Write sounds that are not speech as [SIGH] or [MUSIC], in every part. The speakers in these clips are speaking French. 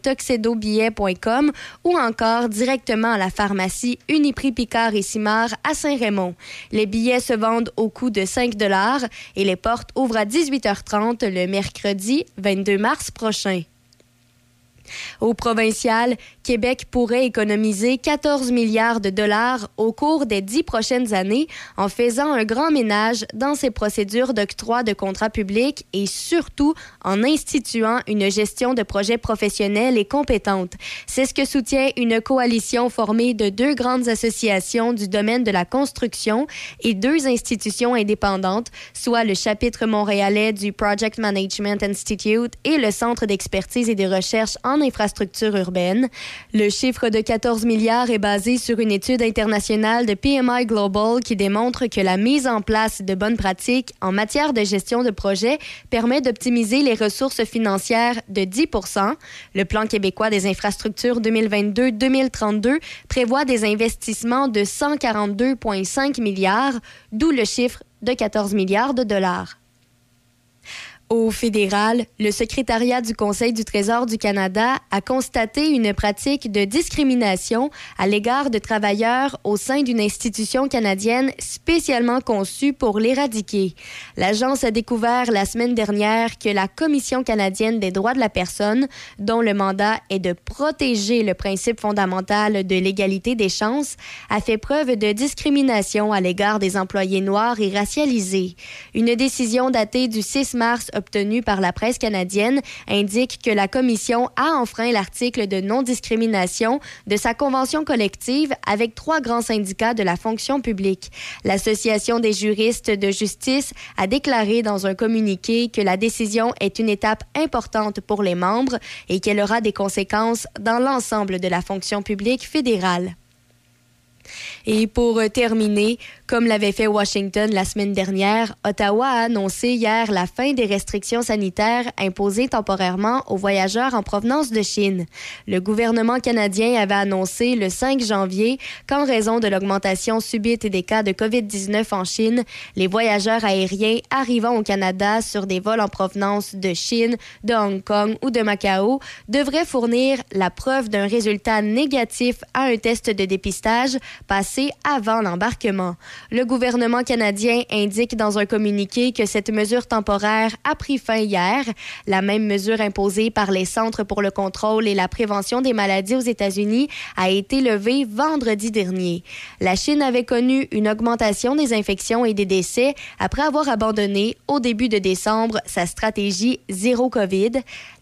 tuxedobillet.com ou encore directement à la pharmacie Uniprix Picard et Simard à Saint-Raymond. Les billets se vendent au coût de 5 et les portes ouvrent à 18h30 le mercredi 22 mars prochain. Au provincial, Québec pourrait économiser 14 milliards de dollars au cours des dix prochaines années en faisant un grand ménage dans ses procédures d'octroi de contrats publics et surtout en instituant une gestion de projets professionnels et compétente. C'est ce que soutient une coalition formée de deux grandes associations du domaine de la construction et deux institutions indépendantes, soit le chapitre montréalais du Project Management Institute et le Centre d'expertise et de recherche en infrastructure urbaine. Le chiffre de 14 milliards est basé sur une étude internationale de PMI Global qui démontre que la mise en place de bonnes pratiques en matière de gestion de projet permet d'optimiser les ressources financières de 10 Le plan québécois des infrastructures 2022-2032 prévoit des investissements de 142,5 milliards, d'où le chiffre de 14 milliards de dollars. Au fédéral, le secrétariat du Conseil du Trésor du Canada a constaté une pratique de discrimination à l'égard de travailleurs au sein d'une institution canadienne spécialement conçue pour l'éradiquer. L'agence a découvert la semaine dernière que la Commission canadienne des droits de la personne, dont le mandat est de protéger le principe fondamental de l'égalité des chances, a fait preuve de discrimination à l'égard des employés noirs et racialisés. Une décision datée du 6 mars obtenu par la presse canadienne indique que la Commission a enfreint l'article de non-discrimination de sa convention collective avec trois grands syndicats de la fonction publique. L'Association des juristes de justice a déclaré dans un communiqué que la décision est une étape importante pour les membres et qu'elle aura des conséquences dans l'ensemble de la fonction publique fédérale. Et pour euh, terminer, comme l'avait fait Washington la semaine dernière, Ottawa a annoncé hier la fin des restrictions sanitaires imposées temporairement aux voyageurs en provenance de Chine. Le gouvernement canadien avait annoncé le 5 janvier qu'en raison de l'augmentation subite des cas de COVID-19 en Chine, les voyageurs aériens arrivant au Canada sur des vols en provenance de Chine, de Hong Kong ou de Macao devraient fournir la preuve d'un résultat négatif à un test de dépistage avant l'embarquement. Le gouvernement canadien indique dans un communiqué que cette mesure temporaire a pris fin hier. La même mesure imposée par les Centres pour le contrôle et la prévention des maladies aux États-Unis a été levée vendredi dernier. La Chine avait connu une augmentation des infections et des décès après avoir abandonné au début de décembre sa stratégie zéro COVID.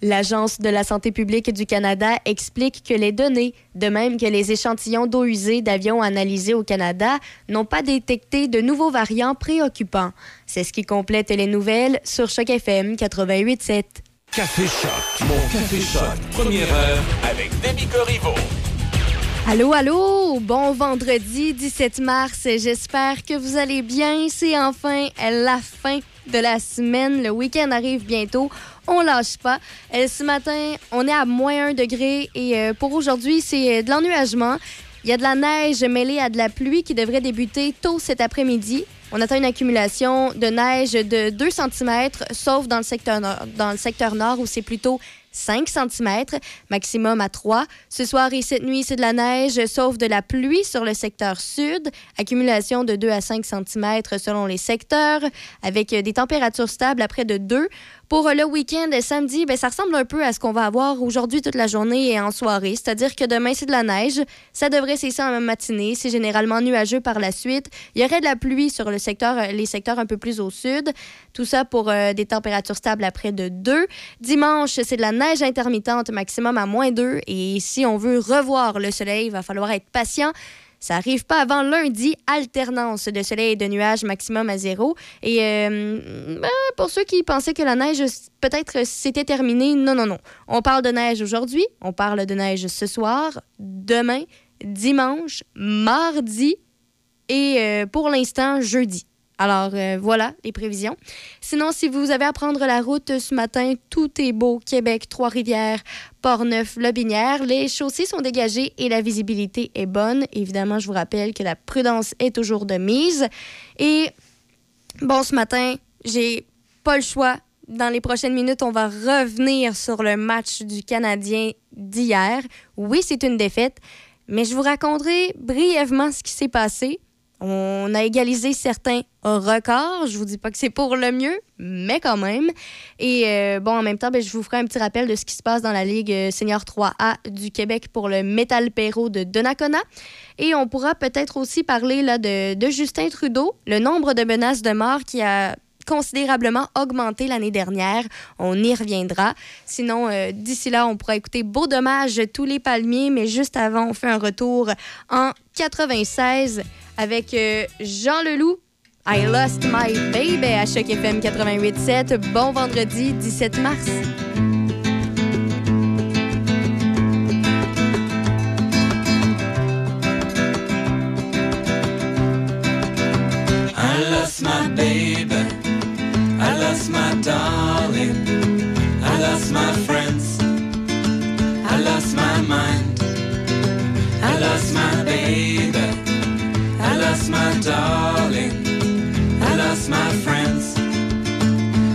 L'Agence de la santé publique du Canada explique que les données, de même que les échantillons d'eau usée d'avions analysés au Canada, n'ont pas détecté de nouveaux variants préoccupants. C'est ce qui complète les nouvelles sur Choc FM 88.7. Café Choc, mon Café Choc, première heure avec Demi Corriveau. Allô, allô, bon vendredi 17 mars. J'espère que vous allez bien. C'est enfin la fin de la semaine. Le week-end arrive bientôt. On lâche pas. Euh, ce matin, on est à moins 1 degré et euh, pour aujourd'hui, c'est euh, de l'ennuagement. Il y a de la neige mêlée à de la pluie qui devrait débuter tôt cet après-midi. On attend une accumulation de neige de 2 cm, sauf dans le secteur nord, où c'est plutôt 5 cm, maximum à 3. Ce soir et cette nuit, c'est de la neige, sauf de la pluie sur le secteur sud. Accumulation de 2 à 5 cm selon les secteurs, avec des températures stables à près de 2. Pour le week-end, samedi, ben, ça ressemble un peu à ce qu'on va avoir aujourd'hui toute la journée et en soirée. C'est-à-dire que demain, c'est de la neige. Ça devrait cesser en matinée. C'est généralement nuageux par la suite. Il y aurait de la pluie sur le secteur, les secteurs un peu plus au sud. Tout ça pour euh, des températures stables à près de 2. Dimanche, c'est de la neige intermittente, maximum à moins 2. Et si on veut revoir le soleil, il va falloir être patient. Ça arrive pas avant lundi, alternance de soleil et de nuages maximum à zéro. Et euh, ben, pour ceux qui pensaient que la neige peut-être c'était terminé, non, non, non. On parle de neige aujourd'hui, on parle de neige ce soir, demain, dimanche, mardi et euh, pour l'instant jeudi. Alors euh, voilà les prévisions. Sinon, si vous avez à prendre la route ce matin, tout est beau. Québec, Trois-Rivières, Port-Neuf, Lobinière. Les chaussées sont dégagées et la visibilité est bonne. Évidemment, je vous rappelle que la prudence est toujours de mise. Et bon, ce matin, j'ai pas le choix dans les prochaines minutes, on va revenir sur le match du Canadien d'hier. Oui, c'est une défaite, mais je vous raconterai brièvement ce qui s'est passé. On a égalisé certains records. Je vous dis pas que c'est pour le mieux, mais quand même. Et euh, bon, en même temps, ben, je vous ferai un petit rappel de ce qui se passe dans la Ligue euh, Senior 3A du Québec pour le Metal Perro de Donnacona. Et on pourra peut-être aussi parler là, de, de Justin Trudeau, le nombre de menaces de mort qui a considérablement augmenté l'année dernière. On y reviendra. Sinon, euh, d'ici là, on pourra écouter Beau Dommage, Tous les palmiers, mais juste avant, on fait un retour en 96 avec euh, Jean Leloup. I Lost My Baby à Choc FM 88.7. Bon vendredi 17 mars. I lost my baby. Lost my darling. I lost my friends. I lost my mind. I lost my baby. I lost my darling. I lost my friends.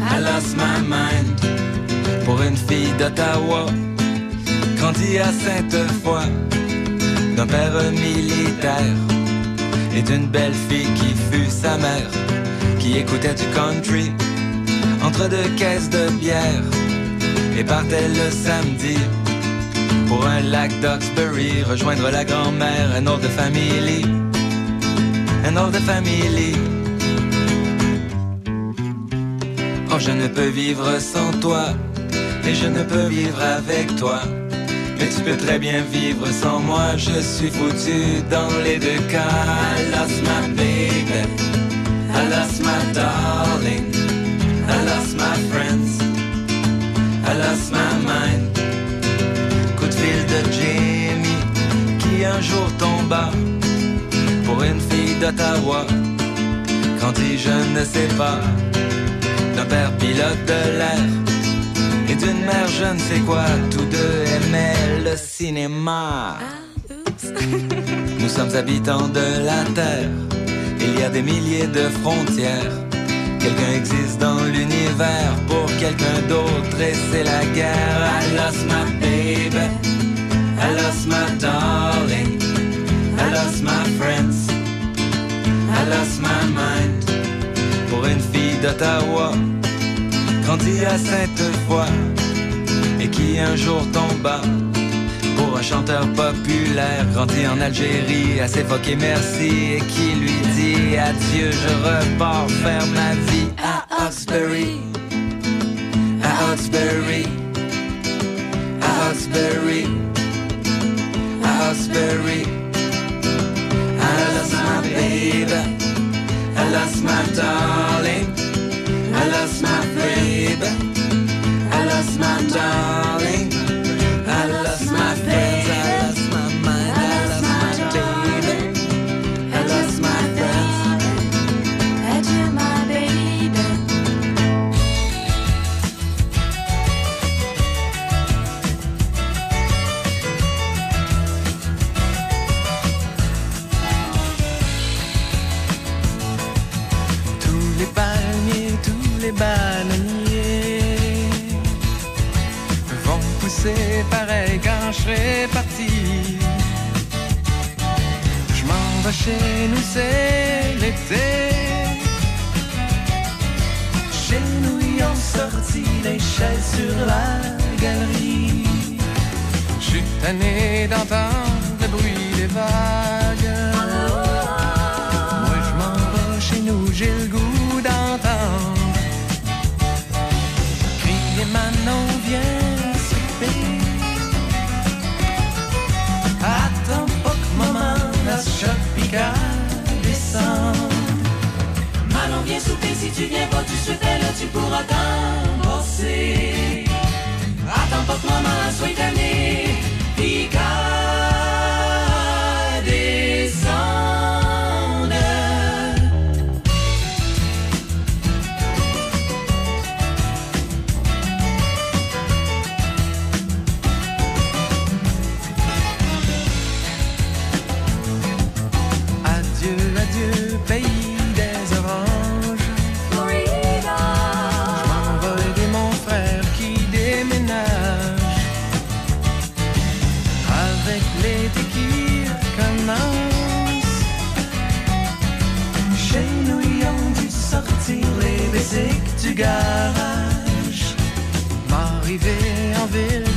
I lost my mind. Pour une fille d'Ottawa, grandie à Sainte-Foy, d'un père militaire et d'une belle fille qui fut sa mère, qui écoutait du country entre deux caisses de bière et partait le samedi pour un lac d'Oxbury, rejoindre la grand-mère, un autre famille, un autre famille. Oh, je ne peux vivre sans toi, et je ne peux vivre avec toi. Mais tu peux très bien vivre sans moi, je suis foutu dans les deux cas. I lost my baby. I lost my darling. My friends. I lost my mind. Coup de fil de Jamie, qui un jour tomba pour une fille d'Ottawa. Grandit, je ne sais pas, d'un père pilote de l'air et d'une mère je ne sais quoi. Tous deux aimaient le cinéma. Nous sommes habitants de la Terre. Il y a des milliers de frontières. Quelqu'un existe dans l'univers pour quelqu'un d'autre et c'est la guerre. I lost my baby. I lost my darling. I lost my friends. I lost my mind. Pour une fille d'Ottawa, grandie à Sainte-Foy et qui un jour tomba. Chanteur populaire, grandi en Algérie, assez foqué merci, et qui lui dit adieu, je repars faire ma vie à Hawkesbury, à Hawkesbury, à Hawkesbury, à Hawkesbury. I lost my baby. I lost darling. I lost my baby. I lost my darling. I lost my friends. Pareil quand je serai parti. Je m'en vais chez nous, c'est l'été. Chez nous, ils ont sorti les chaises sur la galerie. Je suis tanné d'entendre le bruit des vagues. Moi je m'en vais chez nous, j'ai le goût tu viens pas, tu souhaitais là, tu pourras t'en passer. Attends pas que maman soit tannée, garage. M'arriver en ville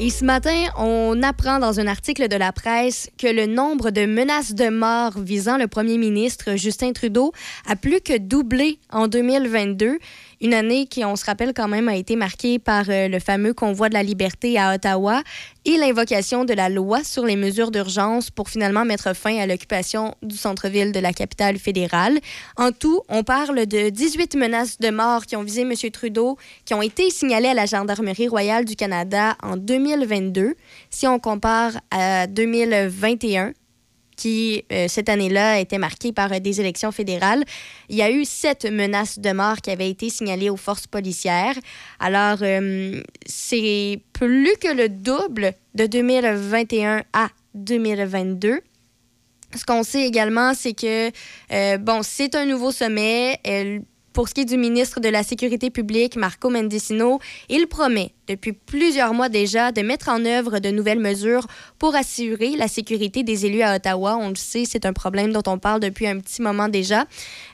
Et ce matin, on apprend dans un article de la presse que le nombre de menaces de mort visant le premier ministre Justin Trudeau a plus que doublé en 2022. Une année qui, on se rappelle quand même, a été marquée par euh, le fameux convoi de la liberté à Ottawa et l'invocation de la loi sur les mesures d'urgence pour finalement mettre fin à l'occupation du centre-ville de la capitale fédérale. En tout, on parle de 18 menaces de mort qui ont visé M. Trudeau, qui ont été signalées à la Gendarmerie royale du Canada en 2022. Si on compare à 2021, qui, euh, cette année-là, était marquée par euh, des élections fédérales. Il y a eu sept menaces de mort qui avaient été signalées aux forces policières. Alors, euh, c'est plus que le double de 2021 à 2022. Ce qu'on sait également, c'est que, bon, c'est un nouveau sommet. Pour ce qui est du ministre de la Sécurité publique, Marco Mendicino, il promet depuis plusieurs mois déjà de mettre en œuvre de nouvelles mesures pour assurer la sécurité des élus à Ottawa. On le sait, c'est un problème dont on parle depuis un petit moment déjà.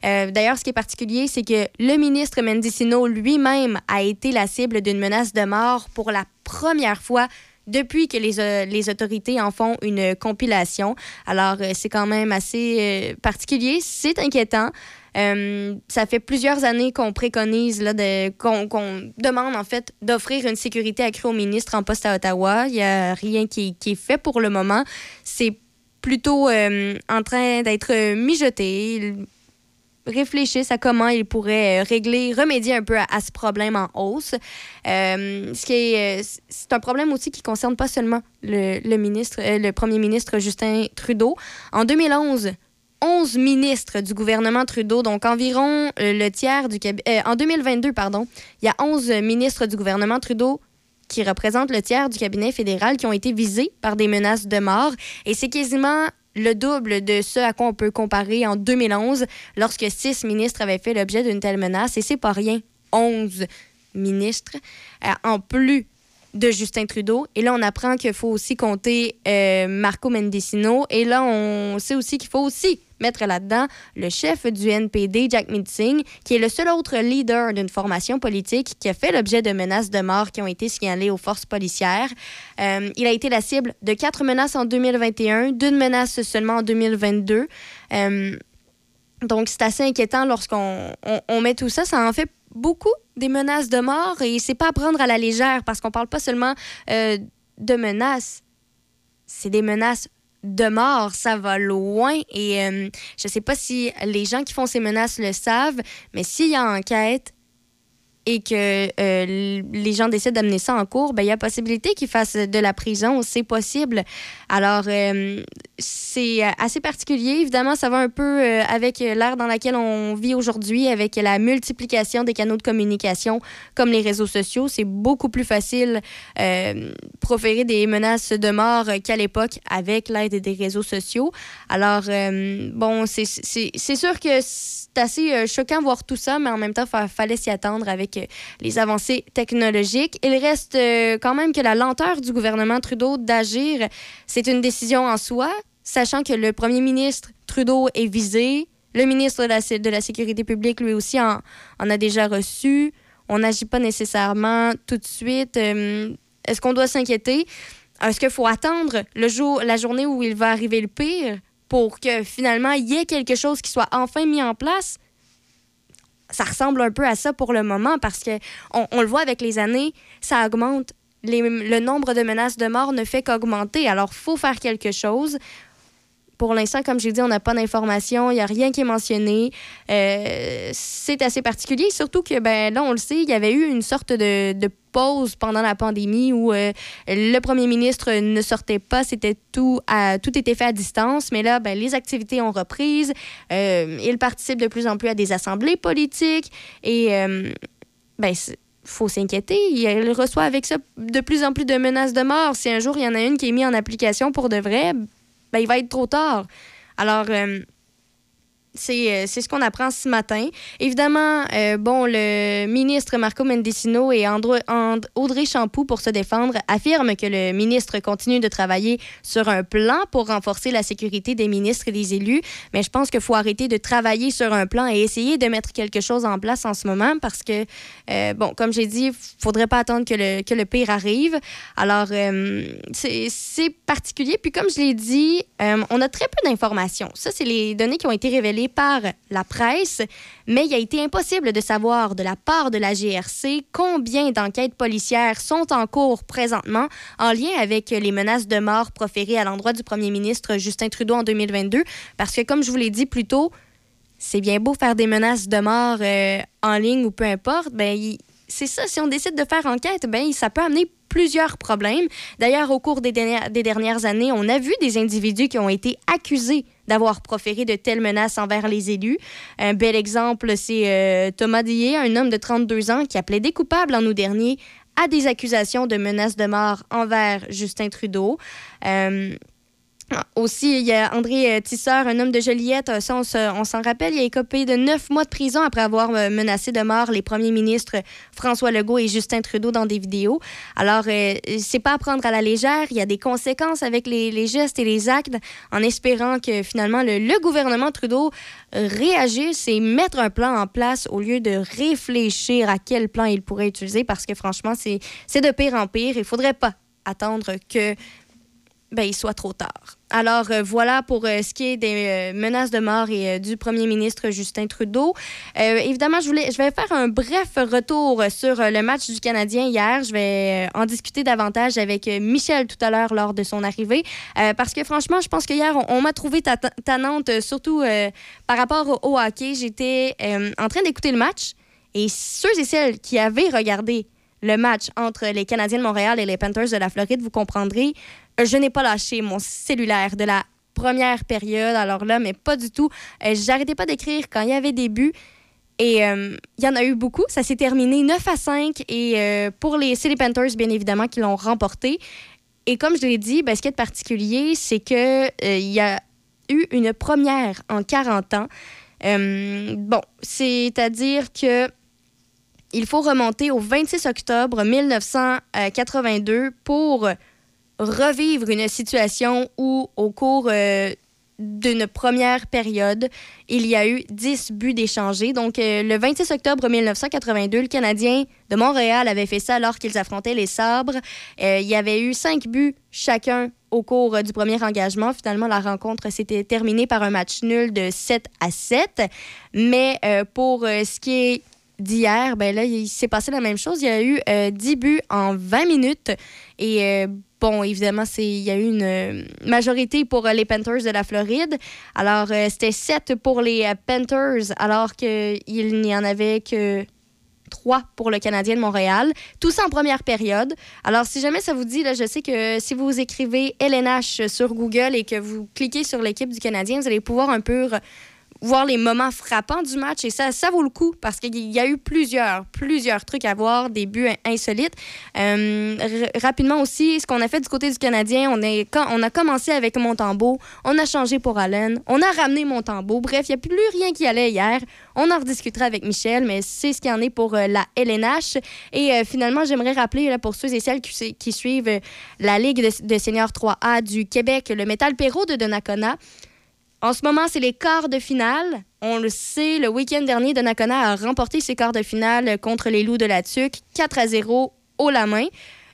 Euh, D'ailleurs, ce qui est particulier, c'est que le ministre Mendicino lui-même a été la cible d'une menace de mort pour la première fois depuis que les, euh, autorités en font une compilation. Alors, euh, c'est quand même assez particulier. C'est inquiétant. Euh, ça fait plusieurs années qu'on préconise, là, qu'on, qu'on demande en fait d'offrir une sécurité accrue au ministre en poste à Ottawa. Il n'y a rien qui, qui est fait pour le moment. C'est plutôt euh, en train d'être mijoté. Ils réfléchissent à comment ils pourraient euh, régler, remédier un peu à, ce problème en hausse. Ce qui est, c'est un problème aussi qui concerne pas seulement le, le ministre, le premier ministre Justin Trudeau. En 2011, 11 ministres du gouvernement Trudeau, donc environ euh, le tiers du cabinet. en 2022, pardon, il y a 11 ministres du gouvernement Trudeau qui représentent le tiers du cabinet fédéral qui ont été visés par des menaces de mort. Et c'est quasiment le double de ce à quoi on peut comparer en 2011, lorsque six ministres avaient fait l'objet d'une telle menace. Et c'est pas rien, 11 ministres, euh, en plus de Justin Trudeau. Et là, on apprend qu'il faut aussi compter euh, Marco Mendicino. Et là, on sait aussi qu'il faut aussi mettre là-dedans le chef du NPD, Jack Singh, qui est le seul autre leader d'une formation politique qui a fait l'objet de menaces de mort qui ont été signalées aux forces policières. Euh, il a été la cible de quatre menaces en 2021, d'une menace seulement en 2022. Euh, donc, c'est assez inquiétant lorsqu'on on, on met tout ça. Ça en fait beaucoup des menaces de mort et c'est pas à prendre à la légère parce qu'on parle pas seulement euh, de menaces, c'est des menaces de mort, ça va loin. Et euh, je sais pas si les gens qui font ces menaces le savent, mais s'il y a enquête et que euh, les gens décident d'amener ça en cours, ben, il y a possibilité qu'ils fassent de la prison. C'est possible. Alors, euh, c'est assez particulier. Évidemment, ça va un peu euh, avec l'ère dans laquelle on vit aujourd'hui, avec la multiplication des canaux de communication comme les réseaux sociaux. C'est beaucoup plus facile proférer des menaces de mort qu'à l'époque avec l'aide des réseaux sociaux. Alors, bon, c'est sûr que assez choquant de voir tout ça, mais en même temps, il fallait s'y attendre avec les avancées technologiques. Il reste euh, quand même que la lenteur du gouvernement Trudeau d'agir, c'est une décision en soi, sachant que le premier ministre Trudeau est visé, le ministre de la, Sécurité publique, lui aussi, en, a déjà reçu. On n'agit pas nécessairement tout de suite. Euh, est-ce qu'on doit s'inquiéter? Est-ce qu'il faut attendre le jour, la journée où il va arriver le pire? Pour que finalement il y ait quelque chose qui soit enfin mis en place? ça ressemble un peu à ça pour le moment parce que on, le voit avec les années, ça augmente. le nombre de menaces de mort ne fait qu'augmenter. Alors, faut faire quelque chose. Pour l'instant, comme j'ai dit, on n'a pas d'informations, il n'y a rien qui est mentionné. Euh, c'est assez particulier, surtout que, ben, là, on le sait, il y avait eu une sorte de, pause pendant la pandémie où euh, le premier ministre ne sortait pas, c'était tout, à, tout était fait à distance, mais là, ben, les activités ont reprise, euh, il participe de plus en plus à des assemblées politiques et, ben, faut s'inquiéter. Il reçoit avec ça de plus en plus de menaces de mort. Si un jour il y en a une qui est mise en application pour de vrai, ben, il va être trop tard. Alors, euh, euh, c'est ce qu'on apprend ce matin. Évidemment, euh, bon, le ministre Marco Mendicino et Audrey Champoux, pour se défendre, affirment que le ministre continue de travailler sur un plan pour renforcer la sécurité des ministres et des élus. Mais je pense qu'il faut arrêter de travailler sur un plan et essayer de mettre quelque chose en place en ce moment parce que, euh, bon, comme j'ai dit, il faudrait pas attendre que le, que le pire arrive. Alors, c'est particulier. Puis, comme je l'ai dit, on a très peu d'informations. Ça, c'est les données qui ont été révélées par la presse, mais il a été impossible de savoir de la part de la GRC combien d'enquêtes policières sont en cours présentement en lien avec les menaces de mort proférées à l'endroit du premier ministre Justin Trudeau en 2022, parce que comme je vous l'ai dit plus tôt, c'est bien beau faire des menaces de mort euh, en ligne ou peu importe, ben c'est ça, si on décide de faire enquête, ben ça peut amener plusieurs problèmes. D'ailleurs, au cours des des dernières années, on a vu des individus qui ont été accusés d'avoir proféré de telles menaces envers les élus. Un bel exemple, c'est euh, Thomas Dillet, un homme de 32 ans qui a plaidé coupable en août dernier à des accusations de menaces de mort envers Justin Trudeau. Euh, aussi, il y a André euh, Tisseur, un homme de Joliette. Euh, ça, on s'en rappelle. Il a écopé de neuf mois de prison après avoir euh, menacé de mort les premiers ministres François Legault et Justin Trudeau dans des vidéos. Alors, c'est pas à prendre à la légère. Il y a des conséquences avec les, gestes et les actes en espérant que finalement le, gouvernement Trudeau réagisse et mettre un plan en place au lieu de réfléchir à quel plan il pourrait utiliser parce que franchement, c'est de pire en pire. Il faudrait pas attendre que ben, il soit trop tard. Alors euh, voilà pour euh, ce qui est des euh, menaces de mort et du premier ministre Justin Trudeau. évidemment, je, voulais, je vais faire un bref retour sur le match du Canadien hier. Je vais en discuter davantage avec Michel tout à l'heure lors de son arrivée. parce que franchement, je pense qu'hier, on, on m'a trouvé tannante, surtout par rapport au, hockey. J'étais en train d'écouter le match et ceux et celles qui avaient regardé le match entre les Canadiens de Montréal et les Panthers de la Floride, vous comprendrez je n'ai pas lâché mon cellulaire de la première période. Alors là, mais pas du tout. Euh, j'arrêtais pas d'écrire quand il y avait des buts. Et euh, il y en a eu beaucoup. Ça s'est terminé 9 à 5. Et euh, pour les, c'est Panthers, bien évidemment, qui l'ont remporté. Et comme je l'ai dit, ben, ce qui est particulier, c'est qu'il il y a eu une première en 40 ans. bon, c'est-à-dire que il faut remonter au 26 octobre 1982 pour revivre une situation où, au cours euh, d'une première période, il y a eu 10 buts d'échangés. Donc, euh, le 26 octobre 1982, le Canadien de Montréal avait fait ça alors qu'ils affrontaient les Sabres. Euh, il y avait eu 5 buts chacun au cours du premier engagement. Finalement, la rencontre s'était terminée par un match nul de 7 à 7. Mais pour ce qui est d'hier, ben là, il s'est passé la même chose. Il y a eu 10 buts en 20 minutes. Et Bon, évidemment, il y a eu une euh, majorité pour euh, les Panthers de la Floride. Alors, euh, c'était 7 pour les Panthers, alors qu'il n'y en avait que 3 pour le Canadien de Montréal. Tout ça en première période. Alors, si jamais ça vous dit, là, je sais que si vous écrivez LNH sur Google et que vous cliquez sur l'équipe du Canadien, vous allez pouvoir un peu voir les moments frappants du match et ça, ça vaut le coup parce qu'il y a eu plusieurs, plusieurs trucs à voir, des buts insolites. Euh, rapidement aussi, ce qu'on a fait du côté du Canadien, on, est, on a commencé avec Montembeau, on a changé pour Allen, on a ramené Montembeau. Bref, il n'y a plus rien qui allait hier. On en rediscutera avec Michel, mais c'est ce qu'il en est pour euh, la LNH. Et euh, finalement, j'aimerais rappeler là, pour ceux et celles qui, suivent la Ligue de, de seniors 3A du Québec, le Métal Perrault de Donnacona. En ce moment, c'est les quarts de finale. On le sait, le week-end dernier, Donnacona a remporté ses quarts de finale contre les Loups de la Tuque, 4 à 0 au la main.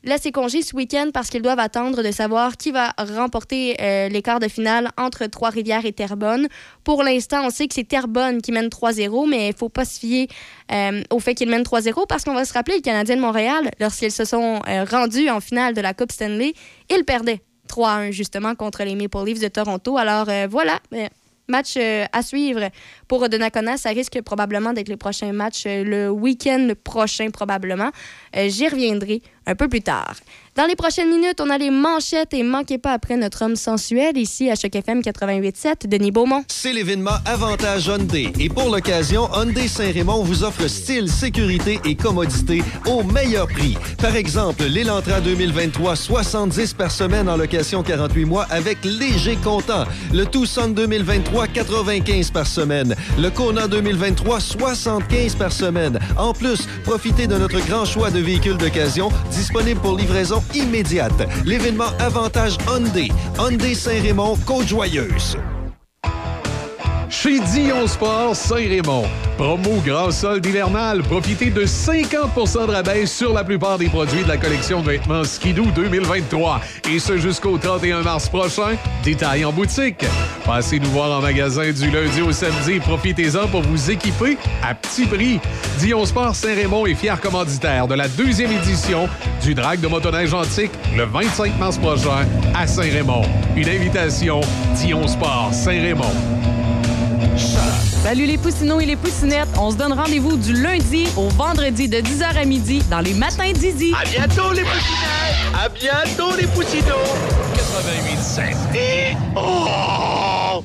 Là, c'est congé ce week-end parce qu'ils doivent attendre de savoir qui va remporter euh, les quarts de finale entre Trois-Rivières et Terrebonne. Pour l'instant, on sait que c'est Terrebonne qui mène 3-0, mais il ne faut pas se fier euh, au fait qu'ils mènent 3-0 parce qu'on va se rappeler, le Canadien de Montréal, lorsqu'ils se sont euh, rendus en finale de la Coupe Stanley, ils perdaient 3-1 justement contre les Maple Leafs de Toronto. Alors euh, voilà, match euh, à suivre pour Donnacona. Ça risque probablement d'être le prochain match le week-end prochain probablement. J'y reviendrai un peu plus tard. Dans les prochaines minutes, on a les manchettes et manquez pas après notre homme sensuel ici à Choc FM 88.7, Denis Beaumont. C'est l'événement Avantage Hyundai et pour l'occasion, Hyundai Saint-Raymond vous offre style, sécurité et commodité au meilleur prix. Par exemple, l'Elantra 2023, 70 par semaine en location 48 mois avec léger comptant. Le Tucson 2023, 95 par semaine. Le Kona 2023, 75 par semaine. En plus, profitez de notre grand choix de véhicules d'occasion disponibles pour livraison immédiate. L'événement Avantage Hyundai. Hyundai Saint-Raymond, Côte-Joyeuse. Chez Dion Sport Saint-Raymond. Promo grand solde hivernal. Profitez de 50% de rabais sur la plupart des produits de la collection de vêtements Skidoo 2023. Et ce jusqu'au 31 mars prochain. Détail en boutique. Passez nous voir en magasin du lundi au samedi. Profitez-en pour vous équiper à petit prix. Dion Sport Saint-Raymond est fier commanditaire de la deuxième édition du Drag de motoneige antique le 25 mars prochain à Saint-Raymond. Une invitation Dion Sport Saint-Raymond. Salut les poussinots et les poussinettes. On se donne rendez-vous du lundi au vendredi de 10h à midi dans les matins d'Izzy. À bientôt les poussinettes. À bientôt les poussinots. 88.7. Et... Oh!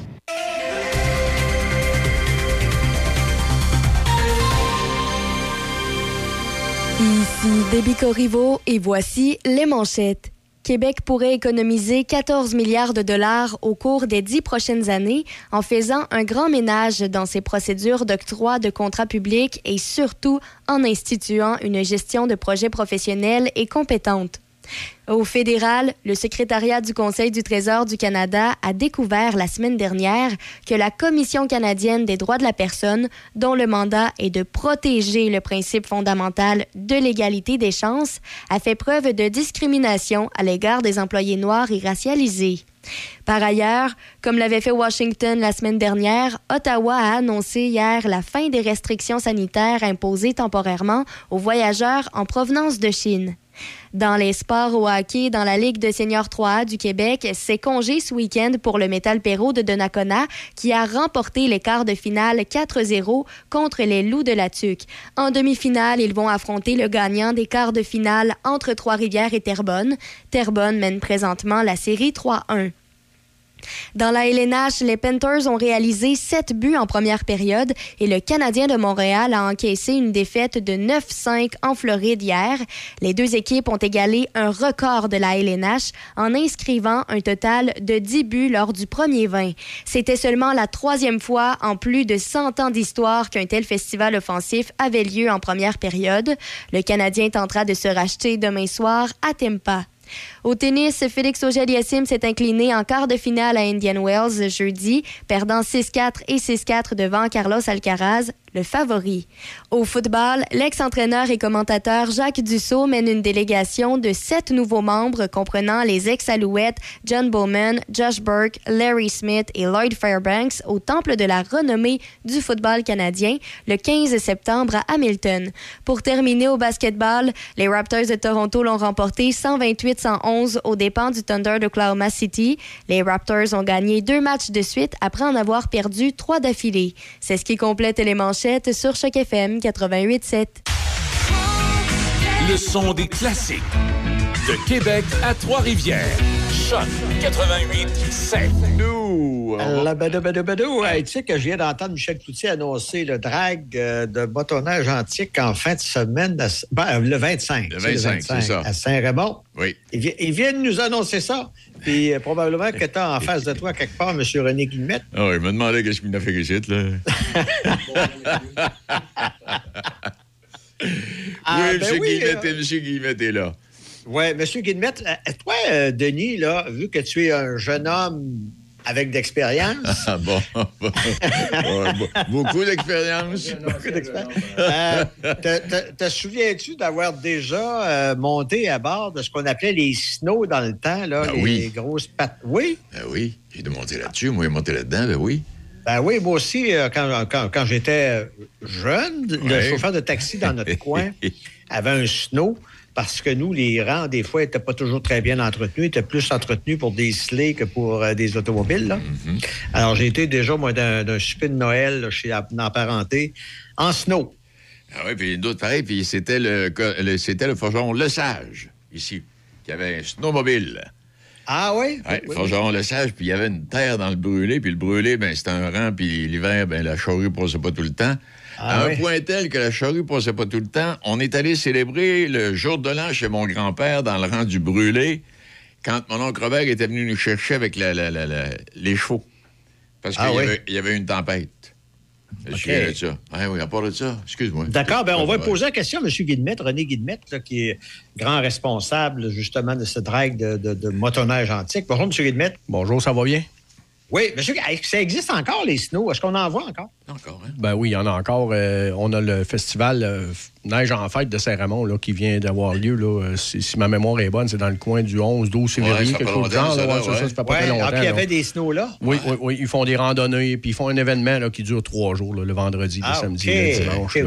Ici Déby Corriveau et voici les manchettes. Québec pourrait économiser 14 milliards de dollars au cours des dix prochaines années en faisant un grand ménage dans ses procédures d'octroi de contrats publics et surtout en instituant une gestion de projets professionnels et compétente. Au fédéral, le secrétariat du Conseil du Trésor du Canada a découvert la semaine dernière que la Commission canadienne des droits de la personne, dont le mandat est de protéger le principe fondamental de l'égalité des chances, a fait preuve de discrimination à l'égard des employés noirs et racialisés. Par ailleurs, comme l'avait fait Washington la semaine dernière, Ottawa a annoncé hier la fin des restrictions sanitaires imposées temporairement aux voyageurs en provenance de Chine. Dans les sports au hockey, dans la Ligue de seniors 3A du Québec, c'est congé ce week-end pour le Métal Perrault de Donnacona qui a remporté les quarts de finale 4-0 contre les Loups de la Tuque. En demi-finale, ils vont affronter le gagnant des quarts de finale entre Trois-Rivières et Terrebonne. Terrebonne mène présentement la série 3-1. Dans la LNH, les Panthers ont réalisé sept buts en première période et le Canadien de Montréal a encaissé une défaite de 9-5 en Floride hier. Les deux équipes ont égalé un record de la LNH en inscrivant un total de 10 buts lors du premier 20. C'était seulement la troisième fois en plus de 100 ans d'histoire qu'un tel festival offensif avait lieu en première période. Le Canadien tentera de se racheter demain soir à Tempa. Au tennis, Félix Auger-Aliassime s'est incliné en quart de finale à Indian Wells jeudi, perdant 6-4 et 6-4 devant Carlos Alcaraz, le favori. Au football, l'ex-entraîneur et commentateur Jacques Dussault mène une délégation de sept nouveaux membres comprenant les ex-alouettes John Bowman, Josh Burke, Larry Smith et Lloyd Fairbanks au Temple de la renommée du football canadien le 15 septembre à Hamilton. Pour terminer au basketball, les Raptors de Toronto l'ont remporté 128-111 aux dépens du Thunder d'Oklahoma City. Les Raptors ont gagné deux matchs de suite après en avoir perdu trois d'affilée. C'est ce qui complète les manches sur Choc FM 88.7. Le son des classiques. De Québec à Trois-Rivières. Choc 88 7. Nous. La. Hey, tu sais que je viens d'entendre Michel Cloutier annoncer le drag de bâtonnage antique en fin de semaine, le 25. Le tu sais, 25, c'est ça. À Saint-Raymond. Oui. Ils, ils viennent nous annoncer ça. Puis probablement que tu en face de toi quelque part M. René Guillemette. Ah oui, il me demandait qu'est-ce qu'il m'a fait ici, là. Oui, ben M. Guillemette est là. Oui, M. Guillemette, euh, toi, euh, Denis, là, vu que tu es un jeune homme avec d'expérience, [LAUGHS] Ah bon. [LAUGHS] Beaucoup d'expérience. [LAUGHS] beaucoup d'expérience, euh, te, souviens-tu d'avoir déjà euh, monté à bord de ce qu'on appelait les snows dans le temps, là, Ah les oui. grosses pattes? Oui? Ben oui, j'ai dû monter là-dessus. Moi, est monté là-dedans, ben oui. Ben oui, moi aussi, euh, quand, quand- quand j'étais jeune, le chauffeur de taxi dans notre coin avait un snow parce que nous, les rangs, des fois, n'étaient pas toujours très bien entretenus, étaient plus entretenus pour des sleighs que pour euh, des automobiles. là. Mm-hmm. Alors, j'ai été déjà, moi, d'un souper de Noël là, chez la parenté en snow. Ah oui, puis d'autres pareil, puis c'était le, c'était le forgeron Le Sage, ici, qui avait un snowmobile. Ah oui? Oui, Oui, forgeron Le Sage, puis il y avait une terre dans le brûlé, puis le brûlé, ben c'était un rang, puis l'hiver, ben la charrue passait pas tout le temps. Ah à oui. un point tel que la charrue passait pas tout le temps, on est allé célébrer le jour de l'an chez mon grand-père dans le rang du brûlé, quand mon oncle Robert était venu nous chercher avec la- la- la- la- les chevaux. Parce qu'il Ah y, oui. avait- il y avait une tempête. Souviens de ça. Ah oui, à part de ça, excuse-moi. D'accord, ben on va poser la question à M. Guillemette, René Guillemette, là, qui est grand responsable justement de ce drag de, de- de motoneige antique. Bonjour, M. Guillemette. Bonjour, ça va bien? Oui, monsieur, est-ce que ça existe encore, les snows? Est-ce qu'on en voit encore? Encore, hein? Ben oui, il y en a encore. Euh, on a le festival euh, Neige en fête de Saint-Raymond là, qui vient d'avoir lieu. Là, Euh, si, si ma mémoire est bonne, c'est dans le coin du 11-12 février, ça fait quelque chose du longtemps, genre. ça, là, là, ouais, ça, ouais. ça, ça fait pas Ouais, très longtemps. ah, puis il y avait des snows là? Oui, oui, oui. Ils font des randonnées, puis ils font un événement là, qui dure trois jours, là, le vendredi, le Ah, samedi, OK. le dimanche.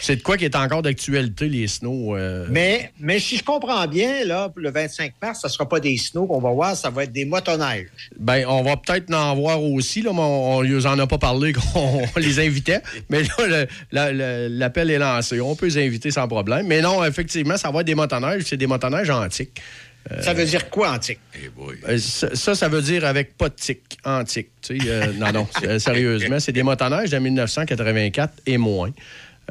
C'est de quoi qui est encore d'actualité, les snows. euh, Mais, mais si je comprends bien, là, le 25 mars, ça ne sera pas des snows qu'on va voir, ça va être des motoneiges. Ben, on va peut-être en voir aussi, là, mais on ne en a pas parlé [LAUGHS] qu'on les invitait. Mais là, l'appel est lancé. On peut les inviter sans problème. Mais non, effectivement, ça va être des motoneiges. C'est des motoneiges antiques. Ça veut dire quoi, antique? Eh. Euh, Ça, ça, ça veut dire avec pas de tic, antique. Tu sais, euh, non, non, sérieusement, c'est des motoneiges de 1984 et moins.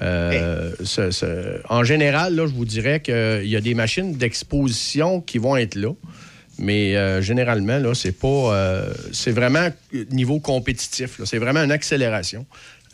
Euh, ce- ce- en général, là, je vous dirais qu'il y a des machines d'exposition qui vont être là. Mais euh, généralement, là, c'est pas. euh, c'est vraiment niveau compétitif. là. C'est vraiment une accélération.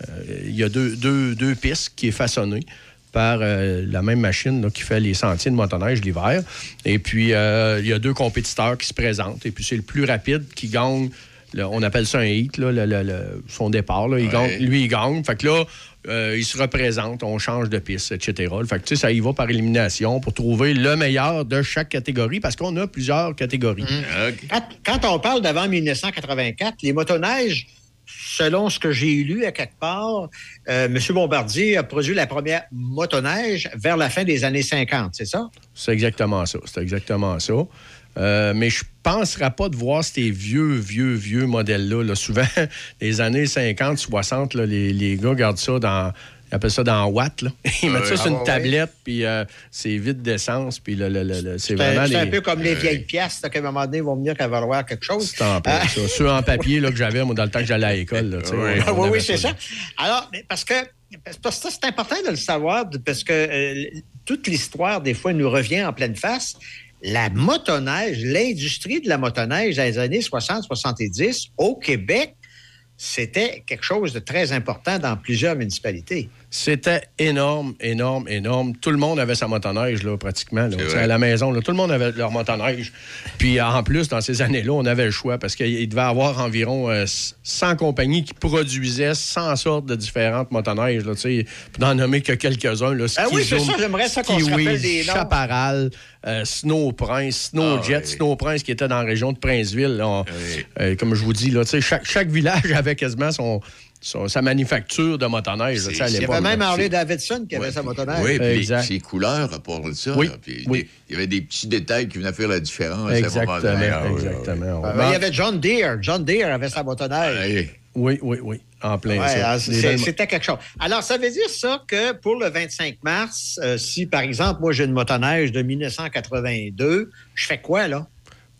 Euh, Il y a deux, deux- deux pistes qui est façonnée par euh, la même machine là, qui fait les sentiers de motoneige l'hiver. Et puis, euh, il y a deux compétiteurs qui se présentent. Et puis, c'est le plus rapide qui gagne. on appelle ça un hit, là, le- le- le- son départ. là. Il Ouais. gagne- lui, il gagne. Fait que là, euh, il se représente, on change de piste, etc. Fait que, ça y va par élimination pour trouver le meilleur de chaque catégorie parce qu'on a plusieurs catégories. OK. Quand, quand on parle d'avant 1984, les motoneiges, selon ce que j'ai lu à quelque part, euh, M. Bombardier a produit la première motoneige vers la fin des années 50, c'est ça? C'est exactement ça. C'est exactement ça. Euh, mais je ne penserais pas de voir ces vieux, vieux, vieux modèles-là. là. Souvent, [LAUGHS] les années 50, 60, là, les, les gars gardent ça dans. Ils appellent ça dans Watt. Là. [LAUGHS] Ils mettent ça sur Ah, une ouais, tablette, puis euh, c'est vide d'essence, puis le- le- le- le- c'est vraiment un, c'est un peu comme les vieilles pièces, qu'à un moment donné, ils vont venir qu'à valoir quelque chose. C'est en Ah. ça. Ceux en papier là, que j'avais, moi, dans le temps que j'allais à l'école. Oui. oui, c'est ça. Alors, parce que, parce que ça, c'est important de le savoir, parce que euh, toute l'histoire, des fois, nous revient en pleine face. La motoneige, l'industrie de la motoneige dans les années 60-70 au Québec, c'était quelque chose de très important dans plusieurs municipalités. C'était énorme, énorme, énorme. Tout le monde avait sa motoneige, là, pratiquement. là. À la maison, là, tout le monde avait leur motoneige. Puis en plus, dans ces années-là, on avait le choix parce qu'il devait y avoir environ euh, 100 compagnies qui produisaient 100 sortes de différentes motoneiges. Là, tu sais. pour n'en nommer que quelques-uns. Ah oui, c'est ça, j'aimerais ça qu'on se rappelle des noms. Chaparral, euh, Snow Prince, Snow Ah, Jet, oui. Snow Prince qui était dans la région de Princeville. là. On- Oui. euh, comme je vous dis, là, tu sais, chaque, chaque village [LAUGHS] avait quasiment son, sa manufacture de motoneige. Il y l'époque, avait même. Harley Davidson qui avait Ouais. sa motoneige. Oui, puis Exact. ses couleurs, à part de ça. Oui, là, puis oui. des- Il y avait des petits détails qui venaient faire la différence. à Exactement. Ah, oui, oui, exactement. Euh, il y avait John Deere. John Deere avait sa motoneige. Oui, oui, oui. En plein Ouais, belles- C'était quelque chose. Alors, ça veut dire ça que pour le 25 mars, euh, si par exemple, moi j'ai une motoneige de 1982, je fais quoi là?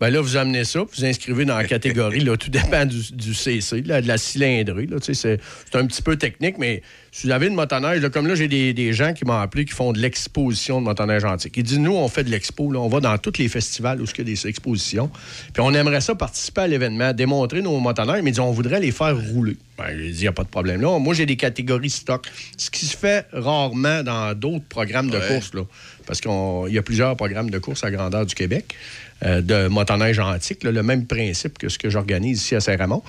Ben là, vous amenez ça, vous inscrivez dans la catégorie. Là, tout dépend du, du CC, de la, de la cylindrée. C'est, c'est un petit peu technique, mais si vous avez une motoneige, là, comme là, j'ai des, des gens qui m'ont appelé qui font de l'exposition de motoneige antique. Ils disent, nous, on fait de l'expo, on va dans tous les festivals où il y a des expositions, puis on aimerait ça participer à l'événement, démontrer nos motoneiges, mais ils disent, on voudrait les faire rouler. Ben, j'ai dit, il n'y a pas de problème. Là, moi, j'ai des catégories stock, ce qui se fait rarement dans d'autres programmes de Ouais. course, là, parce qu'il y a plusieurs programmes de course à grandeur du Québec euh, de motoneige antique, là, le même principe que ce que j'organise ici à Saint-Ramon.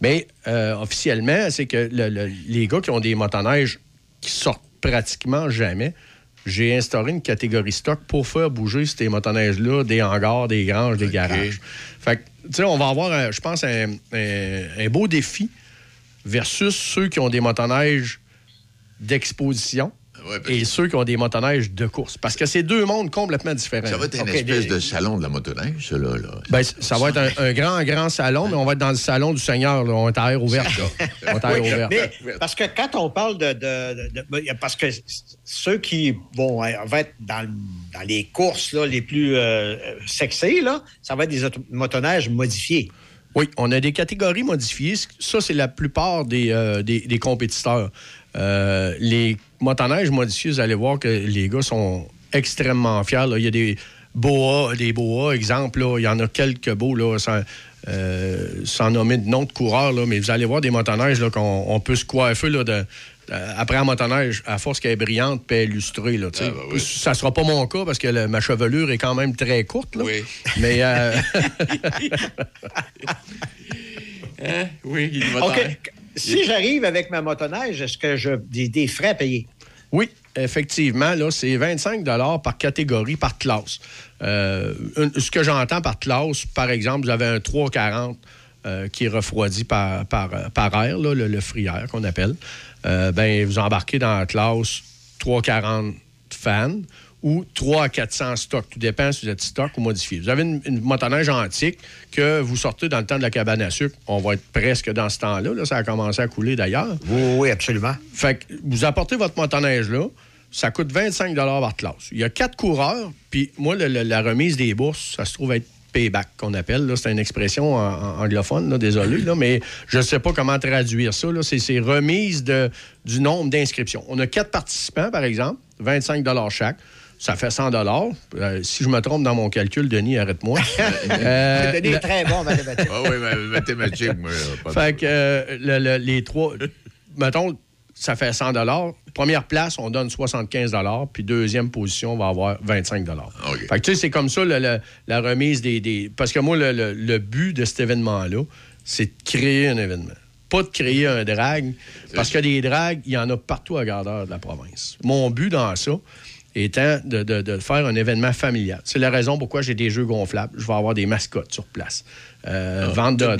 Mais euh, officiellement, c'est que le- le- les gars qui ont des motoneiges qui sortent pratiquement jamais, j'ai instauré une catégorie stock pour faire bouger ces motoneiges-là des hangars, des granges, des garages. Fait que, tu sais, on va avoir, un- je pense, un, un- un beau défi versus ceux qui ont des motoneiges d'exposition et ceux qui ont des motoneiges de course. Parce que c'est deux mondes complètement différents. Ça va être une espèce des- de salon de la motoneige, ça, là. là. ben, ça va être un, un grand, grand salon, mais on va être dans le salon du Seigneur. là. On est à air ouverte. là. On est à air Oui, ouverte. mais parce que quand on parle de. de- de- de- parce que ceux qui vont, vont être dans, dans les courses là, les plus euh, sexées, là, ça va être des motoneiges modifiés. Oui, on a des catégories modifiées. Ça, c'est la plupart des, euh, des, des compétiteurs. Euh, les motoneiges modifiés, vous allez voir que les gars sont extrêmement fiers. là. Il y a des boas, des boas, exemple, là, il y en a quelques beaux, là, sans, euh, sans nommer de nom de coureur, là, mais vous allez voir des motoneiges qu'on on peut se coiffer là, de, après un motoneige, à force qu'elle est brillante est illustrée. Là, tu sais. Ça sera pas mon cas parce que le- ma chevelure est quand même très courte. Là. Mais euh, [LAUGHS] oui, il OK. Si j'arrive avec ma motoneige, est-ce que j'ai des, des frais à payer? Oui, effectivement, là, c'est 25 par catégorie, par classe. Euh, ce que j'entends par classe, par exemple, vous avez un 340 euh, qui est refroidi par, euh, air, le, le free air qu'on appelle. Euh, ben, vous embarquez dans la classe 340 fan ou 3 à 400 stock. Tout dépend si vous êtes stock ou modifié. Vous avez une, une motoneige antique que vous sortez dans le temps de la cabane à sucre. On va être presque dans ce temps-là. là. Ça a commencé à couler d'ailleurs. Oui, oui, absolument. Fait que vous apportez votre motoneige là, ça coûte 25 par classe. Il y a quatre coureurs, puis moi, le- le- la remise des bourses, ça se trouve être payback qu'on appelle. C'est une expression en- en- anglophone, là, désolé, là, mais je ne sais pas comment traduire ça. c'est remise de, du nombre d'inscriptions. On a quatre participants, par exemple, 25 chaque. Ça fait 100 Euh, Si je me trompe dans mon calcul, Denis, arrête-moi. [LAUGHS] Euh, Denis est la- très bon en mathématiques. [LAUGHS] Ah oui, mais mathématiques, moi. pas de- fait que euh, le- le- les trois, mettons, ça fait 100 Première place, on donne 75 puis deuxième position, on va avoir 25 Fait que tu sais, c'est comme ça le- le- la remise des, des- Parce que moi, le, le- le but de cet événement-là, c'est de créer un événement. Pas de créer un drag, parce que des drags, il y en a partout à grandeur de la province. Mon but dans ça étant de, de- de faire un événement familial. C'est la raison pourquoi j'ai des jeux gonflables. Je vais avoir des mascottes sur place. Euh, vente de hot.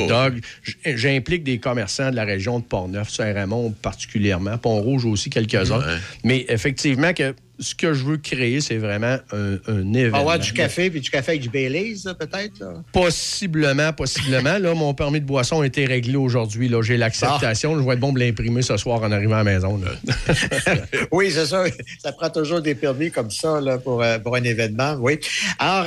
J- J'implique des commerçants de la région de Port-Neuf, Saint-Raymond particulièrement, Pont-Rouge aussi quelques-uns. Mais effectivement, que ce que je veux créer, c'est vraiment un, un On va événement. avoir du café, puis du café avec du Baileys, peut-être. Possiblement, possiblement. Là, mon permis de boisson a été réglé aujourd'hui. Là, j'ai l'acceptation. Je vais être bon pour l'imprimer ce soir en arrivant à la maison. là. [LAUGHS] oui, c'est ça. Ça prend toujours des permis comme ça là, pour, euh, pour un événement. Oui. Alors,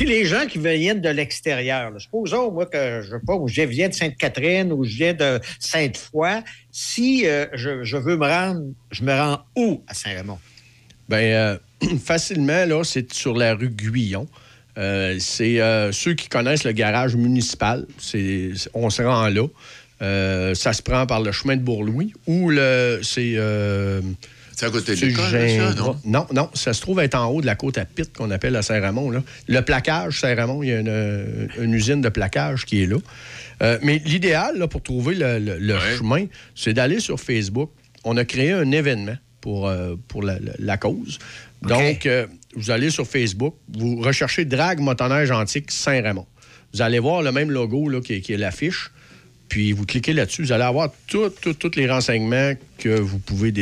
les gens qui viennent de l'extérieur, là, supposons, moi, que je sais pas, ou je viens de Sainte-Catherine ou je viens de Sainte-Foy, si euh, je, je veux me rendre, je me rends où à Saint-Raymond? Bien, euh, [CLEARS THROAT] facilement, là, c'est sur la rue Guyon. Euh, c'est ceux qui connaissent le garage municipal. On se rend là. Ça se prend par le chemin de Bourlouis ou le. C'est. Euh, C'est à côté de l'école, non? Non, non, ça se trouve être en haut de la côte à Pitt qu'on appelle à Saint-Ramon. là. Le plaquage, Saint-Ramon, il y a une, une usine de plaquage qui est là. Euh, mais l'idéal là, pour trouver le, le- le chemin, c'est d'aller sur Facebook. On a créé un événement pour, euh, pour la, la- la cause. Donc, euh, vous allez sur Facebook, vous recherchez Drag Motoneige Antique Saint-Ramon. Vous allez voir le même logo là, qui, est- qui est l'affiche. Puis vous cliquez là-dessus, vous allez avoir tous les renseignements que vous pouvez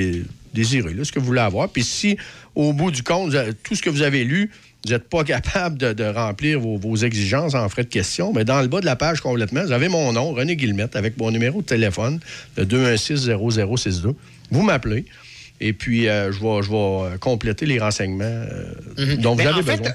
désirer, là, ce que vous voulez avoir. Puis si, au bout du compte, tout ce que vous avez lu vous n'êtes pas [LAUGHS] capable de, de remplir vos, vos exigences en frais de question, mais dans le bas de la page complètement, vous avez mon nom, René Guillemette, avec mon numéro de téléphone, le 216-0062. Vous m'appelez. Et puis, euh, je, vais, je vais euh, compléter les renseignements euh, dont vous Mais avez en fait, besoin.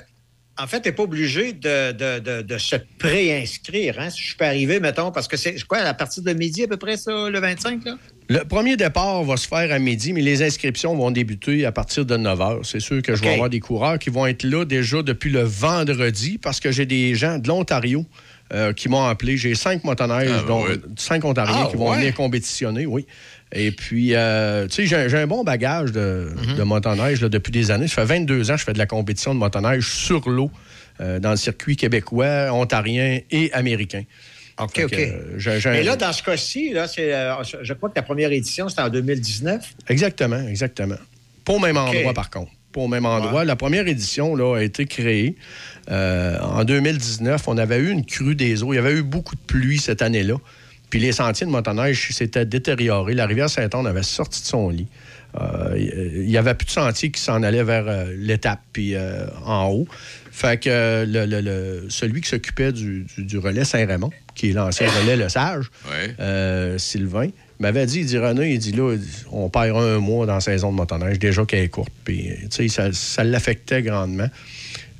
En fait, tu n'es pas obligé de, de- de- de se préinscrire. Hein, si je peux arriver, mettons, parce que c'est quoi, à partir de midi à peu près, ça, le 25? Là? Le premier départ va se faire à midi, mais les inscriptions vont débuter à partir de 9 h. C'est sûr que je vais avoir des coureurs qui vont être là déjà depuis le vendredi parce que j'ai des gens de l'Ontario euh, qui m'ont appelé. J'ai cinq motoneiges, Ah, dont cinq Ontariens Ah, qui vont ouais? venir compétitionner, oui. Et puis, euh, tu sais, j'ai un bon bagage de, Mhm. de motoneige là, depuis des années. Ça fait 22 ans que je fais de la compétition de motoneige sur l'eau euh, dans le circuit québécois, ontarien et américain. OK, Fait OK. que, euh, Mais là, dans ce cas-ci, là, c'est, euh, je crois que la première édition, c'était en 2019. Exactement, exactement. Pas au même endroit, par contre. Pas au même endroit. La première édition là, a été créée en 2019. On avait eu une crue des eaux. Il y avait eu beaucoup de pluie cette année-là. Puis les sentiers de motoneige s'étaient détériorés. La rivière Saint-Anne avait sorti de son lit. Euh, Il n'y avait plus de sentier qui s'en allait vers euh, l'étape puis euh, en haut. Fait que le- le- le- celui qui s'occupait du, du- du relais Saint-Raymond, qui est l'ancien relais Le Sage, Ouais. Sylvain, m'avait dit, il dit René, il dit là, on perd un mois dans la saison de motoneige, déjà qu'elle est courte. Puis, tu sais, ça, ça l'affectait grandement.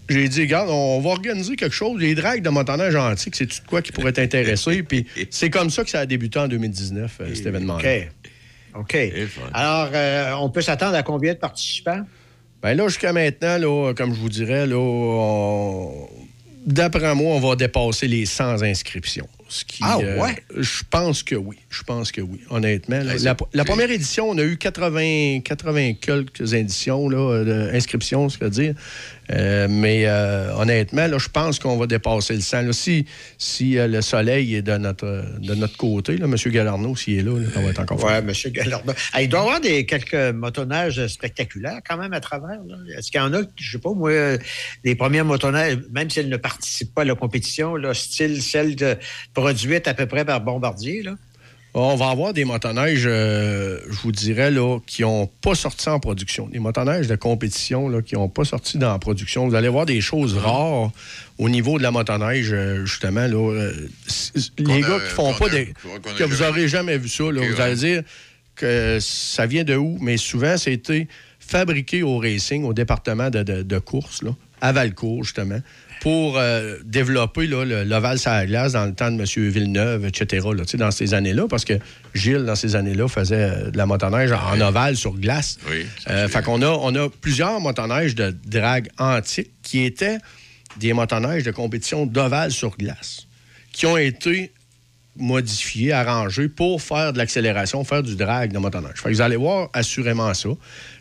J'ai dit, regarde, on va organiser quelque chose. Les dragues de motoneige antique, c'est-tu de quoi qui pourrait t'intéresser? [LAUGHS] Puis c'est comme ça que ça a débuté en 2019, euh, cet événement-là. OK. OK. Alors, euh, on peut s'attendre à combien de participants? Ben là, jusqu'à maintenant, là, comme je vous dirais, là, on- d'après moi, on va dépasser les 100 inscriptions. Ce qui, Ah, euh, ouais? je pense que oui. Je pense que oui, honnêtement. là. C'est- la, la c'est- première édition, on a eu 80, 80 quelques éditions, là, inscriptions, ce que dire. Euh, mais euh, honnêtement, là, je pense qu'on va dépasser le 100. là. Si, si euh, le soleil est de notre, de notre côté, là, M. Galarno, s'il est là, on va être encore Oui, M. Gallardon. Ah, il doit y avoir des, quelques motoneiges spectaculaires quand même à travers. Est-ce qu'il y en a, je sais pas, moi, les premières motoneiges, même si elles ne participent pas à la compétition, là, style celle de, produite à peu près par Bombardier, là? On va avoir des motoneiges, euh, je vous dirais, là, qui n'ont pas sorti en production. Des motoneiges de compétition là, qui n'ont pas sorti dans la production. Vous allez voir des choses rares au niveau de la motoneige, euh, justement. Là, euh, les gars qui font pas a- des. que vous n'aurez jamais vu ça. Là, vous ouais. allez dire que ça vient de où? Mais souvent, c'était fabriqué au racing, au département de, de, de course, là, à Valcourt, justement, pour euh, développer l'ovale sur la glace dans le temps de M. Villeneuve, etc., là, dans ces années-là, parce que Gilles, dans ces années-là, faisait euh, de la motoneige en ovale sur glace. Oui, Euh, fait qu'on a, on a plusieurs motoneiges de drague antiques qui étaient des motoneiges de compétition d'ovale sur glace, qui ont été modifiés, arrangés pour faire de l'accélération, faire du drag de motoneige. Fait que vous allez voir assurément ça.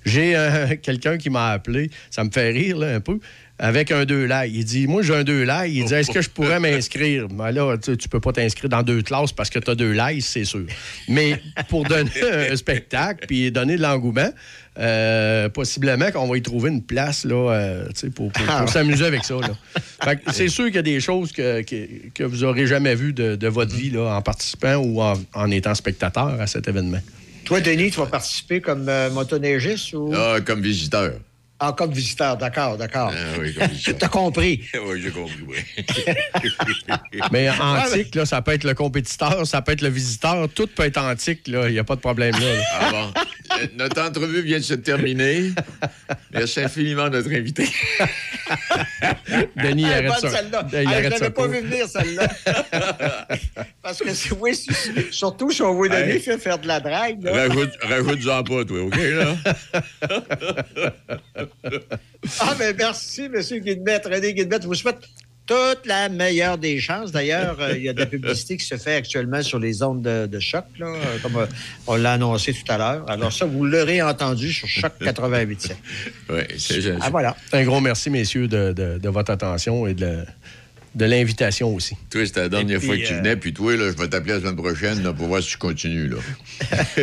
J'ai euh, [LAUGHS] quelqu'un qui m'a appelé, ça me fait rire là, un peu, avec un deux lailles. Il dit, moi j'ai un deux lailles. Il dit, est-ce que je pourrais m'inscrire? [LAUGHS] Ben là, tu, tu peux pas t'inscrire dans deux classes parce que tu as deux lailles, c'est sûr. Mais pour donner un [LAUGHS] spectacle puis donner de l'engouement, euh, possiblement qu'on va y trouver une place là, euh, tu sais, pour, pour- pour s'amuser avec ça. là. [LAUGHS] Fait que c'est sûr qu'il y a des choses que, que, que vous aurez jamais vues de, de votre vie là, en participant ou en, en étant spectateur à cet événement. Toi, Denis, tu vas participer comme euh, motoneigiste ou? Ah, comme visiteur. Ah, comme visiteur? D'accord, d'accord. Ah oui. [LAUGHS] T'as compris. [LAUGHS] oui, j'ai compris, oui. [LAUGHS] Mais antique, là, ça peut être le compétiteur, ça peut être le visiteur, tout peut être antique, là. Il n'y a pas de problème là. là. Ah bon. Euh, Notre entrevue vient de se terminer. Merci infiniment notre invité. Denis, Ah, arrête ça. Il Ah, arrête pas vu venir, celle-là. Parce que, c'est- oui, surtout si on veut fait faire de la drague. là. Rajoute, rajoute-en pas, toi, OK, là? Ah, mais merci, M. Guillemette. René Guillemette, je vous souhaite toute la meilleure des chances. D'ailleurs, euh, il y a de la publicité qui se fait actuellement sur les ondes de, de choc, là, euh, comme euh, on l'a annoncé tout à l'heure. Alors ça, vous l'aurez entendu sur Choc 88.7. Oui, c'est. Ah, voilà. Un gros merci, messieurs, de, de- de votre attention et de, de l'invitation aussi. Toi, c'était la dernière puis, fois que tu euh, venais, puis toi, là, je vais t'appeler la semaine prochaine là, pour voir si tu continues. Là. [LAUGHS]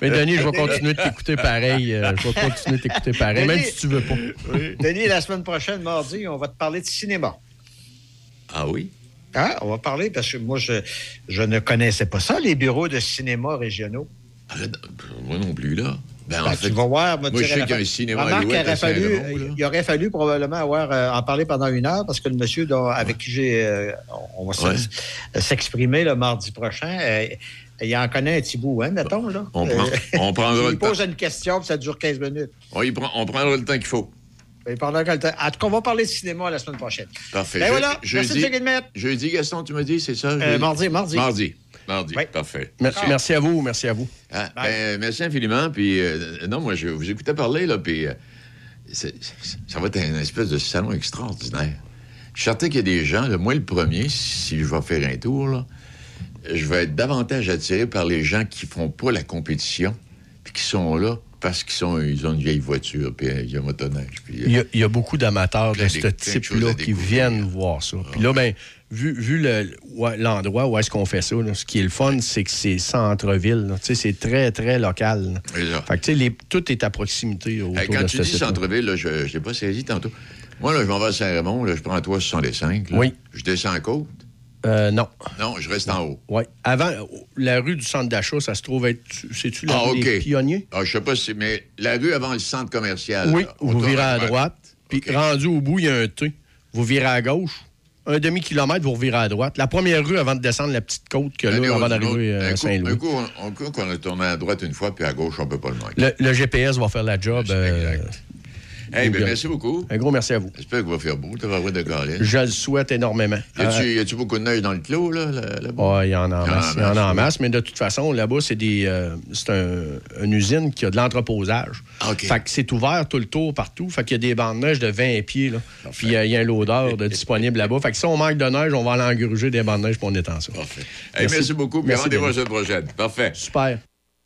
Mais Denis, je vais continuer de t'écouter pareil. euh, je vais continuer de t'écouter pareil, même Denis- si tu veux pas. Denis, la semaine prochaine, mardi, on va te parler de cinéma. Ah oui? Hein? On va parler parce que moi, je, je ne connaissais pas ça, les bureaux de cinéma régionaux. Ah, là, moi non plus, là. Ben, en Ben, fait, tu vas voir. moi, je sais qu'il y a un cinéma aurait fallu, il aurait fallu probablement avoir euh, en parler pendant une heure parce que le monsieur dont- avec qui j'ai, euh, on va Ouais. s'exprimer le mardi prochain, euh, il en connaît un petit bout, hein, mettons. Là. On prend- on prendra [LAUGHS] il le pose temps. une question, puis ça dure 15 minutes. On, y prend- on prendra le temps qu'il faut. Et pendant le temps- En tout cas, on va parler de cinéma la semaine prochaine. Parfait. Ben Je- voilà, jeudi, Gaston, tu m'as dit, c'est ça? Mardi, mardi. Mardi. Mardi, Oui. parfait. Merci, merci à vous, merci à vous. Ah, ben, merci infiniment. Puis, euh, non, moi, je vous écoutais parler, là, puis euh, c'est- ça va être un espèce de salon extraordinaire. Je suis certain qu'il y a des gens, là, moi le premier, si je vais faire un tour, là, je vais être davantage attiré par les gens qui font pas la compétition, puis qui sont là parce qu'ils sont, ils ont une vieille voiture, puis euh, il y a un motoneige. Puis, Il y a, il y a beaucoup d'amateurs de ce type-là qui viennent voir ça. Puis là, ben, vu, vu le- l'endroit où est-ce qu'on fait ça, là, ce qui est le fun, c'est que c'est centre-ville. C'est très, très local. Fait que, les- tout est à proximité autour Hey, quand de tu dis centre-ville, je ne l'ai pas saisi tantôt. Moi, là, je m'en vais à Saint-Raymond, je prends toi 65. là. Oui. Je descends en côte? Euh, non. Non, je reste en haut. Oui. Avant, la rue du centre d'achat, ça se trouve être. C'est-tu la Ah, rue des pionniers? Ah, je sais pas si. Mais la rue avant le centre commercial. Oui, là, vous virez à droite. Puis rendu au bout, il y a un T. Vous virez à gauche. Un demi-kilomètre, vous revirez à droite. La première rue avant de descendre la petite côte que là, on- avant on- d'arriver un à Saint-Louis. Un coup, on, coup qu'on a tourné à droite une fois, puis à gauche, on peut pas le manquer. Le, le GPS va faire la job. Euh, exact. Hey, ben, merci beaucoup. un gros merci à vous. J'espère qu'il va faire beau. Tu vas avoir de. Je le souhaite énormément. Y a-tu a-tu beaucoup de neige dans le clos, là, là- là-bas? Ah, il y en a en en masse. en Il y en a en masse, mais de toute façon, là-bas, c'est des, euh, c'est un- une usine qui a de l'entreposage. Ah, OK. Fait que c'est ouvert tout le tour partout. Fait qu'il y a des bandes de neige de 20 pieds. Là. Puis euh, il y a un loader de [LAUGHS] disponible là-bas. Fait que si on manque de neige, on va aller engruger des bandes de neige pour on étend ça. Parfait. Hey, merci. beaucoup. Merci, rendez-vous la semaine prochaine. Parfait. Super.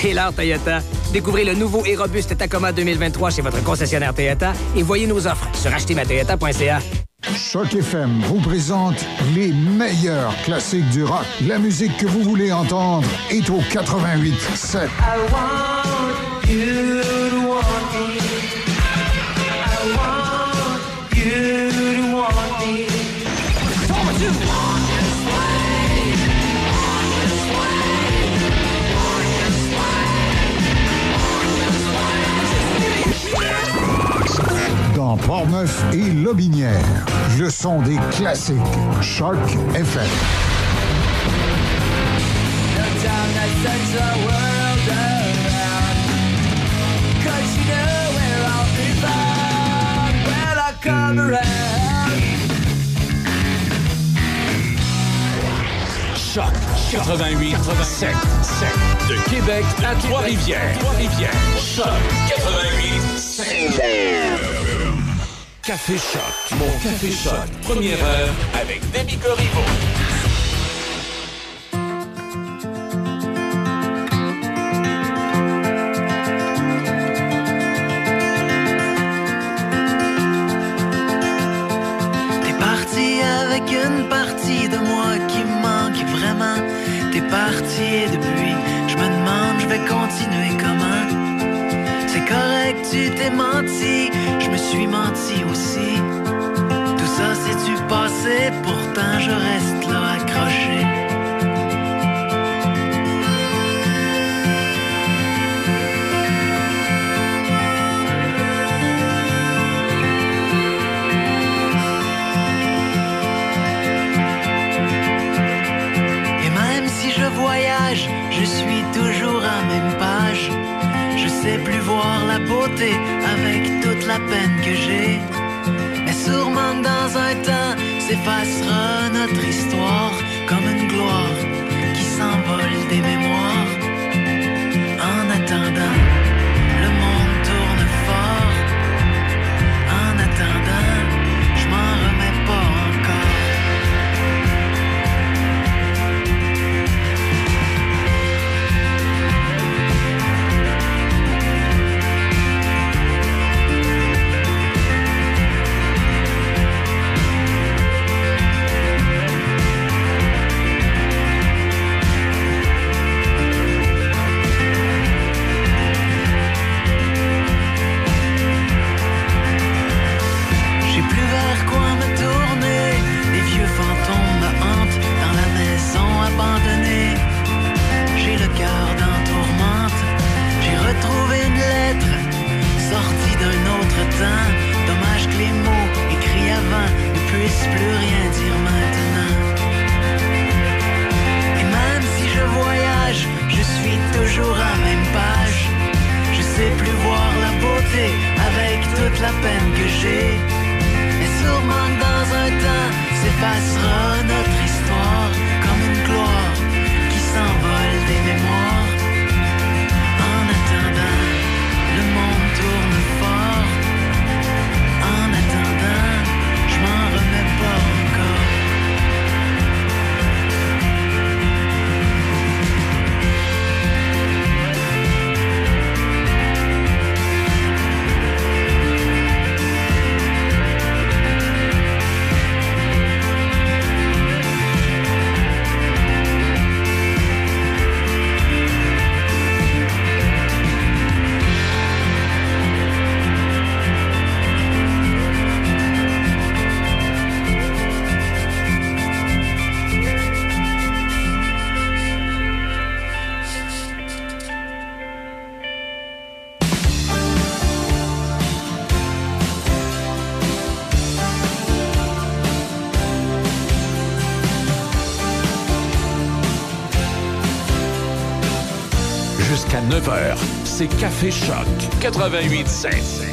C'est l'heure Toyota. Découvrez le nouveau et robuste Tacoma 2023 chez votre concessionnaire Toyota et voyez nos offres sur achetermatoyota.ca. Choc FM vous présente les meilleurs classiques du rock. La musique que vous voulez entendre est au 88 7. Dans Portneuf et Lobinière, le son des classiques. Choc FM. Choc 88 7 7 de Québec à Trois-Rivières. Trois-Rivières. Choc 88 7 Café Choc. Mon Café Choc. Première heure avec Demi Corriveau. T'es parti avec une partie de moi qui manque vraiment. T'es parti et depuis, je me demande, je vais continuer correct, tu t'es menti, je me suis menti aussi. Tout ça c'est du passé, pourtant je reste là accroché. Sais plus voir la beauté avec toute la peine que j'ai. Mais sûrement dans un temps s'effacera notre histoire comme une gloire qui s'envole des mémoires. En attendant, tourmente. J'ai retrouvé une lettre sortie d'un autre temps. Dommage que les mots écrits avant ne puissent plus rien dire maintenant. Et même si je voyage, je suis toujours à même page. Je sais plus voir la beauté avec toute la peine que j'ai. Mais sûrement que dans un temps s'effacera notre histoire Jusqu'à 9h, c'est Café Choc 88.7.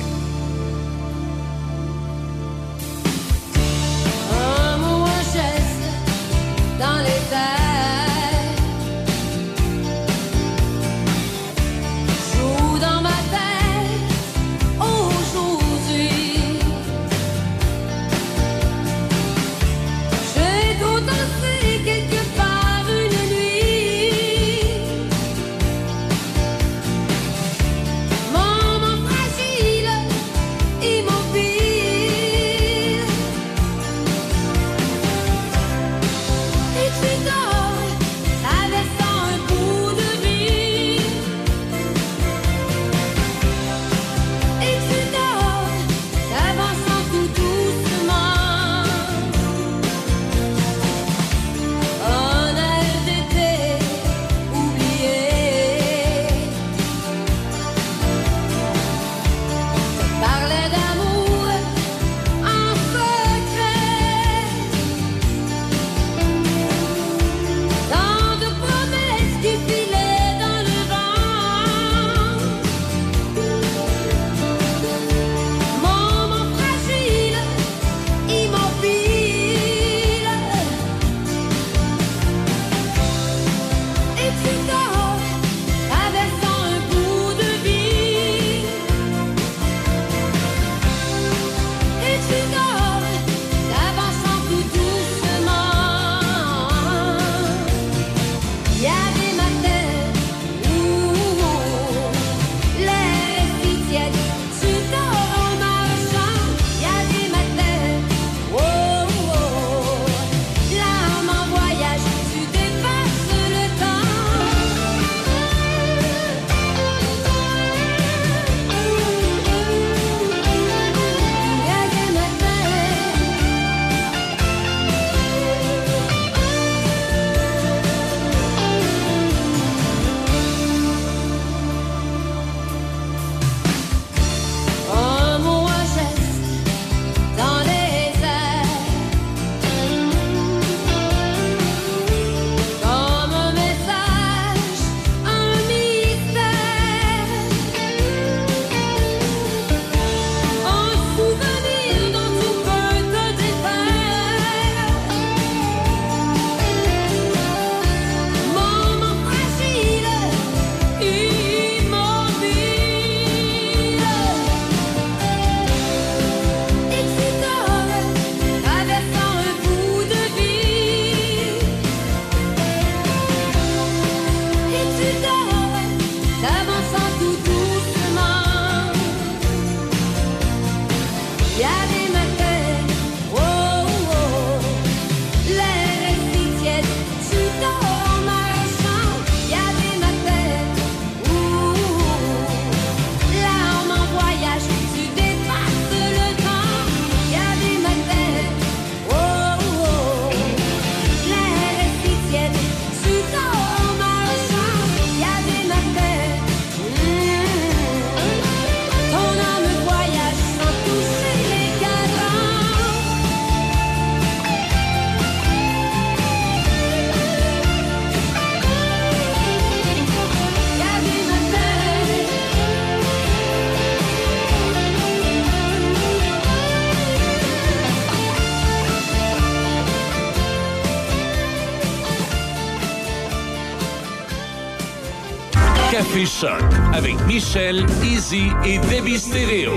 Café Choc avec Michel, Easy et Debbie Stereo.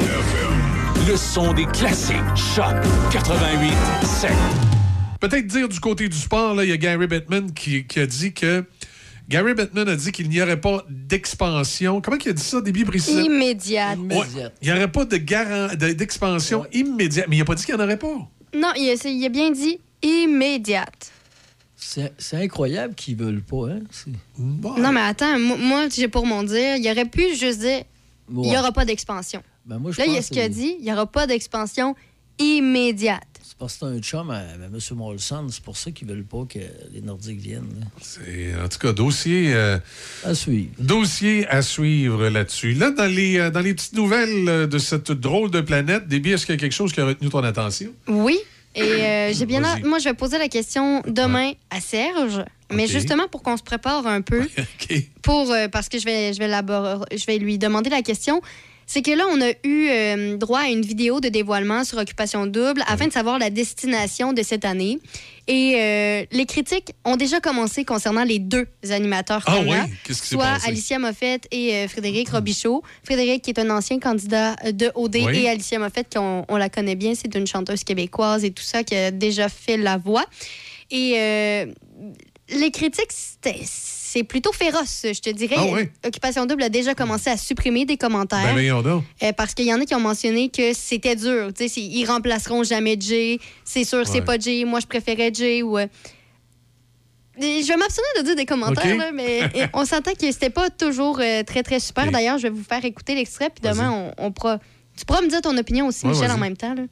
Le son des classiques. Choc 88 7. Peut-être dire du côté du sport, là, il y a Gary Bettman qui, qui a dit que. Gary Bettman a dit qu'il n'y aurait pas d'expansion. Comment il a dit ça, début précis? Immédiate. Ouais. Il n'y aurait pas de garan- de- d'expansion immédiate. Mais il n'a pas dit qu'il n'y en aurait pas. Non, il a, il a bien dit immédiate. C'est incroyable qu'ils veulent pas, hein? Non, mais attends, moi, j'ai pour mon dire, il aurait pu juste dire il n'y aura pas d'expansion. Ben, moi, Là, il y a ce qu'il a dit il n'y aura pas d'expansion immédiate. C'est parce que c'est un chum à, à M. Molson. C'est pour ça qu'ils veulent pas que les Nordiques viennent. C'est, en tout cas, dossier. euh, à suivre. Dossier à suivre là-dessus. Là, dans les, euh, dans les petites nouvelles euh, de cette drôle de planète, Déby, est-ce qu'il y a quelque chose qui a retenu ton attention? Oui. Et euh, [LAUGHS] j'ai bien Moi, je vais poser la question demain à Serge, mais justement pour qu'on se prépare un peu, [LAUGHS] pour, euh, parce que je vais, je, vais je vais lui demander la question. C'est que là, on a eu euh, droit à une vidéo de dévoilement sur Occupation Double afin de savoir la destination de cette année. Et euh, les critiques ont déjà commencé concernant les deux animateurs Ah qu'on oui? Qu'est-ce qui s'est soit passé? Alicia Moffett et euh, Frédéric Robichaud. Frédéric, qui est un ancien candidat de OD, Oui. et Alicia Moffett, qu'on on la connaît bien, c'est une chanteuse québécoise et tout ça, qui a déjà fait la voix. Et les critiques, c'était- c'est plutôt féroce, je te dirais. Ah oui? Occupation Double a déjà commencé à supprimer des commentaires. Ben, donc. Euh, parce qu'il y en a qui ont mentionné que c'était dur. C'est- ils remplaceront jamais Jay. C'est sûr, c'est Ouais. pas Jay. Moi, je préférais Jay. Ou, euh, Je vais m'abstenir de dire des commentaires, là, mais [LAUGHS] on s'entend que c'était pas toujours euh, très, très super. D'ailleurs, je vais vous faire écouter l'extrait, puis demain, on, on pourra. Tu pourras me dire ton opinion aussi, Ouais, Michel, en même temps. là.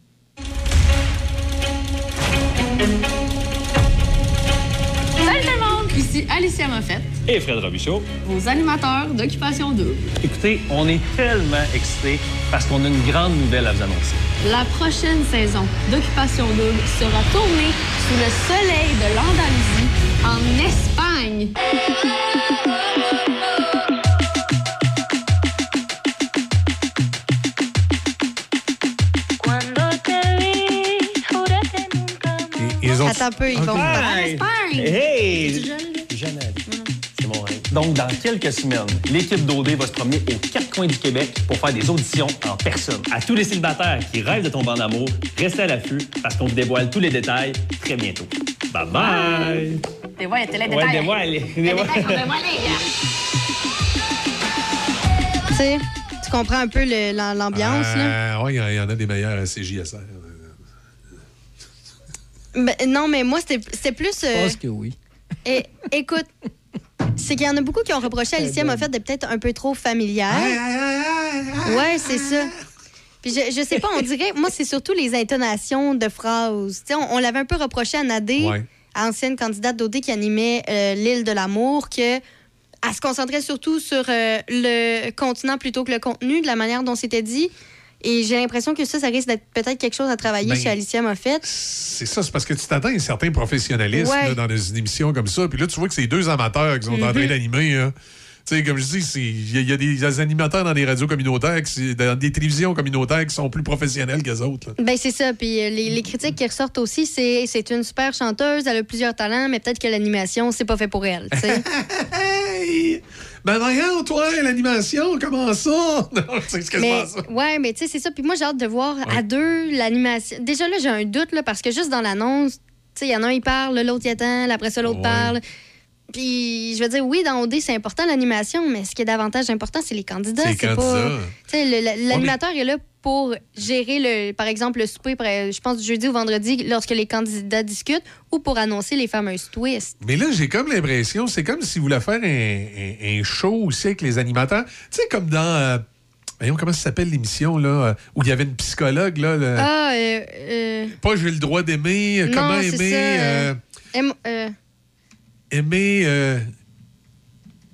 Ici Alicia Moffett, Et Fred Robichaud. vos animateurs d'Occupation Double. Écoutez, on est tellement excités parce qu'on a une grande nouvelle à vous annoncer. La prochaine saison d'Occupation Double sera tournée sous le soleil de l'Andalousie en Espagne. Ils ont... Attends un peu, ils vont. Hey! Hey! Jamais. C'est mon rêve. Donc, dans quelques semaines, l'équipe d'OD va se promener aux quatre coins du Québec pour faire des auditions en personne. À tous les célibataires qui rêvent de tomber en amour, restez à l'affût parce qu'on vous dévoile tous les détails très bientôt. Bye bye! Dévoile, télé Ouais, dévoile. [LAUGHS] dévoile. Tu sais, tu comprends un peu l'ambiance. là? Euh, ouais, il y en- il y en a des meilleurs à CJSR. Ben, non, mais moi, c'était c'était plus. Je euh, pense que oui. Et écoute, c'est qu'il y en a beaucoup qui ont reproché à Alicia Moffett d'être peut-être un peu trop familière. Ouais, c'est ça. Puis je, je sais pas, on dirait, moi, c'est surtout les intonations de phrases. Tu sais, on, on l'avait un peu reproché à Nadé, Ouais. ancienne candidate d'OD qui animait euh, l'île de l'amour, que elle se concentrait surtout sur euh, le continent plutôt que le contenu, de la manière dont c'était dit. Et j'ai l'impression que ça, ça risque d'être peut-être quelque chose à travailler Ben, chez Alicia Moffett. C'est ça, c'est parce que tu t'attends à un certain professionnalisme Ouais. dans une émission comme ça. Puis là, tu vois que c'est deux amateurs qui sont en train Mhm. d'animer. hein. Tu sais, comme je dis, il y, a- il y a des animateurs dans des radios communautaires, qui- dans des télévisions communautaires qui sont plus professionnels que les autres. là. Ben c'est ça. Puis euh, les, les critiques qui ressortent aussi, c'est c'est une super chanteuse, elle a plusieurs talents, mais peut-être que l'animation, c'est pas fait pour elle. [LAUGHS] Ben voyons, toi, l'animation, comment ça? [LAUGHS] C'est ce que mais, ça. ouais, mais tu sais, c'est ça. Puis moi, j'ai hâte de voir à deux l'animation. Déjà là, j'ai un doute, là, parce que juste dans l'annonce, tu sais, il y en a un, il parle, l'autre, il attend, après ça, l'autre Ouais. parle. Puis, je veux dire, oui, dans OD, c'est important l'animation, mais ce qui est davantage important, c'est les candidats. C'est pas. candidats. Tu sais, le- le- l'animateur est là pour gérer, le, par exemple, le souper, je pense, du jeudi au vendredi, lorsque les candidats discutent, ou pour annoncer les fameuses twists. Mais là, j'ai comme l'impression, c'est comme s'ils voulaient faire un, un- un show aussi avec les animateurs. Tu sais, comme dans. euh, voyons, comment ça s'appelle l'émission, là, euh, où il y avait une psychologue, là. le- Ah, euh, euh, Pas j'ai le droit d'aimer, Non, comment aimer. aime- aimer.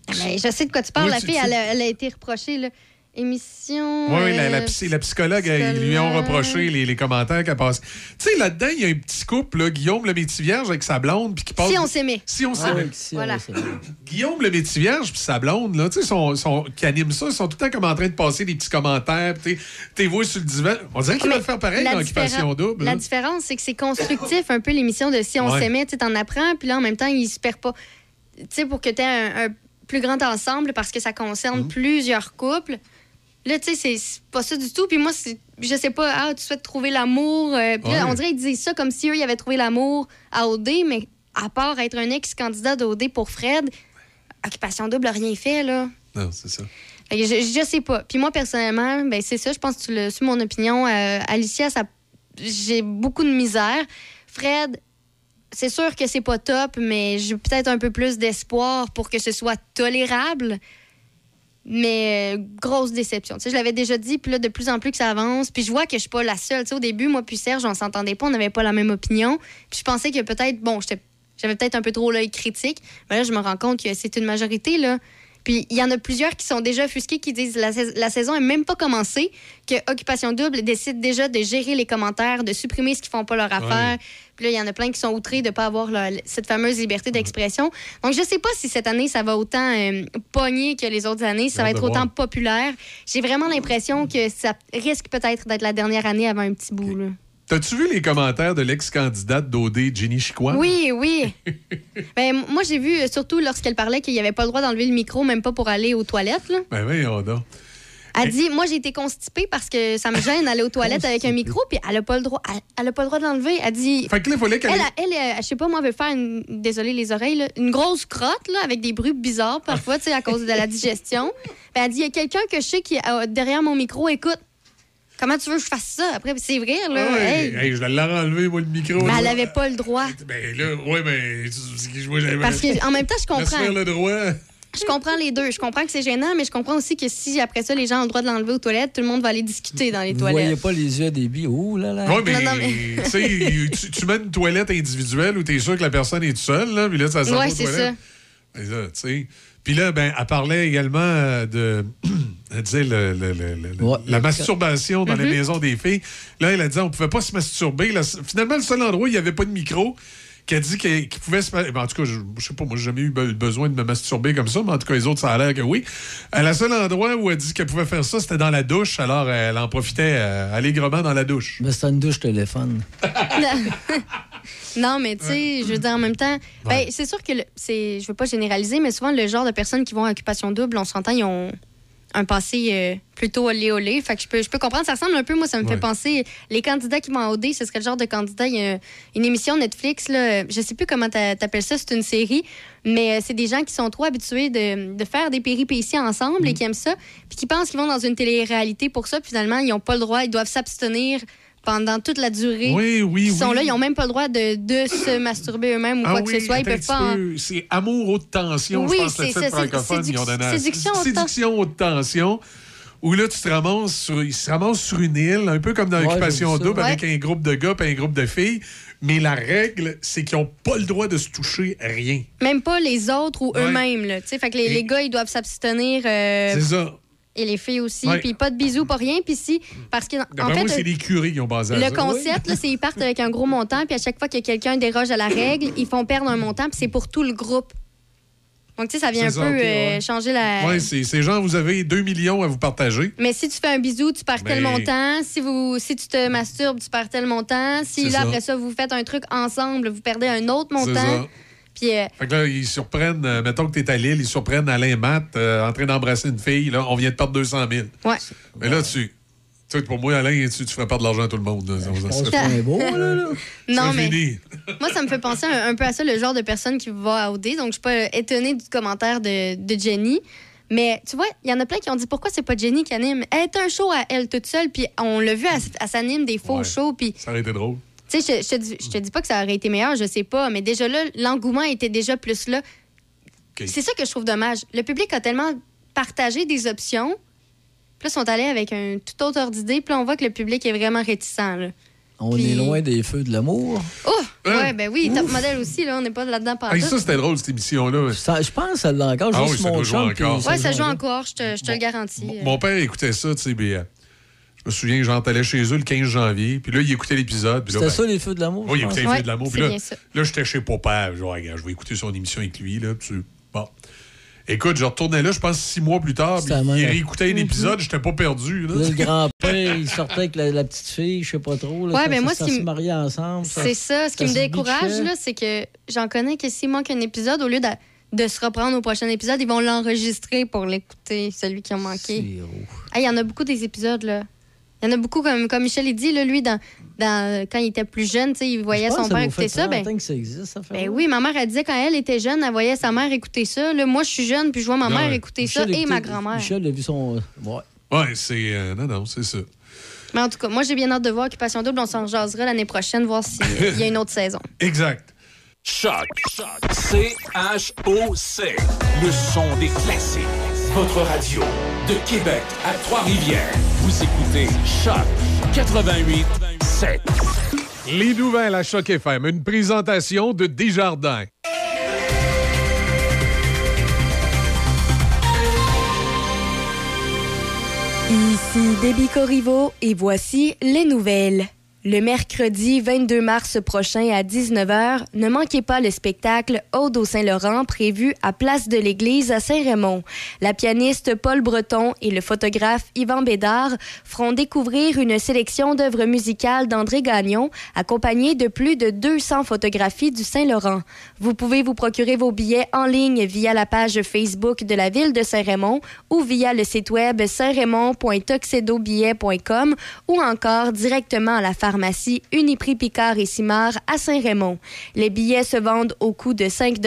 je sais de quoi tu parles. Oui, la tu- fille, tu- elle a, elle a été reprochée. Là. Émission. Oui, la, la euh, psy- la psychologue, ils lui ont reproché les, les commentaires qu'elle passe. Tu sais, là-dedans, il y a un petit couple, là, Guillaume le Métivierge avec sa blonde, puis qui passe. Si on s'aimait. Si on Ah s'aimait. si, Voilà. Guillaume le Métivierge puis sa blonde, là, tu sais, sont, sont- qui animent ça, ils sont tout le temps comme en train de passer des petits commentaires, puis t'es- t'es voué sur le divan. On dirait qu'ils Mais veulent faire pareil la dans Occupation Double. La là. différence, c'est que c'est constructif un peu l'émission de Si on Ouais. s'aimait, tu t'en apprends, puis là, en même temps, il se perd pas. Tu sais, pour que tu aies un, un plus grand ensemble parce que ça concerne plusieurs couples. Là, tu sais, c'est- pas ça du tout. Puis moi, je sais pas, ah, tu souhaites trouver l'amour. euh, Puis là, on dirait qu'ils disaient ça comme si eux, ils avaient trouvé l'amour à OD, mais à part être un ex-candidat d'OD pour Fred, Occupation Double rien fait, là. Non, c'est ça. Je, je sais pas. Puis moi, personnellement, ben c'est ça. Je pense que tu l'as su mon opinion. Euh, Alicia, ça, j'ai beaucoup de misère. Fred, c'est sûr que c'est pas top, mais j'ai peut-être un peu plus d'espoir pour que ce soit tolérable. Mais euh, grosse déception. Tu sais, je l'avais déjà dit, puis là, de plus en plus que ça avance. Puis je vois que je suis pas la seule. Au début, moi puis Serge, on s'entendait pas, on n'avait pas la même opinion. Puis je pensais que peut-être, bon, j'avais peut-être un peu trop l'œil critique. Mais là, je me rends compte que c'est une majorité, là. Puis il y en a plusieurs qui sont déjà offusqués, qui disent la, sais- la saison est même pas commencée, que Occupation Double décide déjà de gérer les commentaires, de supprimer ce qui font pas leur affaire. Puis là, il y en a plein qui sont outrés de pas avoir leur- cette fameuse liberté d'expression. Donc je sais pas si cette année ça va autant euh, pogner que les autres années, ça va être autant voir. populaire. J'ai vraiment l'impression que ça risque peut-être d'être la dernière année avant un petit bout. là. T'as-tu vu les commentaires de l'ex-candidate d'OD, Jenny Chicoine? Oui, oui. [LAUGHS] ben, moi, j'ai vu, euh, surtout lorsqu'elle parlait qu'il n'y avait pas le droit d'enlever le micro, même pas pour aller aux toilettes. Là. Ben voyons donc. Elle dit, moi, j'ai été constipée parce que ça me gêne d'aller aux toilettes avec un micro, puis elle n'a pas le droit, elle, elle a pas le droit de l'enlever. Elle dit. Fait que là, Elle, elle, euh, je sais pas, moi, elle veut faire, une, désolé les oreilles, là, une grosse crotte, là, avec des bruits bizarres parfois, tu sais, à cause de la digestion. Ben, elle dit, il y a quelqu'un que je sais qui, euh, derrière mon micro, écoute. Comment tu veux que je fasse ça? Après, c'est vrai, là. Ah hey. hey, je l'ai enlevé, moi, le micro. Mais là. elle n'avait pas le droit. Ben là, ouais, mais. Parce que, en même temps, je comprends. le droit. Je comprends les deux. Je comprends que c'est gênant, mais je comprends aussi que si après ça, les gens ont le droit de l'enlever aux toilettes, tout le monde va aller discuter dans les Vous voyez toilettes. pas les yeux à débit. Oh là là. Ouais, mais, Non, non, mais- [LAUGHS] tu tu, tu mets une toilette individuelle où t'es sûr que la personne est toute seule, là, puis là, ça va Ouais, aux c'est toilettes. Et là, tu sais. Puis là, ben, elle parlait également euh, de. [CLEARS THROAT] Elle disait le- le- le- le- le- la masturbation dans les Mhm. maisons des filles. Là, elle a dit on pouvait pas se masturber. Là, finalement, le seul endroit où il n'y avait pas de micro, qu'elle dit qu'elle qu'il pouvait se. ben, en tout cas, je, je sais pas, moi, j'ai jamais eu be- besoin de me masturber comme ça, mais en tout cas, les autres, ça a l'air que oui. Euh, le seul endroit où elle dit qu'elle pouvait faire ça, c'était dans la douche. Alors, elle en profitait euh, allègrement dans la douche. Mais c'est une douche téléphone. [LAUGHS] non, mais tu sais, je veux dire, en même temps, ben, c'est sûr que c'est, je veux pas généraliser, mais souvent, le genre de personnes qui vont à occupation double, on s'entend, ils ont un passé euh, plutôt olé olé. Fait que je peux, je peux comprendre. Ça ressemble un peu, moi, ça me Ouais. fait penser, les candidats qui vont à OD, ce serait le genre de candidat. Il y a une émission Netflix, là, je sais plus comment t'a- t'appelles ça, c'est une série, mais euh, c'est des gens qui sont trop habitués de, de faire des péripéties ensemble Mm. et qui aiment ça, puis qui pensent qu'ils vont dans une télé-réalité pour ça, puis finalement, ils n'ont pas le droit, ils doivent s'abstenir pendant toute la durée. Oui, oui, Ils sont oui. là, ils n'ont même pas le droit de, de se masturber eux-mêmes ou Ah quoi que ce soit. Ils peuvent pas. en-. C'est Amour haute tension, Oui, je pense, titre ça, c'est francophone. séduc- ils ont donné à- séduction haute Séduction haute tension. Où là, tu te ramasses sur, ils se ramassent sur une île, un peu comme dans Ouais, l'occupation double, avec un groupe de gars et un groupe de filles. Mais la règle, c'est qu'ils n'ont pas le droit de se toucher à rien. Même pas les autres ou Ouais. eux-mêmes. là. Tu sais, Fait que les, Et- les gars, ils doivent s'abstenir. euh, C'est ça. Et les filles aussi. Ouais. Puis pas de bisous, pas rien. Puis si. Parce que, en fait. c'est euh, les curés qui ont basé Le concept, c'est qu'ils partent avec un gros montant, puis à chaque fois que quelqu'un déroge à la règle, ils font perdre un montant, puis c'est pour tout le groupe. Donc, tu sais, ça vient un peu euh, changer la. Ouais, c'est genre, vous avez 2 millions à vous partager. Mais si tu fais un bisou, tu perds tel Ben- montant. Si, vous, si tu te masturbes, tu perds tel montant. Si là, ça. après ça, vous faites un truc ensemble, vous perdez un autre C'est montant. Puis, euh, Fait que là, ils surprennent, euh, mettons que t'es à Lille, ils surprennent Alain Matt euh, en train d'embrasser une fille. Là, on vient de perdre 200 000. ouais. Mais là, tu. Tu sais, pour moi, Alain, tu, tu ferais perdre de l'argent à tout le monde. là. Ça- ça On se serait- fait beau, là. là. [LAUGHS] Non, mais fini. [LAUGHS] moi, ça me fait penser un, un peu à ça, le genre de personne qui va à OD. Donc, je suis pas étonnée du commentaire de, de Jenny. Mais tu vois, il y en a plein qui ont dit pourquoi c'est pas Jenny qui anime? Elle est un show à elle toute seule, puis on l'a vu, elle, elle s'anime des faux Ouais. shows, puis Ça aurait été drôle. Tu sais, je, je te dis- je te dis pas que ça aurait été meilleur, je sais pas, mais déjà là, l'engouement était déjà plus là. C'est ça que je trouve dommage. Le public a tellement partagé des options, puis là, ils sont allés avec un tout autre ordre d'idée, puis là, on voit que le public est vraiment réticent. Là. On Puis- est loin des feux de l'amour. Oh! Hein? Ouais, ben oui, top modèle aussi, là, on n'est pas là-dedans par Hey, ça, c'était drôle, cette émission-là. Ça, je pense que ça l'a encore. Ah oui, ça mon chum, encore. Ouais, ça joue encore. je te, je te le garantis. Mon- Mon père écoutait ça, tu sais, euh, me souviens, j'entallais chez eux le 15 janvier, puis là, il écoutait l'épisode. C'était ben, ça, les feux de l'amour? Oui, il je pense? écoutait les Ouais, Feux de l'amour. c'est Puis là, là j'étais chez papa. Genre, regarde, je vais écouter son émission avec lui. Là, puis bon. Écoute, je retournais là, je pense, six mois plus tard. puis il réécoutait un épisode, j'étais pas perdu. Là. Là, le [LAUGHS] grand-père, il sortait avec la, la petite fille, je sais pas trop. Là, Ouais, ça, ben moi, ça ce qui se me- mariait ensemble. C'est ça. Ce qui me décourage, là, c'est que j'en connais que s'il manque un épisode, au lieu de. de se reprendre au prochain épisode. Ils vont l'enregistrer pour l'écouter, celui qui a manqué. Ah, Il y en a beaucoup des épisodes, là. Il y en a beaucoup, comme, comme Michel il dit, là, lui, dans, dans, quand il était plus jeune, il voyait son père écouter ça. Ben, 30 ans que ça existe, ça fait. ben oui, ma mère, elle disait quand elle était jeune, elle voyait sa mère écouter ça. Là, moi, je suis jeune, puis je vois ma mère Ouais. écouter ça et ma grand-mère. Michel a vu son. Ouais. Ouais, c'est. euh, non, non, c'est ça. Mais en tout cas, moi, j'ai bien hâte de voir Occupation Double. On s'en jasera l'année prochaine, voir s'il y a une autre saison. [LAUGHS] Exact. Choc. C-H-O-C. Le son des classiques. Votre radio de Québec à Trois-Rivières. Vous écoutez Choc 88 7. Les nouvelles à Choc FM, une présentation de Desjardins. Ici Déby Corriveau et voici les nouvelles. Le mercredi 22 mars prochain à 19h, ne manquez pas le spectacle Aude au Saint-Laurent prévu à Place de l'Église à Saint-Raymond. La pianiste Paul Breton et le photographe Yvan Bédard feront découvrir une sélection d'œuvres musicales d'André Gagnon, accompagnée de plus de 200 photographies du Saint-Laurent. Vous pouvez vous procurer vos billets en ligne via la page Facebook de la ville de Saint-Raymond ou via le site web saint-raymond.tuxedobillet.com ou encore directement à la pharmacie Uniprix Picard et Simard à Saint-Raymond. Les billets se vendent au coût de 5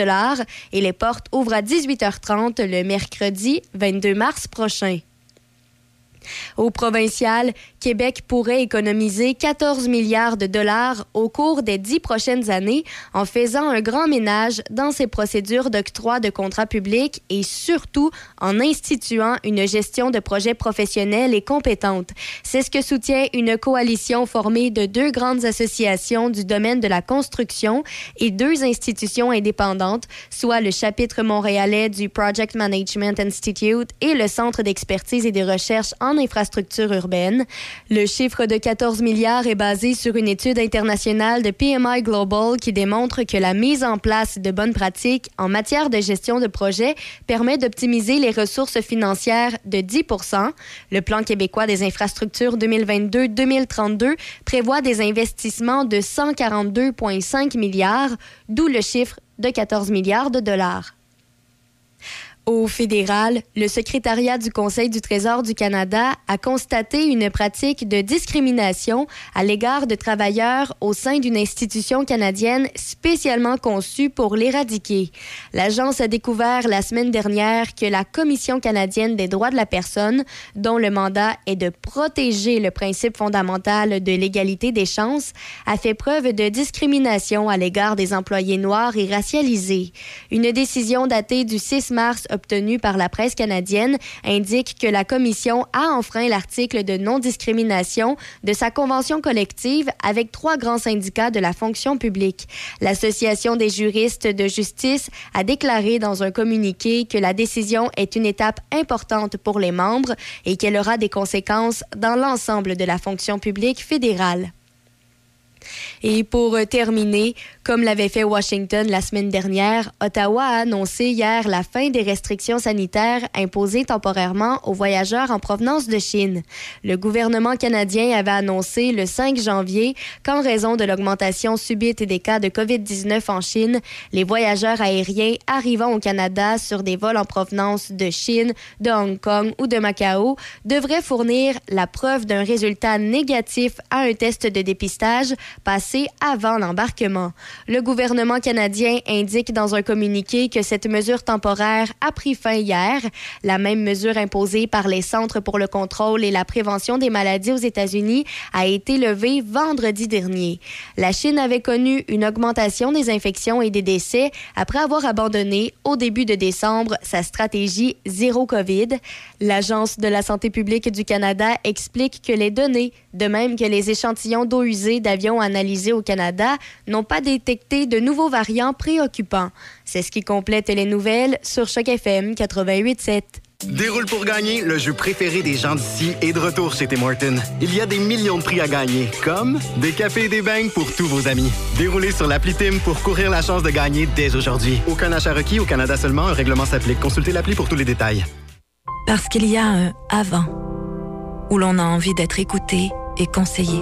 et les portes ouvrent à 18h30 le mercredi 22 mars prochain. Au provincial, Québec pourrait économiser 14 milliards de dollars au cours des dix prochaines années en faisant un grand ménage dans ses procédures d'octroi de contrats publics et surtout en instituant une gestion de projets professionnels et compétente. C'est ce que soutient une coalition formée de deux grandes associations du domaine de la construction et deux institutions indépendantes, soit le chapitre montréalais du Project Management Institute et le Centre d'expertise et de recherche en infrastructure urbaine. Le chiffre de 14 milliards est basé sur une étude internationale de PMI Global qui démontre que la mise en place de bonnes pratiques en matière de gestion de projet permet d'optimiser les ressources financières de 10% Le plan québécois des infrastructures 2022-2032 prévoit des investissements de 142,5 milliards, d'où le chiffre de 14 milliards de dollars. Au fédéral, le secrétariat du Conseil du Trésor du Canada a constaté une pratique de discrimination à l'égard de travailleurs au sein d'une institution canadienne spécialement conçue pour l'éradiquer. L'agence a découvert la semaine dernière que la Commission canadienne des droits de la personne, dont le mandat est de protéger le principe fondamental de l'égalité des chances, a fait preuve de discrimination à l'égard des employés noirs et racialisés. Une décision datée du 6 mars obtenue par la presse canadienne indique que la Commission a enfreint l'article de non-discrimination de sa convention collective avec trois grands syndicats de la fonction publique. L'Association des juristes de justice a déclaré dans un communiqué que la décision est une étape importante pour les membres et qu'elle aura des conséquences dans l'ensemble de la fonction publique fédérale. Et pour euh, terminer, comme l'avait fait Washington la semaine dernière, Ottawa a annoncé hier la fin des restrictions sanitaires imposées temporairement aux voyageurs en provenance de Chine. Le gouvernement canadien avait annoncé le 5 janvier qu'en raison de l'augmentation subite des cas de COVID-19 en Chine, les voyageurs aériens arrivant au Canada sur des vols en provenance de Chine, de Hong Kong ou de Macao devraient fournir la preuve d'un résultat négatif à un test de dépistage passé avant l'embarquement. Le gouvernement canadien indique dans un communiqué que cette mesure temporaire a pris fin hier. La même mesure imposée par les Centres pour le contrôle et la prévention des maladies aux États-Unis a été levée vendredi dernier. La Chine avait connu une augmentation des infections et des décès après avoir abandonné au début de décembre sa stratégie zéro COVID. L'Agence de la santé publique du Canada explique que les données, de même que les échantillons d'eau usée d'avions analysés au Canada, n'ont pas détecté de nouveaux variants préoccupants. C'est ce qui complète les nouvelles sur Choc FM 88.7. Déroule pour gagner, le jeu préféré des gens d'ici est de retour chez Tim Hortons. Il y a des millions de prix à gagner, comme des cafés et des beignes pour tous vos amis. Déroulez sur l'appli Tim pour courir la chance de gagner dès aujourd'hui. Aucun achat requis au Canada seulement, un règlement s'applique. Consultez l'appli pour tous les détails. Parce qu'il y a un avant, où l'on a envie d'être écouté et conseillé.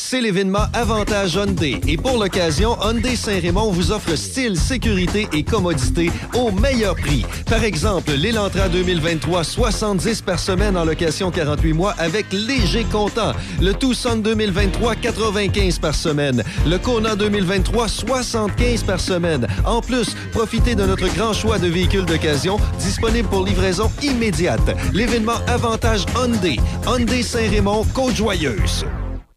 C'est l'événement Avantage Hyundai. Et pour l'occasion, Hyundai Saint-Raymond vous offre style, sécurité et commodité au meilleur prix. Par exemple, l'Elantra 2023, 70 par semaine en location 48 mois avec léger comptant. Le Tucson 2023, 95 par semaine. Le Kona 2023, 75 par semaine. En plus, profitez de notre grand choix de véhicules d'occasion disponibles pour livraison immédiate. L'événement Avantage Hyundai. Hyundai Saint-Raymond, Côte-Joyeuse.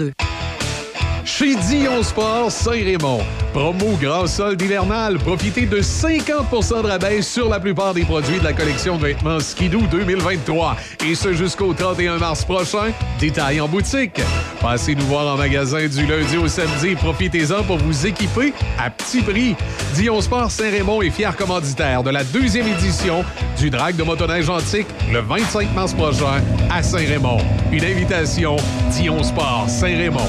2. Chez Dion Sport Saint-Raymond. Promo grand solde hivernal. Profitez de 50% de rabais sur la plupart des produits de la collection de vêtements Skidoo 2023. Et ce jusqu'au 31 mars prochain. Détail en boutique. Passez nous voir en magasin du lundi au samedi. Profitez-en pour vous équiper à petit prix. Dion Sport Saint-Raymond est fier commanditaire de la deuxième édition du Drag de motoneige antique le 25 mars prochain à Saint-Raymond. Une invitation Dion Sport Saint-Raymond.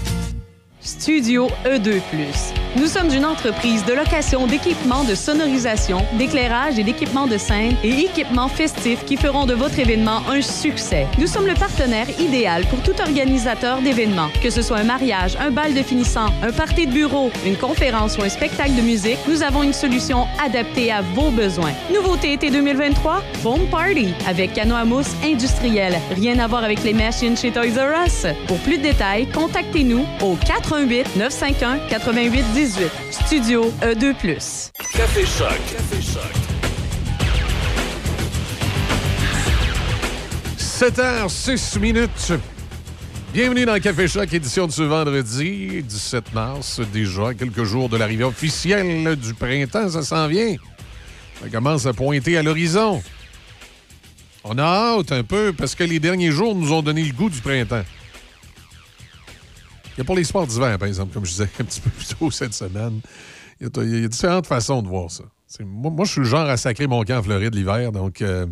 Studio E2+. Nous sommes une entreprise de location d'équipements de sonorisation, d'éclairage et d'équipements de scène et équipements festifs qui feront de votre événement un succès. Nous sommes le partenaire idéal pour tout organisateur d'événements, que ce soit un mariage, un bal de finissant, un party de bureau, une conférence ou un spectacle de musique, nous avons une solution adaptée à vos besoins. Nouveauté été 2023, Foam Party avec canot à mousse industriel. Rien à voir avec les machines chez Toys R Us. Pour plus de détails, contactez-nous au 88 951 88 18. Studio E E2+. Café Choc. Café Choc. 7h06 minutes. Bienvenue dans Café Choc, édition de ce vendredi 17 mars. Déjà quelques jours de l'arrivée officielle du printemps, ça s'en vient. Ça commence à pointer à l'horizon. On a hâte un peu parce que les derniers jours nous ont donné le goût du printemps. Pour les sports d'hiver, par exemple, comme je disais un petit peu plus tôt cette semaine. Il y a, différentes façons de voir ça. Moi, je suis le genre à sacrer mon camp en Floride l'hiver, donc euh,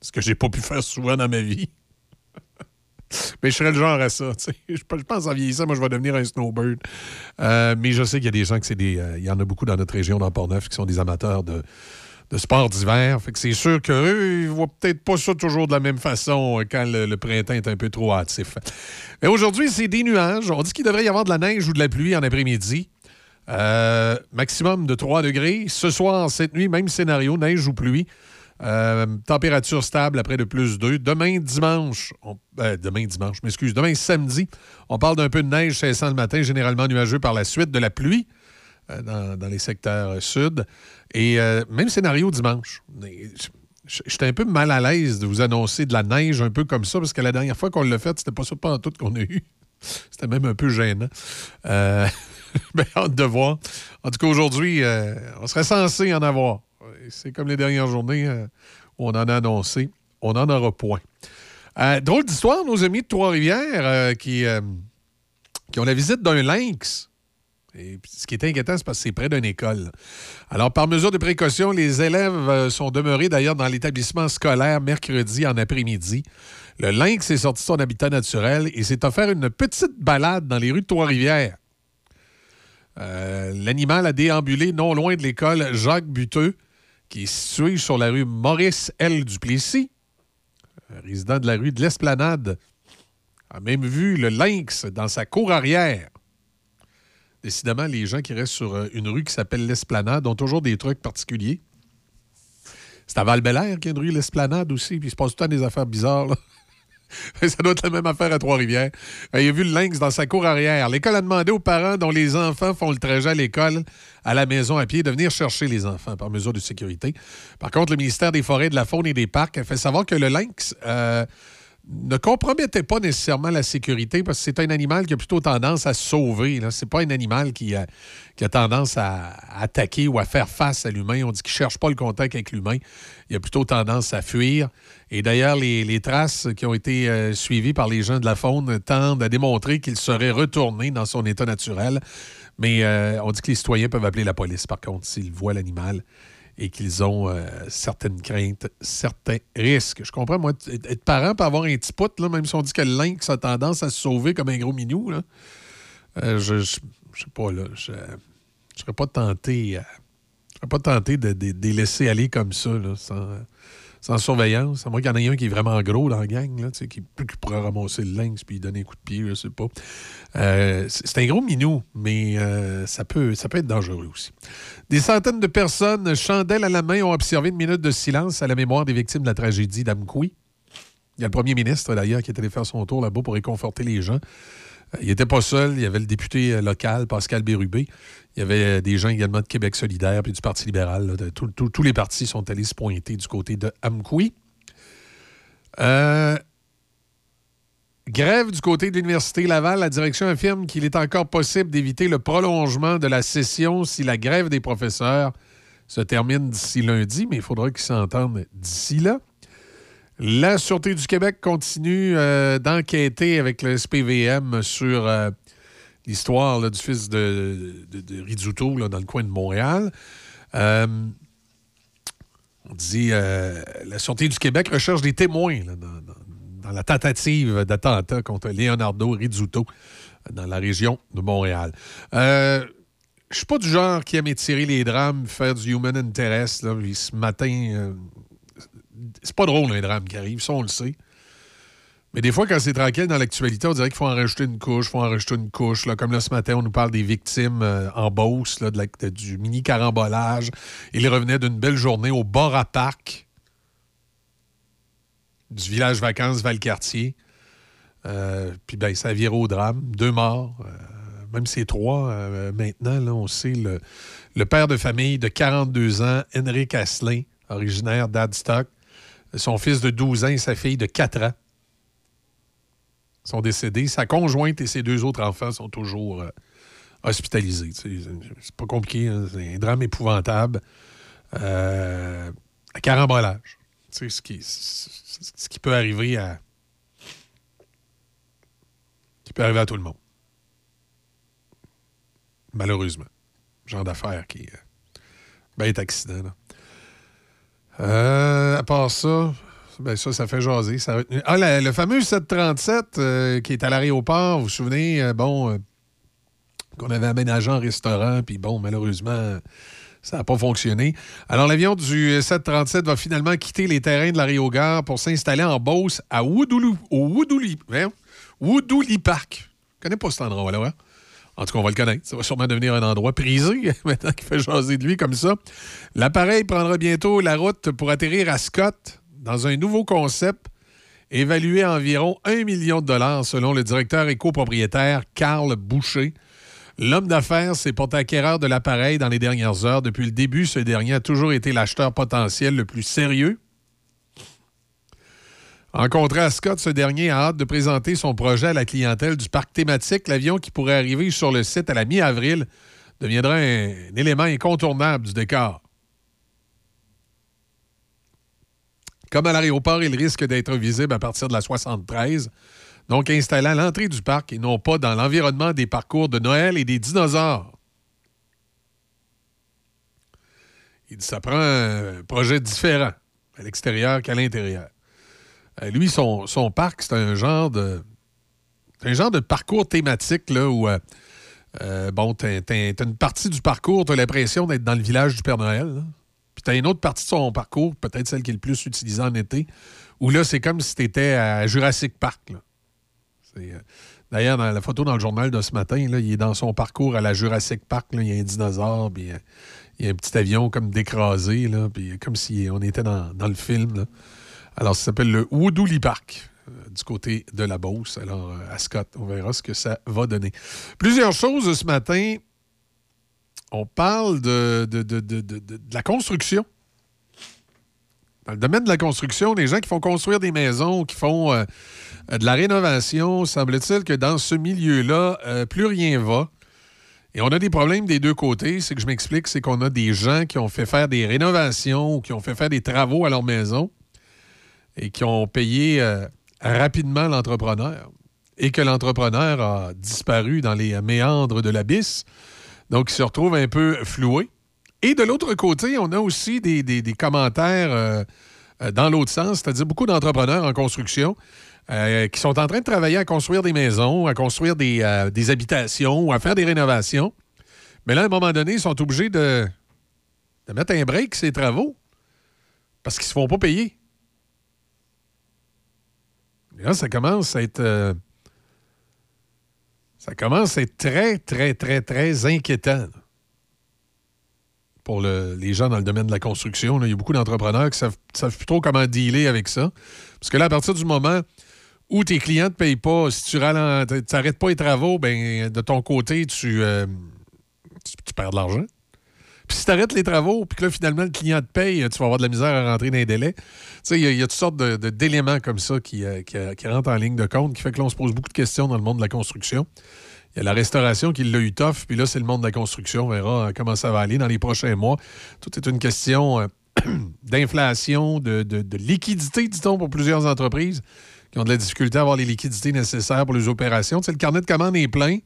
ce que j'ai pas pu faire souvent dans ma vie. [LAUGHS] mais je serais le genre à ça. [LAUGHS] je pense en vieillissant, moi, je vais devenir un snowbird. Euh, mais je sais qu'il y a des gens que c'est des. euh, il y en a beaucoup dans notre région, dans Port-Neuf, qui sont des amateurs de, de sports d'hiver. Fait que c'est sûr qu'eux, ils voient peut-être pas ça toujours de la même façon euh, quand le, printemps est un peu trop hâtif. Mais aujourd'hui, c'est des nuages. On dit qu'il devrait y avoir de la neige ou de la pluie en après-midi. Euh, maximum de 3 degrés. Ce soir, cette nuit, même scénario, neige ou pluie. Euh, température stable après de plus 2. Demain, dimanche, demain, dimanche, m'excuse, demain, samedi, on parle d'un peu de neige cessant le matin, généralement nuageux par la suite, de la pluie dans, dans les secteurs euh, sud. Et euh, même scénario dimanche. J'étais un peu mal à l'aise de vous annoncer de la neige un peu comme ça, parce que la dernière fois qu'on l'a fait, c'était pas ça pas en tout qu'on a eu. [LAUGHS] C'était même un peu gênant. Euh, [LAUGHS] ben, hâte de voir. En tout cas, aujourd'hui, euh, on serait censé en avoir. C'est comme les dernières journées euh, où on en a annoncé. On n'en aura point. Euh, drôle d'histoire, nos amis de Trois-Rivières euh, qui, euh, qui ont la visite d'un lynx. Ce qui est inquiétant, c'est parce que c'est près d'une école. Alors, par mesure de précaution, les élèves euh, sont demeurés d'ailleurs dans l'établissement scolaire mercredi en après-midi. Le lynx est sorti de son habitat naturel et s'est offert une petite balade dans les rues de Trois-Rivières. Euh, L'animal a déambulé non loin de l'école Jacques Buteux, qui est située sur la rue Maurice L. Duplessis, euh, résident de la rue de l'Esplanade. a même vu le lynx dans sa cour arrière. Décidément, les gens qui restent sur euh, une rue qui s'appelle l'Esplanade ont toujours des trucs particuliers. C'est à val qu'il y a une rue l'Esplanade aussi, puis il se passe tout le temps des affaires bizarres. là. [LAUGHS] Ça doit être la même affaire à Trois-Rivières. Euh, Il a vu le lynx dans sa cour arrière. L'école a demandé aux parents dont les enfants font le trajet à l'école, à la maison à pied, de venir chercher les enfants par mesure de sécurité. Par contre, le ministère des Forêts, de la Faune et des Parcs a fait savoir que le lynx euh, ne compromettait pas nécessairement la sécurité parce que c'est un animal qui a plutôt tendance à se sauver. là. C'est pas un animal qui a, tendance à, attaquer ou à faire face à l'humain. On dit qu'il cherche pas le contact avec l'humain. Il a plutôt tendance à fuir. Et d'ailleurs, les, les traces qui ont été euh, suivies par les gens de la faune tendent à démontrer qu'il serait retourné dans son état naturel. Mais euh, on dit que les citoyens peuvent appeler la police, par contre, s'ils voient l'animal et qu'ils ont euh, certaines craintes, certains risques. Je comprends, moi, être parent peut avoir un petit pout, là, même si on dit que le lynx a tendance à se sauver comme un gros minou. Là. Euh, je, je sais pas, là. Je ne serais pas tenté, euh, pas tenté de, de- de les laisser aller comme ça, là, sans, sans surveillance. À moins qu'il y en ait un qui est vraiment gros dans la gang, là, qui, qui pourrait ramasser le lynx puis donner un coup de pied, je sais pas. Euh, c'est c'est un gros minou, mais euh, ça, peut, ça peut être dangereux aussi. Des centaines de personnes, chandelles à la main, ont observé une minute de silence à la mémoire des victimes de la tragédie d'Amkoui. Il y a le premier ministre, d'ailleurs, qui est allé faire son tour là-bas pour réconforter les gens. Il n'était pas seul. Il y avait le député euh, local, Pascal Bérubé. Il y avait euh, des gens également de Québec solidaire puis du Parti libéral. tous les partis sont allés se pointer du côté de Amkoui. Euh, Grève du côté de l'Université Laval. La direction affirme qu'il est encore possible d'éviter le prolongement de la session si la grève des professeurs se termine d'ici lundi, mais il faudra qu'ils s'entendent d'ici là. La Sûreté du Québec continue euh, d'enquêter avec le SPVM sur euh, l'histoire du fils de, de, Rizzuto dans le coin de Montréal. Euh, on dit la Sûreté du Québec recherche des témoins dans, la tentative d'attentat contre Leonardo Rizzuto dans la région de Montréal. Je suis pas du genre qui aime étirer les drames, faire du human interest. Là. Ce matin, c'est pas drôle un drame qui arrive, ça on le sait. Mais des fois, quand c'est tranquille dans l'actualité, on dirait qu'il faut en rajouter une couche, il faut en rajouter une couche. Là. Comme là, ce matin, on nous parle des victimes euh, en Beauce, là, de du mini carambolage. Il revenait d'une belle journée au bord à parc du village vacances Valcartier. Euh, puis ben, ça a viré au drame. Deux morts. euh, même ces trois, euh, maintenant, là, on sait le, le père de famille de 42 ans, Henrik Asselin, originaire d'Adstock, son fils de 12 ans et sa fille de 4 ans sont décédés. Sa conjointe et ses deux autres enfants sont toujours euh, hospitalisés. C'est pas compliqué. hein. C'est un drame épouvantable. Euh, un carambolage. Sais, ce qui, peut arriver à. qui peut arriver à tout le monde. Malheureusement. Genre d'affaire qui. Euh, bête accident, là. Euh, à part ça, ben ça, ça fait jaser. Ah, la- le fameux 737 euh, qui est à l'aéroport, vous vous souvenez, euh, bon, euh, qu'on avait aménagé en restaurant, puis bon, malheureusement, ça n'a pas fonctionné. Alors, l'avion du 737 va finalement quitter les terrains de l'aérogare pour s'installer en Beauce à Woodouli, au Park. Je connais pas cet endroit-là, hein? En tout cas, on va le connaître. Ça va sûrement devenir un endroit prisé [LAUGHS] maintenant qu'il fait jaser de lui comme ça. L'appareil prendra bientôt la route pour atterrir à Scott dans un nouveau concept évalué à environ 1 million de dollars selon le directeur et copropriétaire Carl Boucher. L'homme d'affaires s'est porté acquéreur de l'appareil dans les dernières heures. Depuis le début, ce dernier a toujours été l'acheteur potentiel le plus sérieux. Rencontré à Scott, ce dernier a hâte de présenter son projet à la clientèle du parc thématique. L'avion qui pourrait arriver sur le site à la mi-avril deviendra un, élément incontournable du décor. Comme à l'aéroport, il risque d'être visible à partir de la 73, donc installé à l'entrée du parc et non pas dans l'environnement des parcours de Noël et des dinosaures. Il dit ça prend un projet différent à l'extérieur qu'à l'intérieur. Euh, lui, son, parc, c'est un genre de. un genre de parcours thématique là, où euh, euh, bon, t'as, une partie du parcours, t'as l'impression d'être dans le village du Père Noël. là. Puis t'as une autre partie de son parcours, peut-être celle qui est le plus utilisée en été, où là, c'est comme si t'étais à Jurassic Park. euh, D'ailleurs, dans la photo dans le journal de ce matin, là, il est dans son parcours à la Jurassic Park. là, il y a un dinosaure, puis il y a un petit avion comme d'écrasé, là, comme si on était dans, dans le film. Alors, ça s'appelle le Woodley Park euh, du côté de la Beauce. Alors, euh, à Scott, on verra ce que ça va donner. Plusieurs choses ce matin. On parle de, de- de- de- la construction. Dans le domaine de la construction, les gens qui font construire des maisons, qui font euh, de la rénovation, semble-t-il que dans ce milieu-là, plus rien va. Et on a des problèmes des deux côtés. C'est que je m'explique, c'est qu'on a des gens qui ont fait faire des rénovations ou qui ont fait faire des travaux à leur maison et qui ont payé euh, rapidement l'entrepreneur et que l'entrepreneur a disparu dans les méandres de l'abysse. Donc, il se retrouve un peu floué. Et de l'autre côté, on a aussi des, des- commentaires euh, euh, dans l'autre sens, c'est-à-dire beaucoup d'entrepreneurs en construction qui sont en train de travailler à construire des maisons, à construire des, des habitations ou à faire des rénovations. Mais là, à un moment donné, ils sont obligés de, de mettre un break ces travaux parce qu'ils ne se font pas payer. Là, ça commence à être. euh, ça commence à être très, très, très, très inquiétant pour le- les gens dans le domaine de la construction. Il y a beaucoup d'entrepreneurs qui ne savent, savent plus trop comment dealer avec ça. Parce que là, à partir du moment où tes clients ne te payent pas, si tu n'arrêtes pas les travaux, ben, de ton côté, tu, euh, tu, tu perds de l'argent. Puis si tu arrêtes les travaux, puis que là, finalement, le client te paye, tu vas avoir de la misère à rentrer dans les délais. Sais, il y, a- toutes sortes d'éléments comme ça qui, euh, euh, qui rentrent en ligne de compte, qui fait que là, on se pose beaucoup de questions dans le monde de la construction. Il y a la restauration qui l'a eu tough, puis là, c'est le monde de la construction. On verra euh, comment ça va aller dans les prochains mois. Tout est une question [CLEARS THROAT] d'inflation, de, liquidité, dit-on, pour plusieurs entreprises qui ont de la difficulté à avoir les liquidités nécessaires pour les opérations. Le carnet de commandes est plein.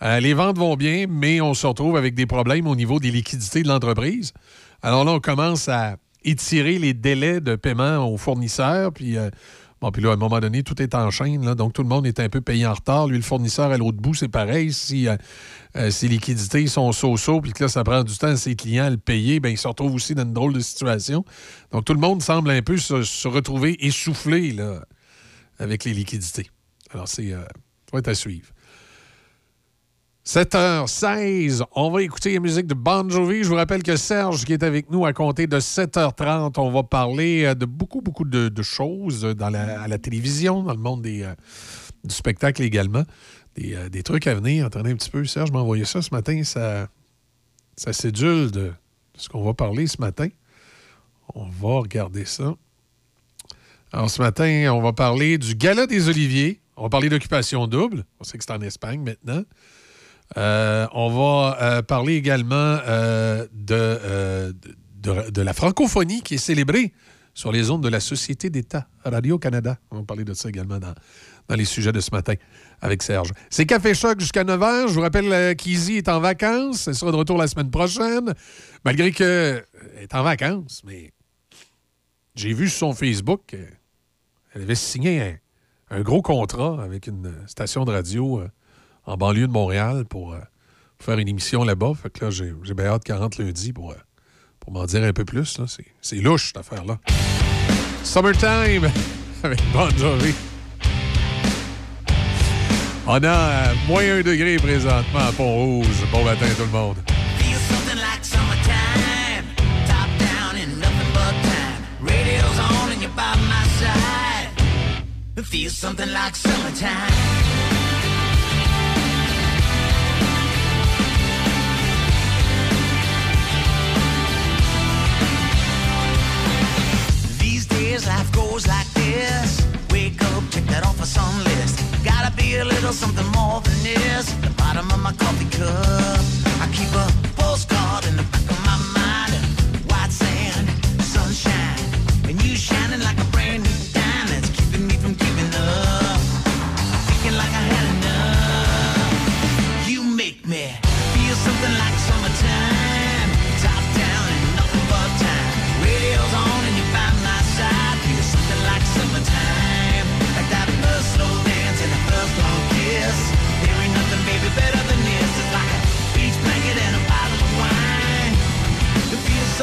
Les ventes vont bien, mais on se retrouve avec des problèmes au niveau des liquidités de l'entreprise. Alors là, on commence à étirer les délais de paiement aux fournisseurs. Puis, euh, bon, puis là, à un moment donné, tout est en chaîne. donc, tout le monde est un peu payé en retard. Lui, le fournisseur à l'autre bout, c'est pareil. Si euh, euh, ses liquidités sont so-so, puis que là, ça prend du temps à ses clients à le payer, bien, il se retrouve aussi dans une drôle de situation. Donc, tout le monde semble un peu se, retrouver essoufflé là, avec les liquidités. Alors, c'est ça va être à suivre. 7h16, on va écouter la musique de Bon Jovi. Je vous rappelle que Serge, qui est avec nous à compter de 7h30, on va parler euh, de beaucoup, beaucoup de, choses à la télévision, dans le monde euh, du spectacle également. Des, euh, des trucs à venir. Attendez un petit peu, Serge m'a envoyé ça ce matin. Ça, ça sédule de ce qu'on va parler ce matin. On va regarder ça. Alors, ce matin, on va parler du Gala des Oliviers. On va parler d'occupation double. On sait que c'est en Espagne maintenant. Euh, on va euh, parler également euh, de, la francophonie qui est célébrée sur les ondes de la Société d'État Radio-Canada. On va parler de ça également dans, les sujets de ce matin avec Serge. C'est Café Choc jusqu'à 9h. Je vous rappelle qu'Izzy est en vacances. Elle sera de retour la semaine prochaine. Malgré qu'elle est en vacances, mais j'ai vu sur son Facebook qu'elle avait signé un, gros contrat avec une station de radio en banlieue de Montréal pour, euh, faire une émission là-bas. Fait que là, j'ai j'ai bien hâte 40 lundi pour, euh, pour m'en dire un peu plus. là. C'est- C'est louche, cette affaire-là. Summertime [LAUGHS] avec Bon Jovi. On a euh, moins un degré présentement à Pont-Rouge. Bon matin, tout le monde. Something like summertime. Days life goes like this. Wake up, check that off a song list. Gotta be a little something more than this. The bottom of my coffee cup. I keep a postcard in the back of my mind. White sand, sunshine, and you shining like a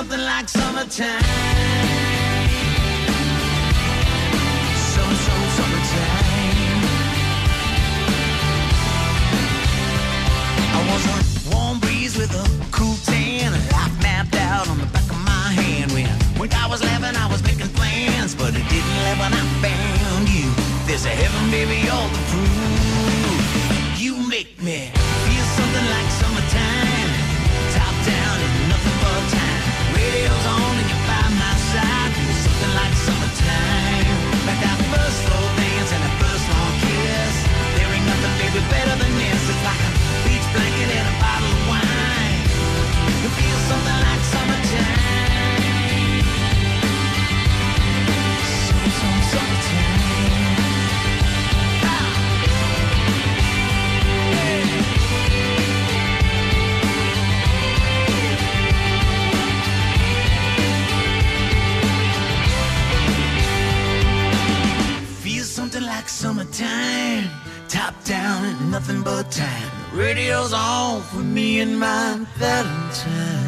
something like summertime. Summertime. I was a warm breeze with a cool tan. Life mapped out on the back of my hand. When, when I was 11, I was making plans, but it didn't live when I found you. There's a heaven, baby, all the proof. Nothing but time. Radio's on for me and my Valentine.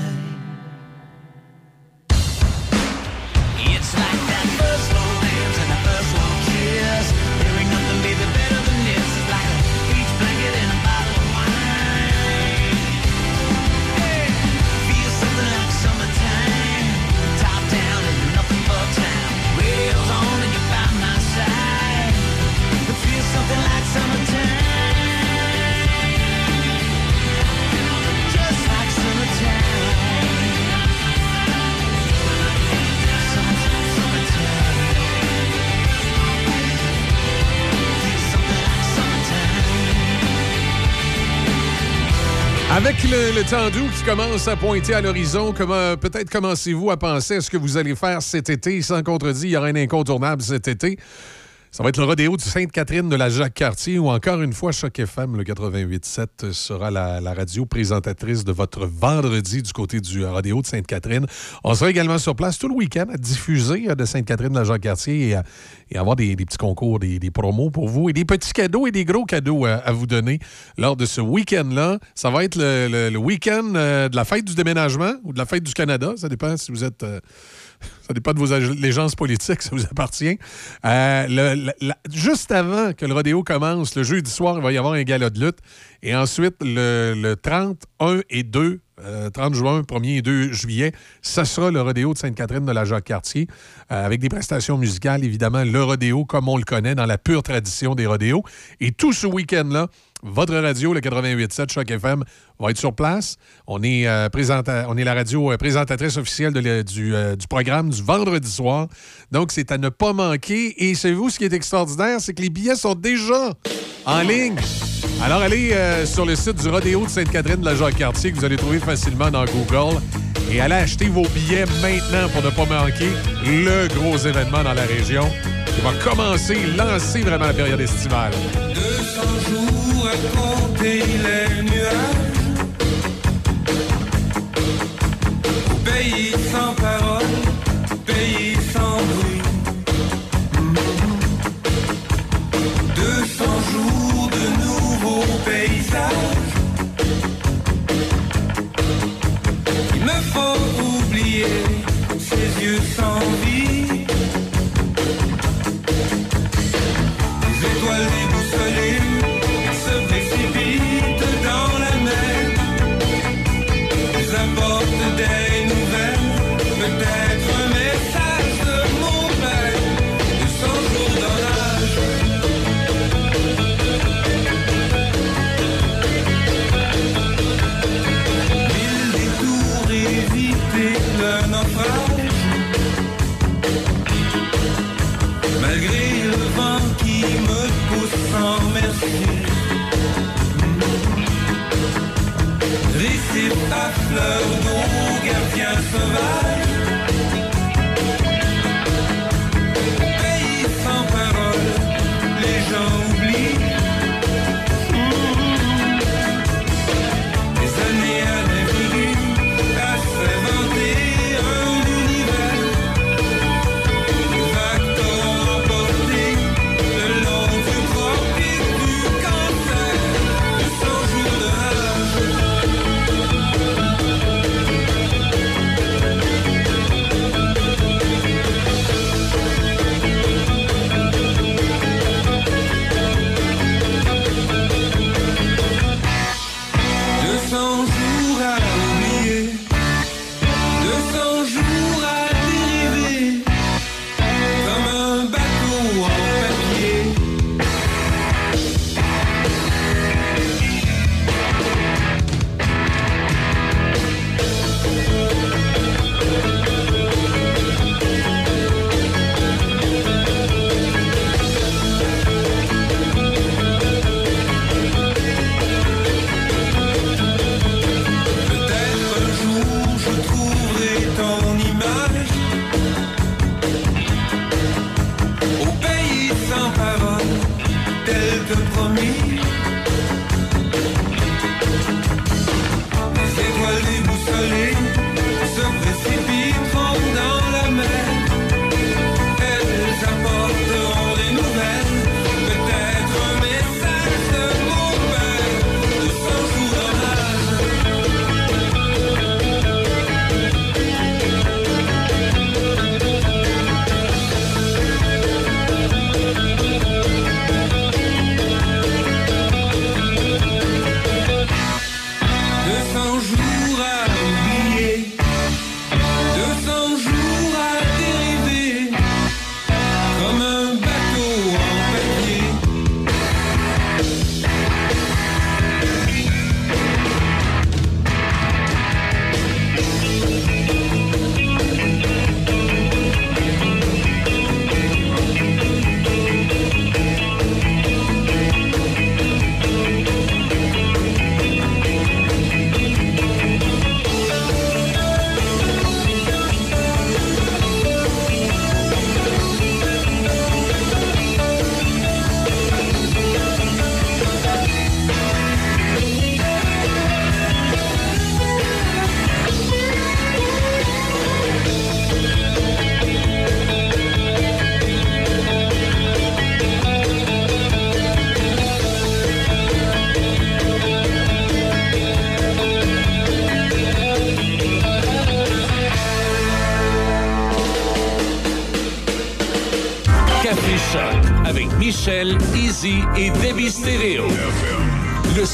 Le temps doux qui commence à pointer à l'horizon, comment peut-être commencez-vous à penser à ce que vous allez faire cet été? Sans contredit, il y aura un incontournable cet été. Ça va être le rodéo de Sainte-Catherine de la Jacques-Cartier où encore une fois, Choc FM, le 88.7, sera la, radio présentatrice de votre vendredi du côté du rodéo de Sainte-Catherine. On sera également sur place tout le week-end à diffuser euh, de Sainte-Catherine de la Jacques-Cartier et, avoir des, petits concours, des, promos pour vous et des petits cadeaux et des gros cadeaux à, à vous donner lors de ce week-end-là. Ça va être le, week-end euh, de la fête du déménagement ou de la fête du Canada. Ça dépend si vous êtes... euh, ça dépend de vos allégeances politiques, [LAUGHS] ça vous appartient. Euh, juste avant que le rodéo commence, le jeudi soir, il va y avoir un gala de lutte. Et ensuite, le, le 30, 1 et 2, euh, 30 juin, 1er et 2 juillet, ça sera le rodéo de Sainte-Catherine de la Jacques-Cartier, euh, avec des prestations musicales, évidemment, le rodéo comme on le connaît dans la pure tradition des rodéos. Et tout ce week-end-là, votre radio, le 88.7 Choc FM, va être sur place. On est, euh, la radio euh, présentatrice officielle euh, du programme du vendredi soir. Donc, c'est à ne pas manquer. Et savez-vous ce qui est extraordinaire? C'est que les billets sont déjà en ligne. Alors, allez sur le site du Rodéo de Sainte-Catherine de la Jacques-Cartier que vous allez trouver facilement dans Google et allez acheter vos billets maintenant pour ne pas manquer le gros événement dans la région qui va commencer, lancer vraiment la période estivale. 200 jours à compter les nuages pays sans parole, pays sans bruit. 200 jours de nouveaux paysages. Il me faut oublier ces yeux sans vie Récif à fleurs d'eau, gardien sauvage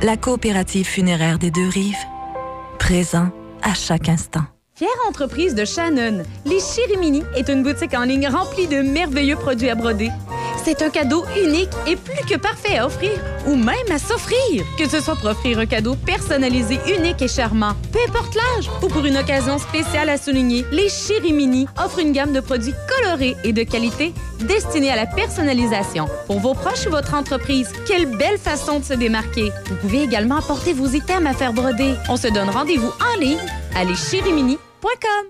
La coopérative funéraire des deux rives, présent à chaque instant. Fière entreprise de Shannon, les Chirimini est une boutique en ligne remplie de merveilleux produits à broder. C'est un cadeau unique et plus que parfait à offrir ou même à s'offrir. Que ce soit pour offrir un cadeau personnalisé, unique et charmant, peu importe l'âge, ou pour une occasion spéciale à souligner, les Chirimini offrent une gamme de produits colorés et de qualité destinés à la personnalisation. Pour vos proches ou votre entreprise, quelle belle façon de se démarquer. Vous pouvez également apporter vos items à faire broder. On se donne rendez-vous en ligne à leschirimini.com.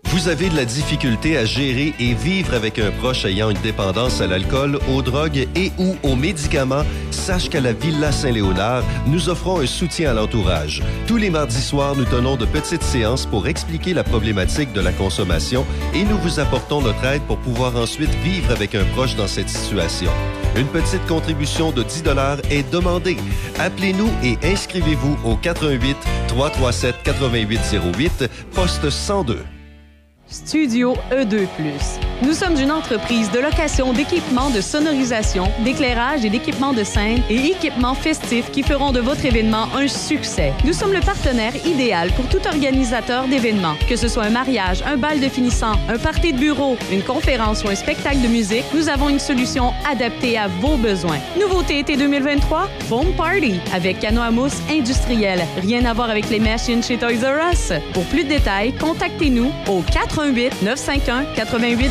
Vous avez de la difficulté à gérer et vivre avec un proche ayant une dépendance à l'alcool, aux drogues et ou aux médicaments, sache qu'à la Villa Saint-Léonard, nous offrons un soutien à l'entourage. Tous les mardis soirs, nous tenons de petites séances pour expliquer la problématique de la consommation et nous vous apportons notre aide pour pouvoir ensuite vivre avec un proche dans cette situation. Une petite contribution de 10 est demandée. Appelez-nous et inscrivez-vous au 88 337 8808 poste 102. Studio E2+. Nous sommes une entreprise de location d'équipements de sonorisation, d'éclairage et d'équipements de scène et équipements festifs qui feront de votre événement un succès. Nous sommes le partenaire idéal pour tout organisateur d'événements, que ce soit un mariage, un bal de finissant, un party de bureau, une conférence ou un spectacle de musique, nous avons une solution adaptée à vos besoins. Nouveauté été 2023, Foam Party avec canot à mousse industriel. Rien à voir avec les machines chez Toys R Us. Pour plus de détails, contactez-nous au 88 951 88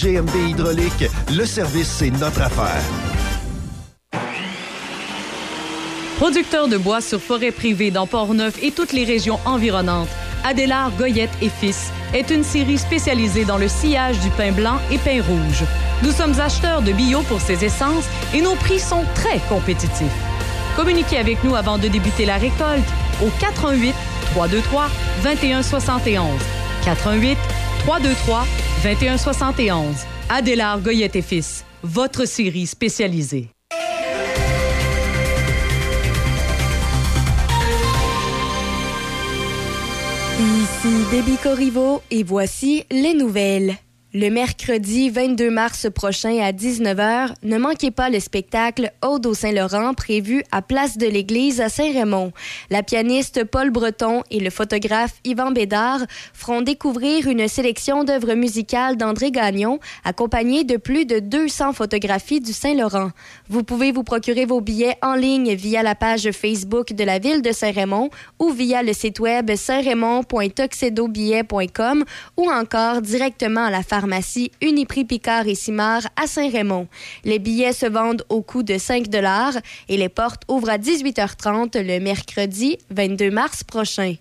GMB Hydraulique, le service, c'est notre affaire. Producteur de bois sur forêt privée dans Port-Neuf et toutes les régions environnantes, Adélard Goyette et Fils est une série spécialisée dans le sillage du pain blanc et pain rouge. Nous sommes acheteurs de bio pour ces essences et nos prix sont très compétitifs. Communiquez avec nous avant de débuter la récolte au 88 323 2171. 88 323 2171. Adélard Goyette et Fils, votre série spécialisée. Ici Déby Corriveau et voici les nouvelles. Le mercredi 22 mars prochain à 19h, ne manquez pas le spectacle Aude au Saint-Laurent prévu à Place de l'Église à Saint-Raymond. La pianiste Paul Breton et le photographe Yvan Bédard feront découvrir une sélection d'œuvres musicales d'André Gagnon, accompagnée de plus de 200 photographies du Saint-Laurent. Vous pouvez vous procurer vos billets en ligne via la page Facebook de la ville de Saint-Raymond ou via le site web saint-raymond.tuxedobillet.com ou encore directement à la Uniprix Picard et Simard à Saint-Raymond. Les billets se vendent au coût de 5 et les portes ouvrent à 18h30 le mercredi 22 mars prochain.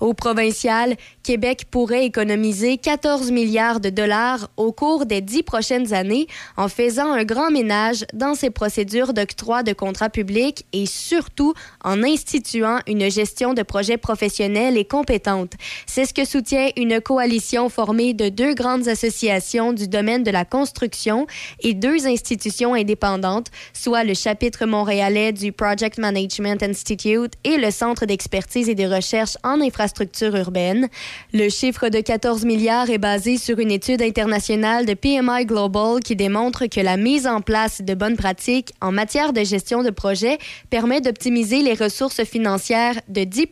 Au provincial, Québec pourrait économiser 14 milliards de dollars au cours des dix prochaines années en faisant un grand ménage dans ses procédures d'octroi de contrats publics et surtout en instituant une gestion de projets professionnels et compétente. C'est ce que soutient une coalition formée de deux grandes associations du domaine de la construction et deux institutions indépendantes, soit le chapitre montréalais du Project Management Institute et le Centre d'expertise et de recherche en en infrastructure urbaine. Le chiffre de 14 milliards est basé sur une étude internationale de PMI Global qui démontre que la mise en place de bonnes pratiques en matière de gestion de projet permet d'optimiser les ressources financières de 10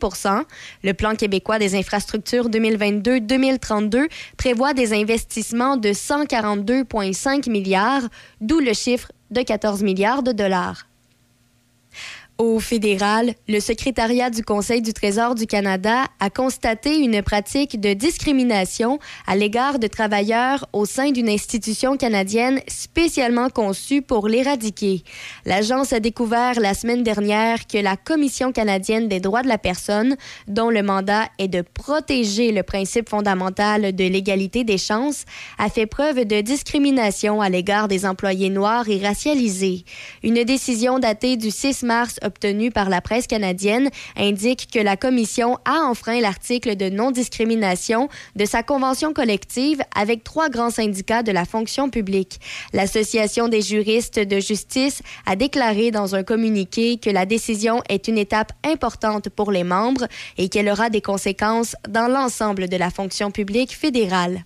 Le plan québécois des infrastructures 2022-2032 prévoit des investissements de 142,5 milliards, d'où le chiffre de 14 milliards de dollars. Au fédéral, le secrétariat du Conseil du Trésor du Canada a constaté une pratique de discrimination à l'égard de travailleurs au sein d'une institution canadienne spécialement conçue pour l'éradiquer. L'agence a découvert la semaine dernière que la Commission canadienne des droits de la personne, dont le mandat est de protéger le principe fondamental de l'égalité des chances, a fait preuve de discrimination à l'égard des employés noirs et racialisés. Une décision datée du 6 mars obtenue par la presse canadienne indique que la Commission a enfreint l'article de non-discrimination de sa convention collective avec trois grands syndicats de la fonction publique. L'Association des juristes de justice a déclaré dans un communiqué que la décision est une étape importante pour les membres et qu'elle aura des conséquences dans l'ensemble de la fonction publique fédérale.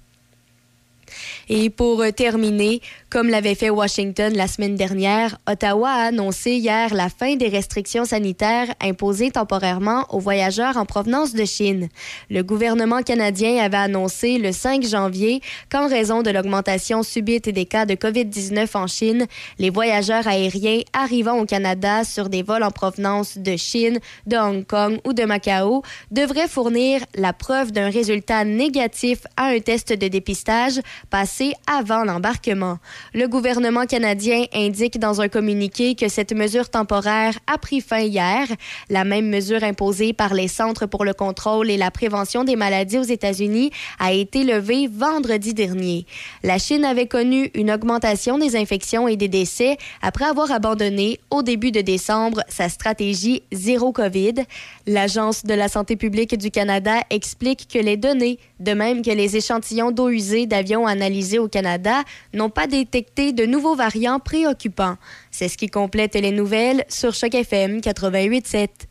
Et pour euh, terminer, comme l'avait fait Washington la semaine dernière, Ottawa a annoncé hier la fin des restrictions sanitaires imposées temporairement aux voyageurs en provenance de Chine. Le gouvernement canadien avait annoncé le 5 janvier qu'en raison de l'augmentation subite des cas de COVID-19 en Chine, les voyageurs aériens arrivant au Canada sur des vols en provenance de Chine, de Hong Kong ou de Macao devraient fournir la preuve d'un résultat négatif à un test de dépistage passé avant l'embarquement. Le gouvernement canadien indique dans un communiqué que cette mesure temporaire a pris fin hier. La même mesure imposée par les Centres pour le contrôle et la prévention des maladies aux États-Unis a été levée vendredi dernier. La Chine avait connu une augmentation des infections et des décès après avoir abandonné au début de décembre sa stratégie zéro COVID. L'Agence de la santé publique du Canada explique que les données, de même que les échantillons d'eau usée d'avions analysés au Canada, n'ont pas détecté de nouveaux variants préoccupants. C'est ce qui complète les nouvelles sur Choc FM 88.7.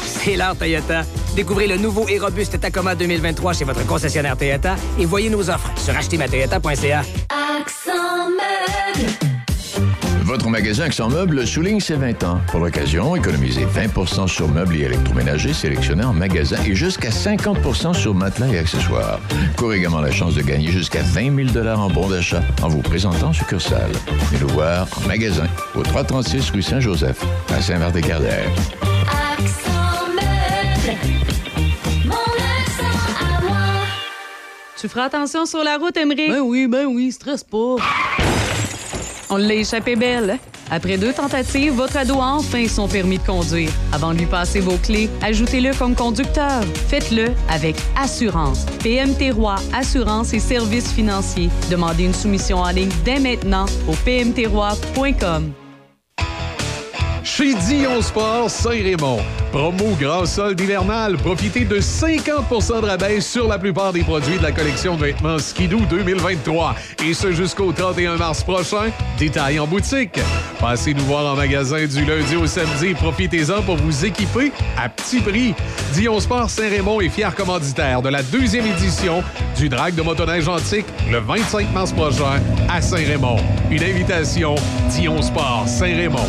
C'est l'heure Toyota. Découvrez le nouveau et robuste Tacoma 2023 chez votre concessionnaire Toyota et voyez nos offres sur achetermatoyota.ca. Accent meuble. Votre magasin Accent Meubles souligne ses 20 ans. Pour l'occasion, économisez 20% sur meubles et électroménagers sélectionnés en magasin et jusqu'à 50% sur matelas et accessoires. Courez également la chance de gagner jusqu'à 20 000 en bons d'achat en vous présentant en succursale. Venez nous voir en magasin au 336 rue Saint-Joseph à Saint-Martin-Carrière. Accent Tu feras attention sur la route, Emery. Ben oui, ben oui, stresse pas. On l'a échappé belle. Après deux tentatives, votre ado a enfin son permis de conduire. Avant de lui passer vos clés, ajoutez-le comme conducteur. Faites-le avec assurance. PMT Roi Assurance et services financiers. Demandez une soumission en ligne dès maintenant au pmtroi.com. Chez Dion Sport Saint-Raymond. Promo grand solde hivernal. Profitez de 50% de rabais sur la plupart des produits de la collection de vêtements Skidoo 2023. Et ce jusqu'au 31 mars prochain. Détail en boutique. Passez nous voir en magasin du lundi au samedi. Profitez-en pour vous équiper à petit prix. Dion Sport Saint-Raymond est fier commanditaire de la deuxième édition du Drag de motoneige antique le 25 mars prochain à Saint-Raymond. Une invitation Dion Sport Saint-Raymond.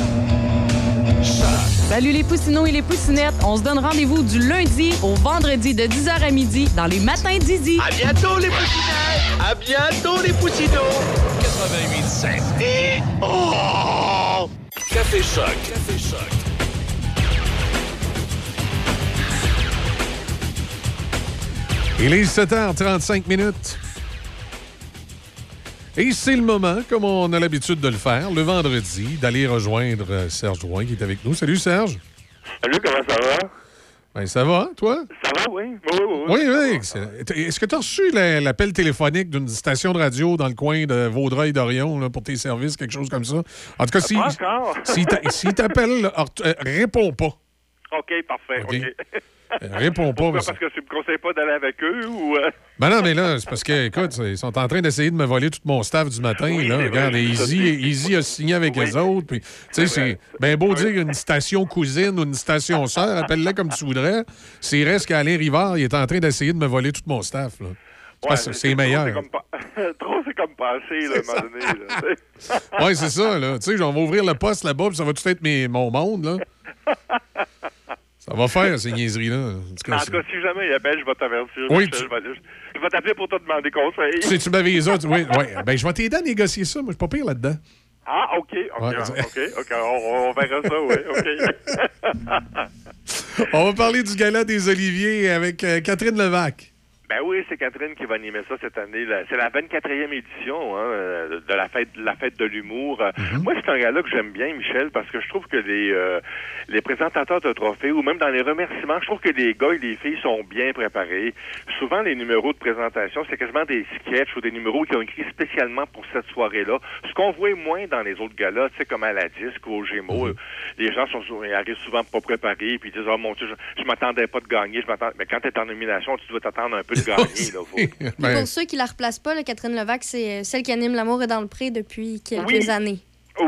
Salut les poussinots et les poussinettes. On se donne rendez-vous du lundi au vendredi de 10h à midi dans les matins d'Izzy. À bientôt les poussinettes! À bientôt les poussinots! 88.7. Et... Oh! Café Choc. Café Choc. Il est 7h35 minutes. Et c'est le moment, comme on a l'habitude de le faire, le vendredi, d'aller rejoindre euh, Serge Drouin qui est avec nous. Salut Serge. Salut, comment ça va? Ben, ça va, toi? Ça va, oui. Oui, oui, oui. Oui, Est-ce que tu as reçu la- l'appel téléphonique d'une station de radio dans le coin de Vaudreuil-Dorion pour tes services, quelque chose comme ça? En tout cas, si, Pas si euh, réponds pas. OK, parfait. Euh, réponds pas. Pourquoi? parce- Parce que tu me conseilles pas d'aller avec eux ou. euh, Ben non, mais là, c'est parce que, écoute, ils sont en train d'essayer de me voler tout mon staff du matin. Oui, là. Regarde, vrai, Easy, Easy a signé avec les autres. Puis, tu sais, c'est ben beau dire une station cousine ou une station sœur, appelle-la comme tu voudrais. C'est reste qu'Alain Rivard, il est en train d'essayer de me voler tout mon staff. là. Que c'est meilleur. [LAUGHS] Trop, c'est comme passer, là, à un moment donné. [LAUGHS] Oui, c'est ça, là. Tu sais, on va ouvrir le poste là-bas, puis ça va tout être mes, mon monde, là. [LAUGHS] Ça va faire, ces niaiseries-là. En tout cas, En tout cas, si jamais il appelle, je vais t'avertir. Oui, tu- Je vais, t'appeler pour te demander conseil. Si tu m'avais les autres, oui, oui. Ben, je vais t'aider à négocier ça. Moi, je suis pas pire là-dedans. Ah, OK. OK, Ouais, OK, OK. On, on verra ça, oui. OK. [LAUGHS] On va parler du gala des Oliviers avec euh, Catherine Levac. Ben oui, c'est Catherine qui va animer ça cette année. C'est la 24e édition hein, euh, de la fête, la fête de l'humour. Euh, Mhm. Moi, c'est un gars-là que j'aime bien, Michel, parce que je trouve que les, euh, les présentateurs de trophées, ou même dans les remerciements, je trouve que les gars et les filles sont bien préparés. Souvent, les numéros de présentation, c'est quasiment des sketchs ou des numéros qui ont écrit spécialement pour cette soirée-là. Ce qu'on voit moins dans les autres galas, tu sais, comme à la disque ou au Gémeaux, euh, les gens sont, arrivent souvent pas préparés, puis ils disent, oh mon Dieu, je, je m'attendais pas de gagner, je m'attends. Mais quand t'es en nomination, tu dois t'attendre un peu [LAUGHS] gagner, là. Faut- [LAUGHS] Puis Ben, pour ceux qui la replacent pas, là, Catherine Levac, c'est euh, celle qui anime L'amour est dans le pré depuis quelques Oui. années.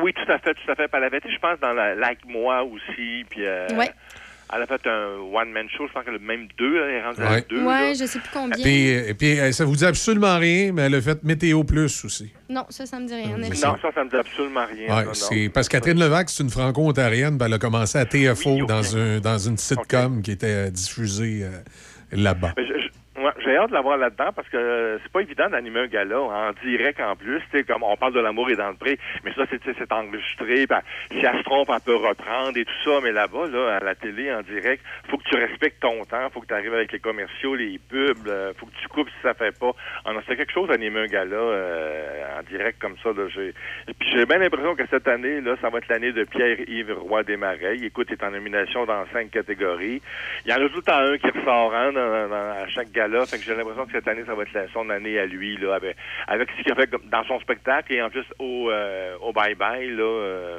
Oui, tout à fait, tout à fait. Puis elle avait été, je pense, dans la Like Moi aussi. Puis euh, Ouais. elle a fait un one-man show, je pense qu'elle a même deux, elle est rendue à Ouais. deux. Ouais, là. je sais plus combien. Puis, et puis, euh, ça vous dit absolument rien, mais elle a fait Météo Plus aussi. Non, ça, ça me dit rien. Non, ça, ça me dit absolument rien. Ouais, non. parce que Catherine Levac, c'est une franco-ontarienne. puis Elle a commencé à TFO dans, un, dans une sitcom qui était diffusée euh, là-bas. Je- J'ai hâte de la voir là-dedans parce que euh, c'est pas évident d'animer un gala en direct en plus. Comme on parle de l'amour et dans le pré, mais ça, c'est enregistré. puis si elle se trompe, elle peut reprendre et tout ça. Mais là-bas, là, à la télé, en direct, faut que tu respectes ton temps. faut que tu arrives avec les commerciaux, les pubs. euh, faut que tu coupes si ça fait pas. Ah non, c'est quelque chose d'animer un gala euh, en direct comme ça. J'ai... Puis j'ai bien l'impression que cette année, là, ça va être l'année de Pierre-Yves Roy Desmarais. Écoute, il est en nomination dans cinq catégories. Il y en a tout un qui ressort hein, à chaque gala. Fait que j'ai l'impression que cette année, ça va être la- son année à lui, là, avec, avec ce qu'il a fait dans son spectacle et en plus au, euh, au bye-bye, là. euh,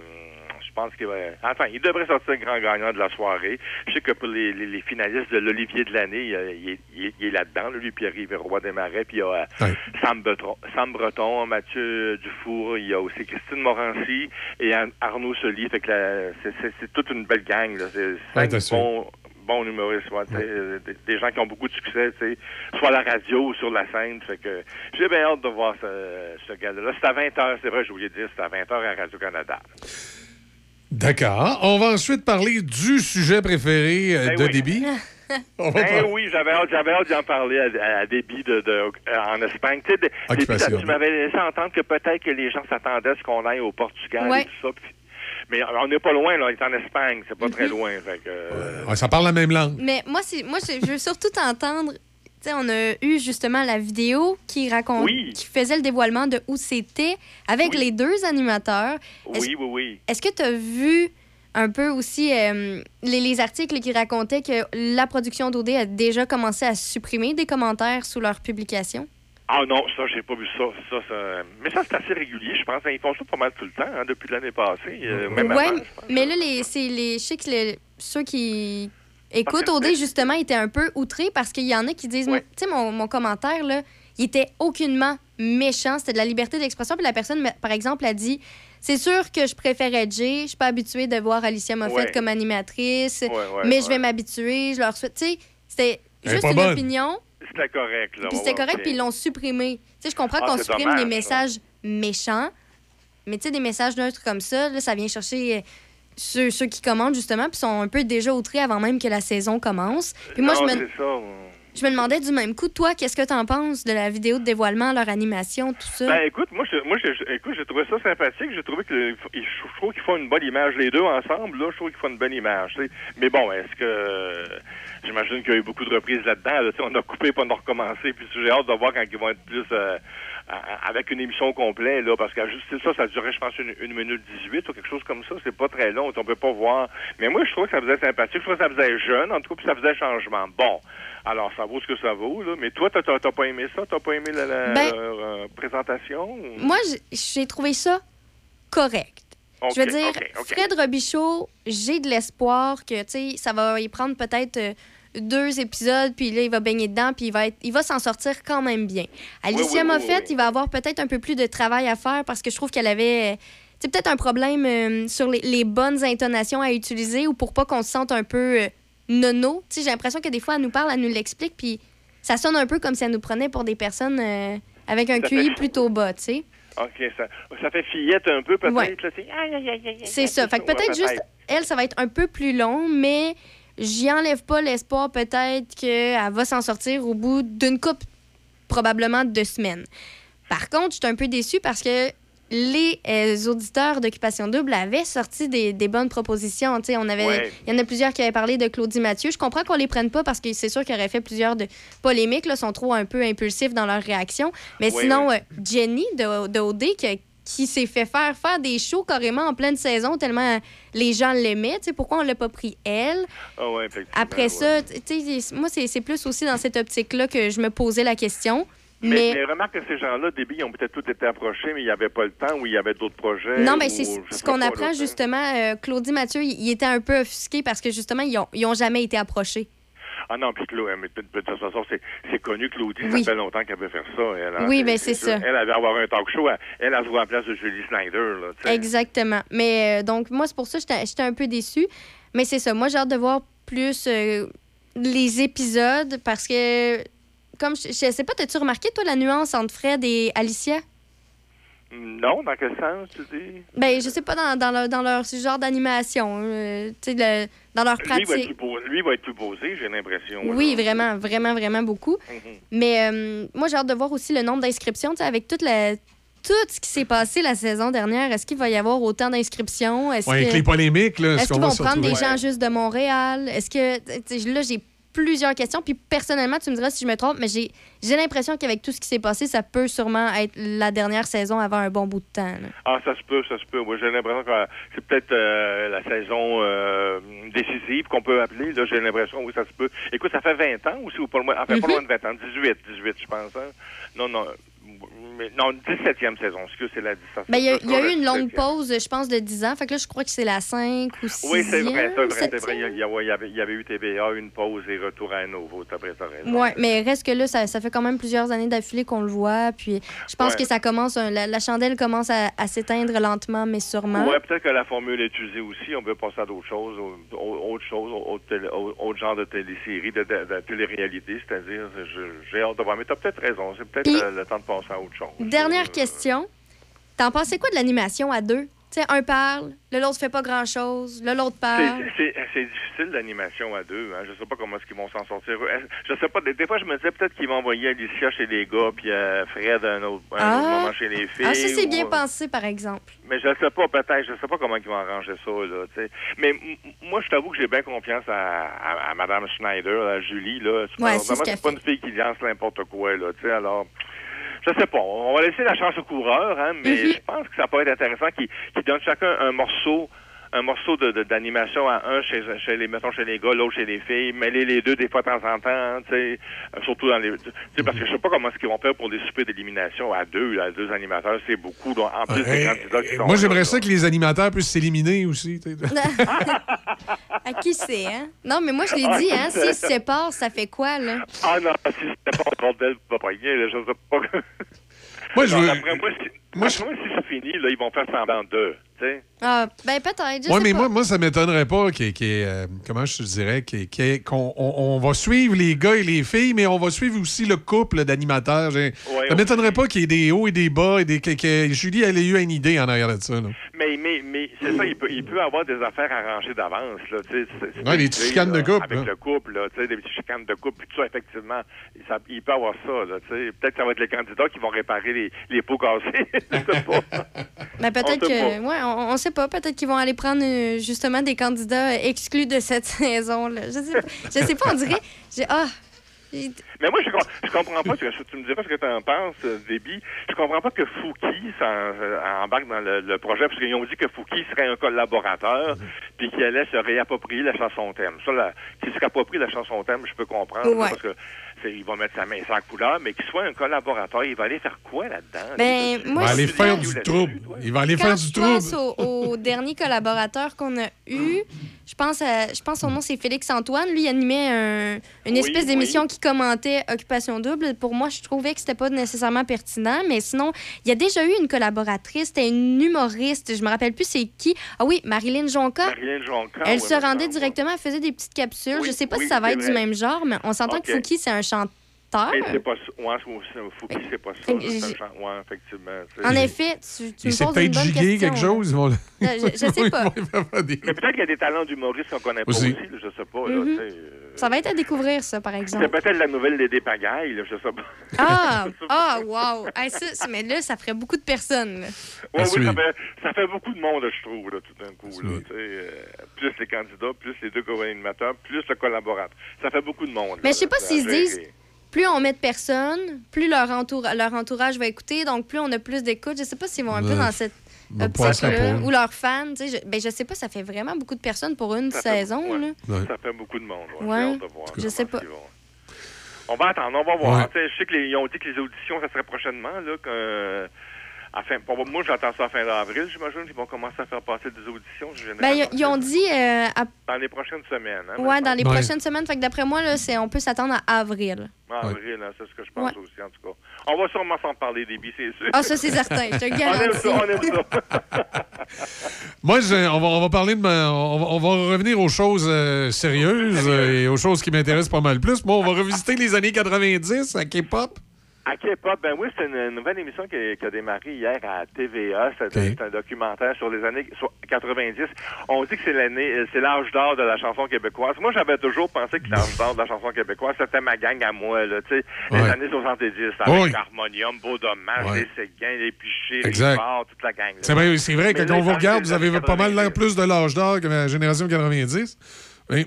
je pense qu'il va. Enfin, il devrait sortir grand gagnant de la soirée. Je sais que pour les, les- les finalistes de l'Olivier de l'année, il, il est- il là-dedans, là, lui, Pierre-Yves Roy Desmarais, puis il y a euh, Sam, Breton, Sam Breton, Mathieu Dufour, il y a aussi Christine Morancy et Ar- Arnaud Soli. Fait que c'est- toute une belle gang. C'est cinq sûr. bons, bons humoristes, ouais, euh, des, des gens qui ont beaucoup de succès, tu sais, soit à la radio ou sur la scène. Fait que j'ai bien hâte de voir ce, ce gars-là. C'est à 20h, c'est vrai, j'ai oublié de dire, c'est à 20h à Radio-Canada. D'accord. On va ensuite parler du sujet préféré euh, Ben de oui. Déby. [LAUGHS] On va Ben oui, j'avais hâte, j'avais hâte d'en parler à, à Déby de, de- euh, en Espagne. Tu sais, tu m'avais laissé entendre que peut-être que les gens s'attendaient à ce qu'on aille au Portugal Ouais. et tout ça. Mais on n'est pas loin, là. On est en Espagne. C'est pas très loin. Fait que, euh, Ouais, ça parle la même langue. Mais moi, moi je veux surtout t'entendre. Tu sais, on a eu justement la vidéo qui raconte, Oui. qui faisait le dévoilement de où c'était avec les deux animateurs. Oui, oui, oui. est-ce que tu as vu un peu aussi euh, les, les articles qui racontaient que la production d'OD a déjà commencé à supprimer des commentaires sous leur publication? Ah non, ça, j'ai pas vu ça. ça, ça... Mais ça, c'est assez régulier, je pense. Ils font ça pas mal tout le temps, hein, depuis l'année passée. euh, même ouais, avant. mais là, les, c'est les, je sais que le- ceux qui écoutent OD, justement, étaient un peu outrés parce qu'il y en a qui disent, tu sais, mon, mon commentaire, là, il était aucunement méchant. C'était de la liberté d'expression. Puis la personne, par exemple, a dit, c'est sûr que je préférais Jay. Je suis pas habituée de voir Alicia Moffett Ouais. comme animatrice, Ouais, ouais, mais je vais m'habituer. Je leur souhaite, tu sais, c'était juste une bonne. opinion. C'était correct, là. Puis c'était correct, puis ils l'ont supprimé. Tu sais, je comprends Ah, qu'on supprime dommage, les messages méchants, mais tu sais, des messages neutres comme ça, là, ça vient chercher euh, ceux, ceux qui commandent, justement, puis sont un peu déjà outrés avant même que la saison commence. Puis moi, Non, je me, ça. je me demandais du même coup, toi, qu'est-ce que t'en penses de la vidéo de dévoilement, leur animation, tout ça? Ben écoute, moi, je, moi, je, je- écoute, j'ai trouvé ça sympathique. J'ai trouvé que ils- je trouve qu'ils font une bonne image, les deux ensemble. Là, je trouve qu'ils font une bonne image. tu sais. Mais bon, est-ce que j'imagine qu'il y a eu beaucoup de reprises là-dedans. là, on a coupé, puis on a recommencé. Puis j'ai hâte de voir quand ils vont être plus euh, avec une émission complète, là, parce qu'ajuster ça, ça durait, je pense, une, une minute 18 ou quelque chose comme ça. C'est pas très long, on peut pas voir. Mais moi, je trouve que ça faisait sympathique, je trouve que ça faisait jeune, en tout cas, puis ça faisait changement. Bon. Alors, ça vaut ce que ça vaut, là. Mais toi, t'as t'as- t'as pas aimé ça? T'as pas aimé la, la- Ben- leur, euh, présentation? ou- Moi, j'ai trouvé ça correct. je veux dire. Fred Robichaud, j'ai de l'espoir que, tu sais, ça va y prendre peut-être euh, deux épisodes, puis là, il va baigner dedans, puis il va, être- il va s'en sortir quand même bien. Alicia oui, oui, Moffett, il va avoir peut-être un peu plus de travail à faire parce que je trouve qu'elle avait, sais, peut-être un problème euh, sur les, les bonnes intonations à utiliser ou pour pas qu'on se sente un peu euh, nono. J'ai l'impression que des fois, elle nous parle, elle nous l'explique, puis ça sonne un peu comme si elle nous prenait pour des personnes euh, avec un Ça QI fait- plutôt bas, tu sais. OK, ça, ça fait fillette un peu, peut-être. Ouais. c'est- C'est ça. Fait Ouais, peut-être juste, elle, ça va être un peu plus long, mais j'y enlève pas l'espoir peut-être qu'elle va s'en sortir au bout d'une coupe, probablement de semaines. Par contre, je suis un peu déçue parce que les euh, auditeurs d'Occupation Double avaient sorti des, des bonnes propositions. Tu sais, on avait, Ouais. Il y en a plusieurs qui avaient parlé de Claudie Mathieu. Je comprends qu'on les prenne pas parce que c'est sûr qu'ils auraient fait plusieurs de polémiques. Là, sont trop un peu impulsifs dans leur réaction. Mais Ouais, sinon, ouais. euh, Jenny de, de OD qui, qui s'est fait faire faire des shows carrément en pleine saison tellement les gens l'aimaient. Tu sais, pourquoi on l'a pas pris elle? Ah ouais, Après ouais. ça, tu sais, moi, c'est plus aussi dans cette optique-là que je me posais la question. Mais, Mais, mais remarque que ces gens-là, au début, ils ont peut-être tous été approchés, mais il n'y avait pas le temps ou il y avait d'autres projets. non, mais c'est ce qu'on apprend justement. euh, Claudie Mathieu, il, était un peu offusqué parce que justement, ils ont, ils ont jamais été approchés. Ah non, puis Claude, mais de, de toute façon, c'est, c'est connu, Claudie, Oui. ça fait longtemps qu'elle veut faire ça. Elle, hein. Oui, ben, c'est ça. Elle avait avoir un talk show, elle, elle a joué à la place de Julie Snyder. Là. Exactement. Mais euh, donc, moi, c'est pour ça que j'étais j'étais un peu déçue. Mais c'est ça. Moi, j'ai hâte de voir plus euh, les épisodes parce que, comme je, je sais pas, t'as-tu remarqué, toi, la nuance entre Fred et Alicia? Non, dans quel sens, tu dis? Ben, je sais pas, dans, dans leur, dans leur genre d'animation, euh, tu sais, le- dans leur Lui va, être pratique. plus beau- lui va être plus posé, j'ai l'impression. Oui, vraiment, vraiment, vraiment beaucoup. Mhm. Mais euh, moi, j'ai hâte de voir aussi le nombre d'inscriptions, tu sais, avec toute la, tout ce qui s'est passé la saison dernière. Est-ce qu'il va y avoir autant d'inscriptions? Est-ce Ouais, avec que- les polémiques, là, Est-ce est-ce qu'ils qu'on va prendre des gens juste de Montréal? Est-ce que. Là, j'ai plusieurs questions. Puis personnellement, tu me diras si je me trompe, mais j'ai j'ai l'impression qu'avec tout ce qui s'est passé, ça peut sûrement être la dernière saison avant un bon bout de temps. là. Ah, ça se peut, ça se peut. Moi, j'ai l'impression que c'est peut-être euh, la saison euh, décisive qu'on peut appeler. Là, j'ai l'impression, oui, ça se peut. Écoute, ça fait 20 ans aussi, ou pas loin, enfin, pas Mhm. loin de 20 ans, 18, 18, je pense. Hein? Non, non, non, 17e saison, excuse, c'est la 17e. Ben, il y a, il y a eu une longue pause, je pense, de 10 ans. Fait que là, je crois que c'est la 5 ou 6 Oui, c'est vrai, c'est vrai, c'est vrai. Il y, a- il y a- ouais, il y avait, il y avait eu TVA, une pause et retour à nouveau. T'as raison. Oui, mais reste que là, ça, ça fait quand même plusieurs années d'affilée qu'on le voit. Puis je pense Ouais. que ça commence, un- la, la chandelle commence à, à s'éteindre lentement, mais sûrement. Ouais, peut-être que la formule est usée aussi. On veut passer à d'autres choses, au- au- autre chose, autre, télé- au- autre genre de télésérie, de, de, de télé-réalité, c'est-à-dire, j'ai hâte de voir. Mais t'as peut-être raison. C'est peut-être le temps de passer à autre chose. Dernière question. T'en pensais quoi de l'animation à deux? Tu sais, un parle, le l'autre fait pas grand-chose, le l'autre parle. C'est- difficile l'animation à deux. Hein. Je sais pas comment est-ce qu'ils vont s'en sortir. Je sais pas. Des, fois, je me disais peut-être qu'ils vont envoyer Alicia chez les gars, puis euh, Fred un autre, un Ah. autre moment chez les filles. Ah, ça, c'est ou, bien euh, pensé, par exemple. Mais je sais pas, peut-être, je sais pas comment ils vont arranger ça, là, tu sais. Mais moi, je t'avoue que j'ai bien confiance à, à, à Mme Schneider, à Julie, là. Ouais, c'est pas une fille qui lance n'importe quoi, là, alors... Je sais pas, on va laisser la chance au coureur, hein, mais Mhm. je pense que ça peut être intéressant qu'ils qu'ils donnent chacun un morceau un morceau de- de- d'animation à un chez, chez les mettons chez les gars, l'autre chez les filles, mêler les deux des fois de temps en temps, hein, tu sais, euh, surtout dans les tu sais parce que je sais pas comment est-ce qu'ils vont faire pour les soupers d'élimination à deux, là, à deux animateurs, c'est beaucoup donc, en plus des candidats qui sont Moi, j'aimerais là. ça que les animateurs puissent s'éliminer aussi. À [LAUGHS] qui c'est, hein? Non, mais moi, je l'ai Ah, dit, hein? c'est- S'ils se séparent, ça fait quoi, là? Ah non, si c'était pas un bordel, pas pogner, là, je sais pas. Moi, je Non, veux- Après moi, si, après moi, si c'est fini, là, ils vont faire semblant d'eux. Ah, ben peut-être, Oui, mais pas. moi, moi, ça m'étonnerait pas y ait- y ait, euh, comment je te dirais, qu'on on, on va suivre les gars et les filles, mais on va suivre aussi le couple d'animateurs. Ouais, ça m'étonnerait pas qu'il y ait des hauts et des bas et des que, que Julie elle ait eu une idée en arrière de ça. là. Mais, mais, mais c'est ça, il peut, il peut avoir des affaires arrangées d'avance, là, tu sais. c'est- c'est Ouais, des petites chicanes là, de couple, Avec hein. le couple, là, tu sais, des petites chicanes de couple, puis tout ça, effectivement, ça- il peut avoir ça, là, tu sais. Peut-être que ça va être les candidats qui vont réparer les, les pots cassés, [LAUGHS] je sais pas. Ben, peut-être que. Ouais, on, on sait pas. Peut-être qu'ils vont aller prendre euh, justement des candidats exclus de cette [LAUGHS] saison, là. Je sais pas. Je sais pas, on dirait. j'ai- Ah! Mais moi, je, je comprends pas, tu, tu me diras ce que tu en penses, euh, Déby. Je comprends pas que Fouki s'en- euh, embarque dans le, le projet, parce qu'ils ont dit que Fouki serait un collaborateur, puis qu'il allait se réapproprier la chanson thème. Ça, là, qu'il se réapproprie la chanson thème, je peux comprendre, Ouais. parce que il va mettre sa main la couleur, mais qu'il soit un collaborateur, il va aller faire quoi là-dedans? Ben, Il moi, va aller je- faire du trouble. Il va aller Quand faire du je trouble. pense au, au [LAUGHS] dernier collaborateur qu'on a eu, je pense, à- je pense son nom c'est Félix Antoine. Lui, il animait un- une Oui, espèce d'émission qui commentait Occupation Double. Pour moi, je trouvais que c'était pas nécessairement pertinent, mais sinon, il y a déjà eu une collaboratrice, c'était une humoriste, je me rappelle plus c'est qui. Ah oui, Marilyn Jonca. Marilyn Jonca. Elle ouais, se rendait directement, elle faisait des petites capsules. Oui, je sais pas oui, si ça va être du vrai. même genre, mais on s'entend Ok. que Fouki, c'est un chanteur chanter mais c'est pas ça. Ouais, Fouki, c'est pas ça. Ouais, effectivement. En effet, tu, tu Il me s'est poses une bonne gigué question. quelque chose. Ils vont... le- Je- je- sais [LAUGHS] pas. Mais peut-être qu'il y a des talents d'humoristes qu'on connaît pas Aussi. là, je sais pas. Là, Mhm. sais, euh, Ça va être à découvrir, ça, par exemple. C'est peut-être la nouvelle des Pagailles, là, je sais pas. Ah, [LAUGHS] ah, wow. Hey, ça, c'est- mais là, ça ferait beaucoup de personnes. là. Ouais, oui, suivre. ça fait, ça fait beaucoup de monde, je trouve, là, tout d'un coup. Là, euh, plus les candidats, plus les deux co-animateurs, plus le collaborateur. Ça fait beaucoup de monde. Mais là, je sais pas s'ils disent, plus on met de personnes, plus leur, entour- leur entourage va écouter, donc plus on a plus d'écoute. Je sais pas s'ils vont un peu dans cette se optique-là. Ou leurs fans. Tu sais, je, ben, je sais pas, ça fait vraiment beaucoup de personnes pour une Ça fait saison. beaucoup, là. ouais. Ça fait beaucoup de monde. Ouais. Ouais. J'ai hâte de voir Je sais pas. On va attendre, on va voir. Ouais. Tu sais, Je sais qu'ils ont dit que les auditions, ça serait prochainement. Là, que, à fin, pour moi, j'attends ça à fin d'avril, j'imagine. qu'ils vont commencer à faire passer des auditions. Ben, ils, généralement. ils ont dit, euh, à- Dans les prochaines semaines. Hein, ouais, dans les Ouais. prochaines semaines. Fait que d'après moi, là, on peut s'attendre à avril. En avril, hein, c'est ce que je pense aussi, en tout cas. On va sûrement s'en parler, des c'est sûr. Ah, ça, c'est certain, je te [LAUGHS] on aime ça, on aime ça. [LAUGHS] Moi, je- on, va, on va parler de ma- on, va, on va revenir aux choses euh, sérieuses euh, et aux choses qui m'intéressent pas mal plus. Moi, on va revisiter les années 90 à K-pop. À K-pop, ben oui, c'est une nouvelle émission qui a, qui a démarré hier à TVA. C'est un documentaire sur les années so- 90. On dit que c'est l'année, euh, c'est l'âge d'or de la chanson québécoise. Moi, j'avais toujours pensé que l'âge d'or de la chanson québécoise, c'était ma gang à moi, là, tu sais, les années 70, avec Oui. Harmonium, Beau Dommage, Ouais. les Séguins, les Pichets, Exact. Richard, toute la gang. C'est vrai, c'est vrai que quand on vous regarde, les vous avez pas mal l'air 90. plus de l'âge d'or que la génération 90. Oui.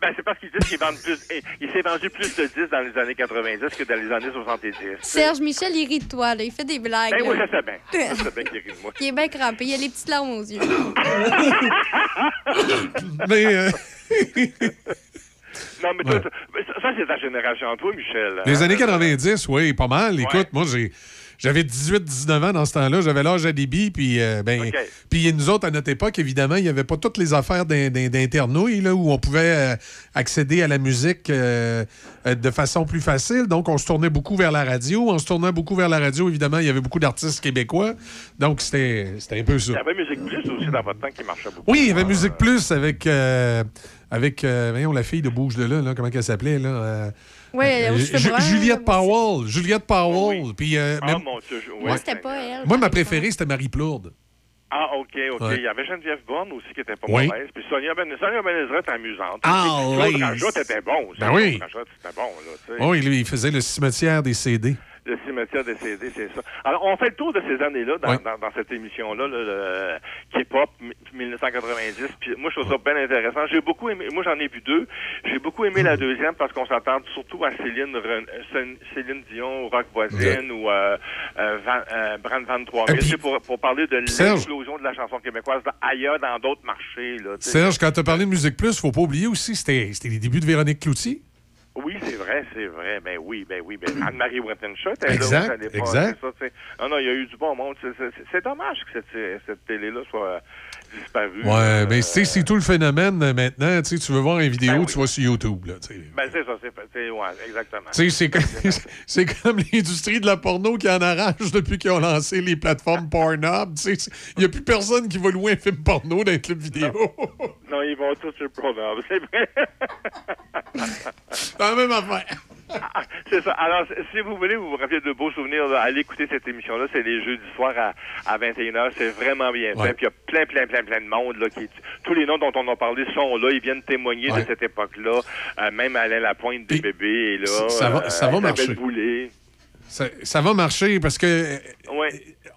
Ben, c'est parce qu'ils disent qu'ils vendent plus, eh, il s'est vendu plus de 10 dans les années 90 que dans les années 70. Serge Michel, il rit de toi, là. Il fait des blagues. Ben oui, je sais bien. Je sais bien qu'il rit de moi. Il est bien crampé, il a les petites larmes aux yeux. [LAUGHS] Mais, euh, Non, mais toi, ça, ça, c'est ta génération, toi, Michel. les hein? années 90, oui, pas mal. Écoute, moi, j'ai. J'avais 18-19 ans dans ce temps-là. J'avais l'âge à débit. Puis, euh, ben, OK. puis nous autres, à notre époque, évidemment, il n'y avait pas toutes les affaires d'in- d'in- d'internouille là, où on pouvait euh, accéder à la musique euh, de façon plus facile. Donc, on se tournait beaucoup vers la radio. En se tournant beaucoup vers la radio, évidemment, il y avait beaucoup d'artistes québécois. Donc, c'était un peu ça. Il y avait Musique Plus aussi dans votre temps qui marchait beaucoup. Oui, il y avait Musique Plus avec, euh, avec voyons, la fille de Bouge de là, là, comment elle s'appelait, là? Ouais, euh, Ju- Juliette Powell. Juliette Powell. Puis, euh, Ah, même- mon Dieu. je- Moi, c'était pas elle. moi, ma préférée, c'était Marie Plourde. Ah, OK, OK. Ouais. Il y avait Geneviève Borne aussi qui était pas Oui. mauvaise. Puis Sonia Ben Sonia Benezra était amusante. Ah, Claude oui. Rajotte était bon aussi. Ben oui. Claude Rajotte, c'était bon, là, tu sais. Oh, il, il faisait le cimetière des CD. Le cimetière CD, c'est ça. Alors, on fait le tour de ces années-là dans, Ouais. dans, dans cette émission-là, là, le K-pop mi- 1990. Puis moi, je trouve ça bien intéressant. J'ai beaucoup aimé, moi, j'en ai vu deux. J'ai beaucoup aimé la deuxième parce qu'on s'entend surtout à Céline, Ren- euh, Céline- Céline Dion, Rock Voisine ou euh, euh, Van, euh, Brand 23 000. puis- C'est pour, pour parler de l'explosion de la chanson québécoise là, ailleurs dans d'autres marchés. Là. Serge, quand tu as parlé de Musique Plus, faut pas oublier aussi, c'était c'était les débuts de Véronique Cloutier. Oui, c'est vrai, c'est vrai. Ben oui, ben oui. Ben Anne-Marie Wittenshaw était Exact, là. exact. c'est ça, non, non, il y a eu du bon monde. C'est dommage que cette, cette télé-là soit euh. Ouais, mais tu sais, c'est tout le phénomène euh, maintenant. Tu veux voir une vidéo, Ben oui. tu vas sur YouTube. Là. Ben c'est ça, c'est c'est- ouais, exactement. Tu sais, c'est comme, [LAUGHS] c'est comme l'industrie de la porno qui en arrache depuis qu'ils ont lancé les plateformes [LAUGHS] Pornhub. Tu sais, c'est- Il n'y a plus personne qui va louer un film porno dans un club vidéo. Non, ils vont tous sur programme, c'est vrai. C'est [LAUGHS] la même affaire. Ah, c'est ça. Alors, si vous voulez vous vous rappeler de beaux souvenirs, là, allez écouter cette émission-là. C'est les jeudis soirs à, à 21h. C'est vraiment bien fait. Puis il y a plein, plein, plein, plein de monde. Là, qui, tous les noms dont on a parlé sont là. Ils viennent témoigner Ouais. de cette époque-là. Euh, même Alain Lapointe des bébés est là. ça va- ça va Isabelle marcher. Ça, ça va marcher parce que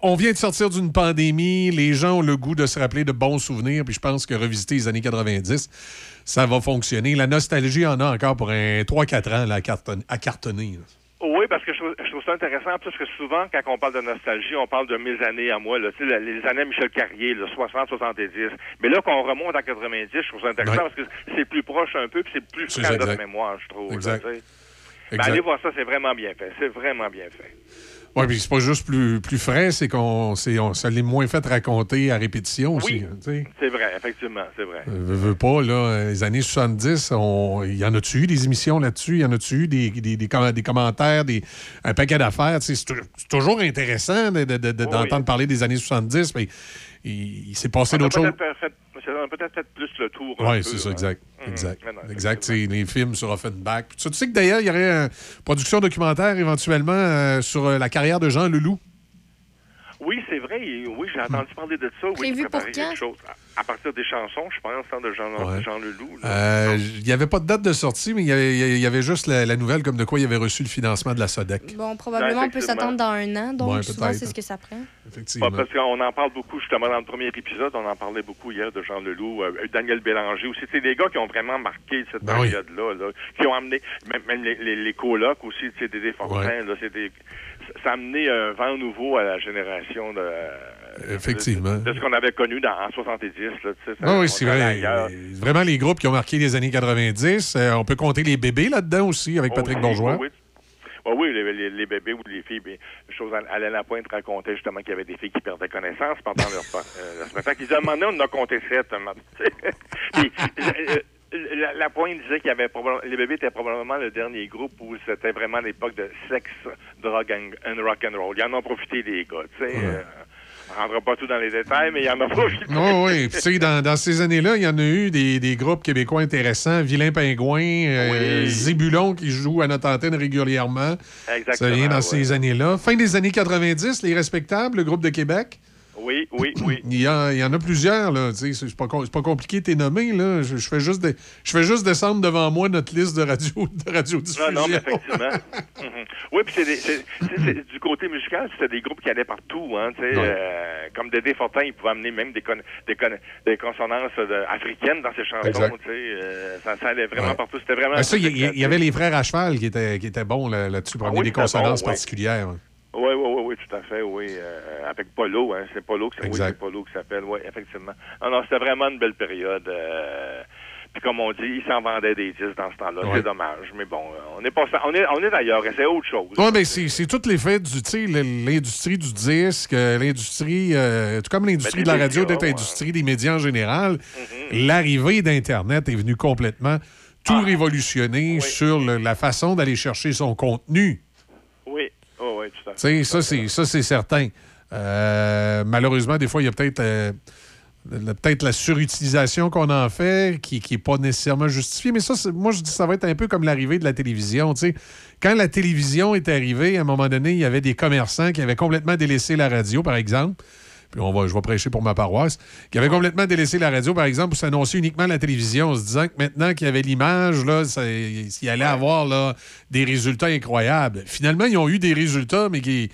on vient de sortir d'une pandémie, les gens ont le goût de se rappeler de bons souvenirs, puis je pense que revisiter les années 90, ça va fonctionner. La nostalgie en a encore pour un 3-4 ans là, à, carton- à cartonner. là. Oui, parce que je trouve, je trouve ça intéressant, parce que souvent, quand on parle de nostalgie, on parle de mes années à moi, là, les années Michel Carrier, là, 60, 70. Mais là, qu'on remonte à 90, je trouve ça intéressant Ouais. parce que c'est plus proche un peu, puis c'est plus ça, de notre exact. mémoire, je trouve. là, Exact. tu sais. Ben, Exact. allez voir ça, c'est vraiment bien fait. C'est vraiment bien fait. Oui, puis c'est pas juste plus, plus frais, c'est qu'on on- ça l'est moins fait raconter à répétition aussi. Oui. hein. C'est vrai, effectivement, c'est vrai. Euh, veux, veux pas, là, les années 70, on- il y en a-tu eu des émissions là-dessus? Il y en a-tu eu des, des, des, com- des commentaires, des, un paquet d'affaires? C'est tou- c'est toujours intéressant de- de- de- de- d'entendre parler des années 70, mais il, il s'est passé d'autres choses. fait, on a peut-être fait plus le tour. Oui, c'est ça, hein. exact. Mhm. Exact. Non, exact. Les films sur Offenbach. ça. Tu sais que d'ailleurs, il y aurait une production documentaire éventuellement euh, sur euh, la carrière de Jean Leloup. Oui, j'ai entendu parler de ça. Oui, Prévu qui pour quand? quelque chose. À, à partir des chansons, je pense, hein, de Jean, Ouais. Jean Leloup. Euh, Il n'y avait pas de date de sortie, mais il y avait, il y avait juste la, la nouvelle comme de quoi il avait reçu le financement de la SODEC. Bon, probablement, on peut s'attendre dans un an, donc Ouais, souvent, c'est ce que ça prend. Effectivement. Pas parce qu'on en parle beaucoup, justement, dans le premier épisode, on en parlait beaucoup hier de Jean Leloup, euh, Daniel Bélanger aussi. C'est des gars qui ont vraiment marqué cette Ben oui. période-là, là, qui ont amené, même, même les, les, les colocs aussi, Ouais. là, c'est des, ça a amené un vent nouveau à la génération de, Effectivement. de ce qu'on avait connu dans, en 70, là, ça, Ah oui, c'est vrai. Euh, Vraiment, les groupes qui ont marqué les années 90. euh, on peut compter les bébés là-dedans aussi, avec Patrick Oui, Bourgeois. Oui, oui. Oui, les, les- les bébés ou les filles, bien, chose, Alain Lapointe racontait justement qu'il y avait des filles qui perdaient connaissance pendant leur, [LAUGHS] euh, leur spectacle. Il disait, à un moment donné, on en a compté sept. [LAUGHS] Puis, euh, la, Lapointe disait qu'il y avait probablement, les bébés étaient probablement le dernier groupe où c'était vraiment l'époque de sexe, drogue and, and rock and roll. Ils en ont profité, les gars, tu sais. euh, on rentrera pas tout dans les détails, mais il y en a profité. Oh, oui, tu sais, dans, dans ces années-là, il y en a eu des, des groupes québécois intéressants. Vilain Pingouin, euh, Oui. Zébulon qui joue à notre antenne régulièrement. Exactement, Ça vient dans ouais. ces années-là. Fin des années 90, Les Respectables, le groupe de Québec. Oui, oui, oui. Il y, en, il y en a plusieurs, là. C'est pas, pas compliqué de t'es nommer, là. Je, je fais juste de- je fais juste descendre devant moi notre liste de radio de radiodiffusion. Non, non, mais effectivement. Mhm. Oui, puis c'est du côté musical, c'était des groupes qui allaient partout, hein, tu sais, Ouais. euh, comme Dédé Fortin, il pouvait amener même des, con- des, con- des consonances de- africaines dans ses chansons, tu sais, euh, ça, ça allait vraiment Ouais. partout, c'était vraiment... Ben il y, y avait les frères à cheval qui étaient, qui étaient bons là- là-dessus pour Ah amener oui, des consonances bon, oui. particulières. Oui, oui, oui, oui, tout à fait, oui. euh, avec Polo, hein, c'est Polo qui oui, Exact. c'est Polo qui s'appelle, oui, effectivement. Non, non, c'était vraiment une belle période. euh, puis comme on dit, ils s'en vendaient des disques dans ce temps-là. Ouais. C'est dommage, mais bon, euh, on est pas, on est, on est d'ailleurs, et c'est autre chose. Oui, ben c'est c'est tout l'effet du, tu sais, l'industrie du disque, l'industrie, euh, tout comme l'industrie Ben, de la radio, d'être industrie des médias en général. Mm-hmm. L'arrivée d'Internet est venue complètement tout Ah. révolutionner sur le- la façon d'aller chercher son contenu. Oh, ça, c'est certain. Euh, malheureusement, des fois, il y a peut-être euh, peut-être la surutilisation qu'on en fait qui n'est pas nécessairement justifiée. Mais ça, moi, je dis ça va être un peu comme l'arrivée de la télévision. Quand la télévision est arrivée, à un moment donné, il y avait des commerçants qui avaient complètement délaissé la radio, par exemple. Puis on va, je vais prêcher pour ma paroisse, qui avaient complètement délaissé la radio, par exemple, pour s'annoncer uniquement la télévision, en se disant que maintenant qu'il y avait l'image, là, il allait avoir là, des résultats incroyables. Finalement, ils ont eu des résultats, mais qui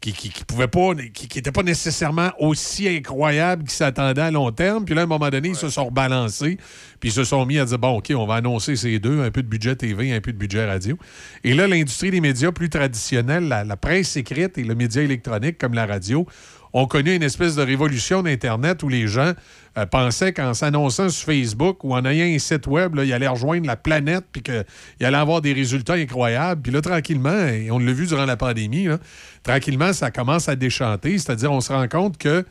qui, qui, qui pouvaient pas, qui n'étaient pas nécessairement aussi incroyables qu'ils s'attendaient à long terme. Puis là, à un moment donné, ils se sont rebalancés, puis ils se sont mis à dire, bon, OK, on va annoncer ces deux, un peu de budget TV, un peu de budget radio. Et là, l'industrie des médias plus traditionnels, la, la presse écrite et le média électronique comme la radio, ont connu une espèce de révolution d'Internet où les gens euh, pensaient qu'en s'annonçant sur Facebook ou en ayant un site web, ils allaient rejoindre la planète puis qu'ils allaient avoir des résultats incroyables. Puis là, tranquillement, et on l'a vu durant la pandémie, tranquillement, ça commence à déchanter. C'est-à-dire, on se rend compte que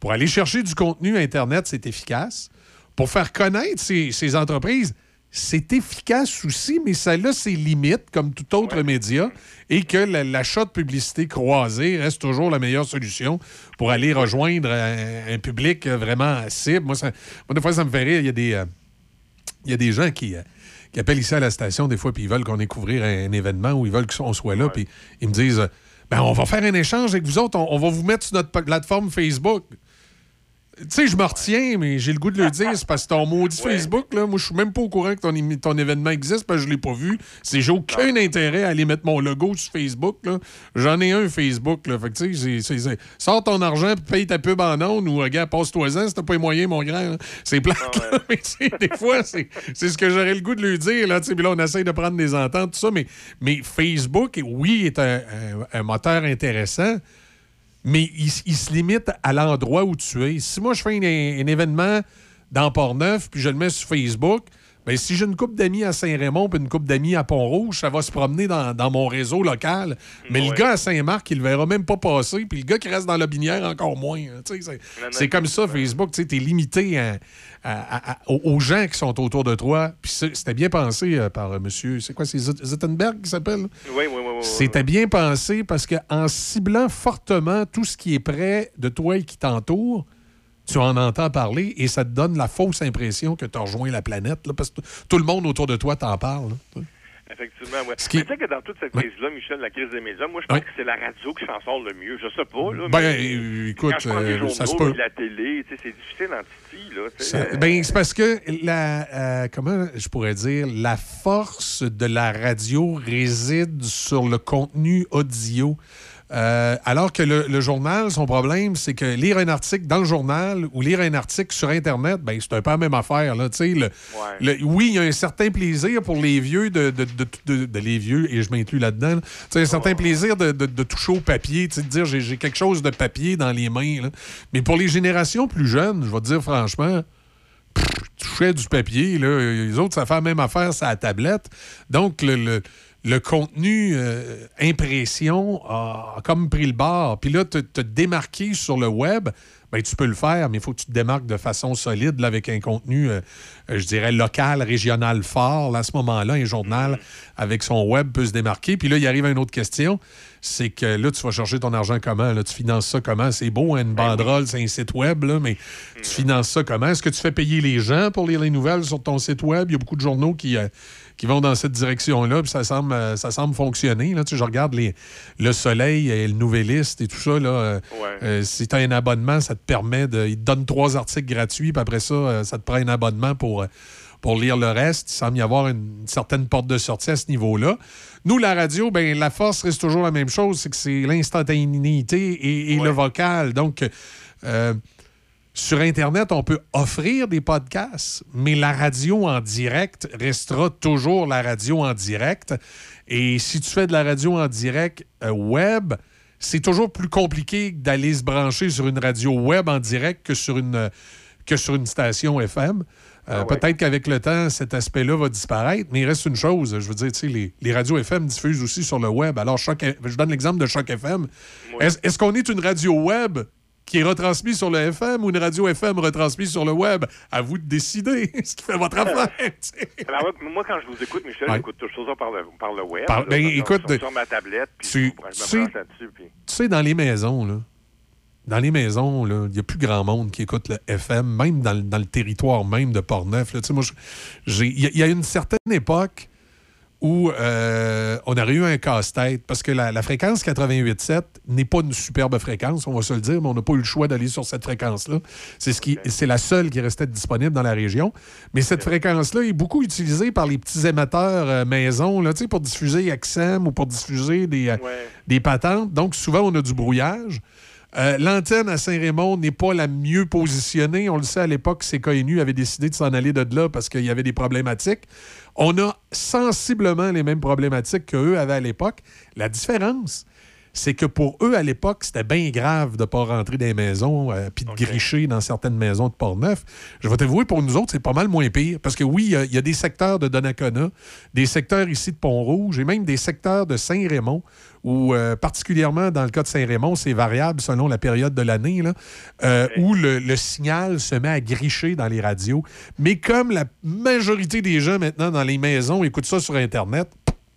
pour aller chercher du contenu Internet, c'est efficace. Pour faire connaître ces entreprises, c'est efficace aussi, mais ça a ses limites, comme tout autre média, et que la- l'achat de publicité croisée reste toujours la meilleure solution pour aller rejoindre un, un public vraiment cible. Moi, ça- moi, des fois, ça me fait rire. Il y a des, euh, il y a des gens qui, euh, qui appellent ici à la station, des fois, puis ils veulent qu'on ait couvrir un, événement ou ils veulent qu'on soit là, puis ils me disent euh, ben, on va faire un échange avec vous autres, on, on va vous mettre sur notre plateforme Facebook. Tu sais, je me retiens, mais j'ai le goût de le dire. C'est parce que ton maudit [LAUGHS] Facebook, là, moi, je suis même pas au courant que ton, événement existe parce que je l'ai pas vu. C'est j'ai aucun intérêt à aller mettre mon logo sur Facebook. J'en ai un Facebook. Là. Fait que, tu sais, sors ton argent puis paye ta pub en ondes ou, regarde, passe-toi-en si t'as pas les moyens, mon grand. C'est plate. là. [LAUGHS] mais tu sais, des fois, c'est ce que j'aurais le goût de lui dire. Là, tu sais, puis là, on essaye de prendre des ententes, tout ça. Mais, mais Facebook, oui, est un, un- un moteur intéressant mais il, se limite à l'endroit où tu es. Si moi, je fais un, un événement dans Port-Neuf, puis je le mets sur Facebook, ben, si j'ai une coupe d'amis à Saint-Raymond puis une coupe d'amis à Pont-Rouge, ça va se promener dans, dans mon réseau local. Mais le gars à Saint-Marc, il le verra même pas passer, puis le gars qui reste dans la binière, encore moins. hein. C'est comme ça, Facebook. Tu es limité à- à- à- à- aux gens qui sont autour de toi. Puis c'était bien pensé euh, par euh, monsieur, c'est quoi, c'est Zuttenberg qui s'appelle? Oui, oui, oui. oui, oui. C'était bien pensé parce qu'en ciblant fortement tout ce qui est près de toi et qui t'entoure, tu en entends parler et ça te donne la fausse impression que tu as rejoint la planète là, parce que tout le monde autour de toi t'en parle. là. Effectivement, oui. Ce qui- Mais tu sais que dans toute cette crise-là, Michel, la crise des médias, moi, je pense que c'est la radio qui s'en sort le mieux. Je sais pas, là. Ben, mais euh, écoute, quand je prends les euh, ça se peut. la télé, tu sais, c'est difficile en titi, là. Ça- ben, c'est parce que la euh, comment je pourrais dire la force de la radio réside sur le contenu audio. Euh, alors que le, le journal, son problème, c'est que lire un article dans le journal ou lire un article sur Internet, ben, c'est un peu la même affaire. Là, le- oui, il y a un certain plaisir pour les vieux de, de, de- les vieux, et je m'inclus là-dedans. là. Un certain plaisir de, de- de toucher au papier, de dire j'ai quelque chose de papier dans les mains. là. Mais pour les générations plus jeunes, je vais te dire franchement, touchait du papier. Là. Les autres, ça fait la même affaire sur la tablette. Donc, le, le- le contenu euh, impression a, a comme pris le bord. Puis là, te, te démarquer sur le web, ben, tu peux le faire, mais il faut que tu te démarques de façon solide là, avec un contenu, euh, euh, je dirais, local, régional fort. Là, à ce moment-là, un journal avec son web peut se démarquer. Puis là, il arrive une autre question. C'est que là, tu vas chercher ton argent comment? Là, tu finances ça comment? C'est beau, hein, une banderole, c'est un site web, là, mais tu finances ça comment? Est-ce que tu fais payer les gens pour lire les nouvelles sur ton site web? Il y a beaucoup de journaux qui, euh, qui vont dans cette direction-là, puis ça semble, euh, ça semble fonctionner. Là. Tu sais, je regarde les, Le Soleil et le Nouvelliste et tout ça. Là, euh, euh, si tu as un abonnement, ça te permet de. Ils te donnent trois articles gratuits, puis après ça, ça te prend un abonnement pour. pour lire le reste, il semble y avoir une, certaine porte de sortie à ce niveau-là. Nous, la radio, ben, la force reste toujours la même chose, c'est que c'est l'instantanéité et, et le vocal. Donc, euh, sur Internet, on peut offrir des podcasts, mais la radio en direct restera toujours la radio en direct. Et si tu fais de la radio en direct euh, web, c'est toujours plus compliqué d'aller se brancher sur une radio web en direct que sur une, que sur une station FM. Euh, Peut-être qu'avec le temps, cet aspect-là va disparaître, mais il reste une chose. Je veux dire, tu sais, les, les radios FM diffusent aussi sur le web. Alors, Choc- je donne l'exemple de Choc FM. Est-ce est-ce qu'on est une radio web qui est retransmise sur le FM ou une radio FM retransmise sur le web? À vous de décider [LAUGHS] ce qui fait votre affaire. Alors, [LAUGHS] moi, quand je vous écoute, Michel, Ouais. j'écoute toujours ça par le, par le web. Par- là, ben, écoute, sur, sur ma tablette, puis tu- je me tu sais-. Puis... Tu sais, dans les maisons, là, dans les maisons, là, il n'y a plus grand monde qui écoute le FM, même dans, le- dans le territoire même de Portneuf. y, il y a une certaine époque où euh, on aurait eu un casse-tête parce que la, la fréquence 88.7 n'est pas une superbe fréquence, on va se le dire, mais on n'a pas eu le choix d'aller sur cette fréquence-là. C'est ce qui, c'est la seule qui restait disponible dans la région. Mais cette fréquence-là est beaucoup utilisée par les petits émetteurs euh, maison, là, pour diffuser XM ou pour diffuser des, euh, des patentes. Donc, souvent, on a du brouillage. Euh, L'antenne à Saint-Raymond n'est pas la mieux positionnée. On le sait, à l'époque, CKNU avait décidé de s'en aller de là parce qu'il y avait des problématiques. On a sensiblement les mêmes problématiques qu'eux avaient à l'époque. La différence, c'est que pour eux, à l'époque, c'était bien grave de ne pas rentrer dans les maisons euh, puis de gricher dans certaines maisons de Port-Neuf. Je vais t'avouer, pour nous autres, c'est pas mal moins pire. Parce que oui, il y a- il y, a des secteurs de Donnacona, des secteurs ici de Pont-Rouge et même des secteurs de Saint-Raymond où, euh, particulièrement dans le cas de Saint-Raymond, c'est variable selon la période de l'année, euh, où le, le signal se met à gricher dans les radios. Mais comme la majorité des gens maintenant dans les maisons écoutent ça sur Internet,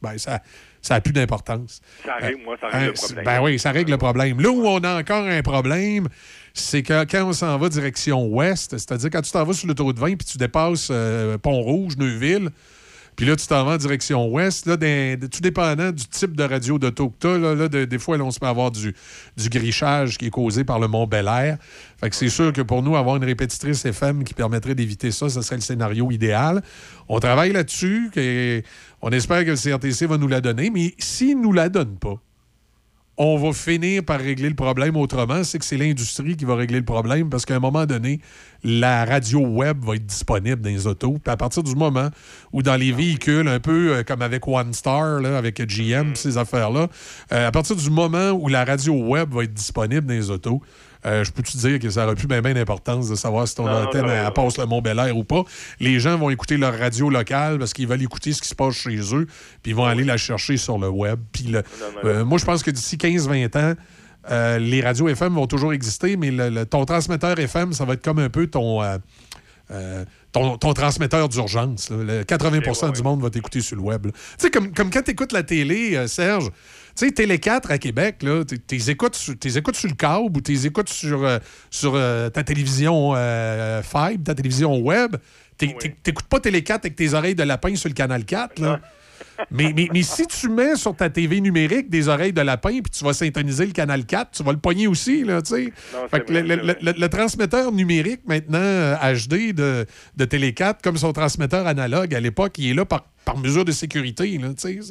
ben ça ça n'a plus d'importance. Ça règle, moi, ça Euh, règle le c'est- problème. Ben oui, ça règle le problème. Là où on a encore un problème, c'est que quand on s'en va direction ouest, c'est-à-dire quand tu t'en vas sur l'autoroute 20 puis tu dépasses euh, Pont-Rouge, Neuville, Puis là, tu t'en vas en direction ouest. Là, tout dépendant du type de radio d'auto que là, de- des fois, on se peut avoir du, du grichage qui est causé par le Mont Bel Air. Fait que c'est sûr que pour nous, avoir une répétitrice FM qui permettrait d'éviter ça, ce serait le scénario idéal. On travaille là-dessus. et On espère que le CRTC va nous la donner. Mais s'il ne nous la donne pas, on va finir par régler le problème autrement. C'est que c'est l'industrie qui va régler le problème parce qu'à un moment donné, la radio web va être disponible dans les autos. Puis à partir du moment où dans les véhicules, un peu euh, comme avec OneStar, là, avec GM, ces affaires-là, euh, à partir du moment où la radio web va être disponible dans les autos, euh, je peux te dire que ça n'aura plus bien d'importance de savoir si ton Non, antenne non, elle, non. passe le Mont Bel Air ou pas? Les gens vont écouter leur radio locale parce qu'ils veulent écouter ce qui se passe chez eux, puis ils vont aller la chercher sur le web. Puis le- euh, moi, je pense que d'ici 15-20 ans, euh, les radios FM vont toujours exister, mais le- le- ton transmetteur FM, ça va être comme un peu ton. euh, ton, ton transmetteur d'urgence. là. Le 80% du monde va t'écouter sur le web. Tu sais, comme, comme quand tu écoutes la télé, euh, Serge, tu sais, Télé 4 à Québec, là, tu t'es écoutes, sur- t'es écoutes sur le câble ou tu les écoutes sur, euh, sur euh, ta télévision euh, fibre, ta télévision web. T'é- T'écoutes pas Télé 4 avec tes oreilles de lapin sur le canal 4. Là. [LAUGHS] Mais, mais, mais si tu mets sur ta TV numérique des oreilles de lapin puis tu vas syntoniser le canal 4, tu vas le pogner aussi, là, tu. Non, Fait que le, vrai, le- c'est le- le- le transmetteur numérique maintenant euh, HD de, de Télé 4, comme son transmetteur analogue à l'époque, il est là par, par mesure de sécurité, là, tu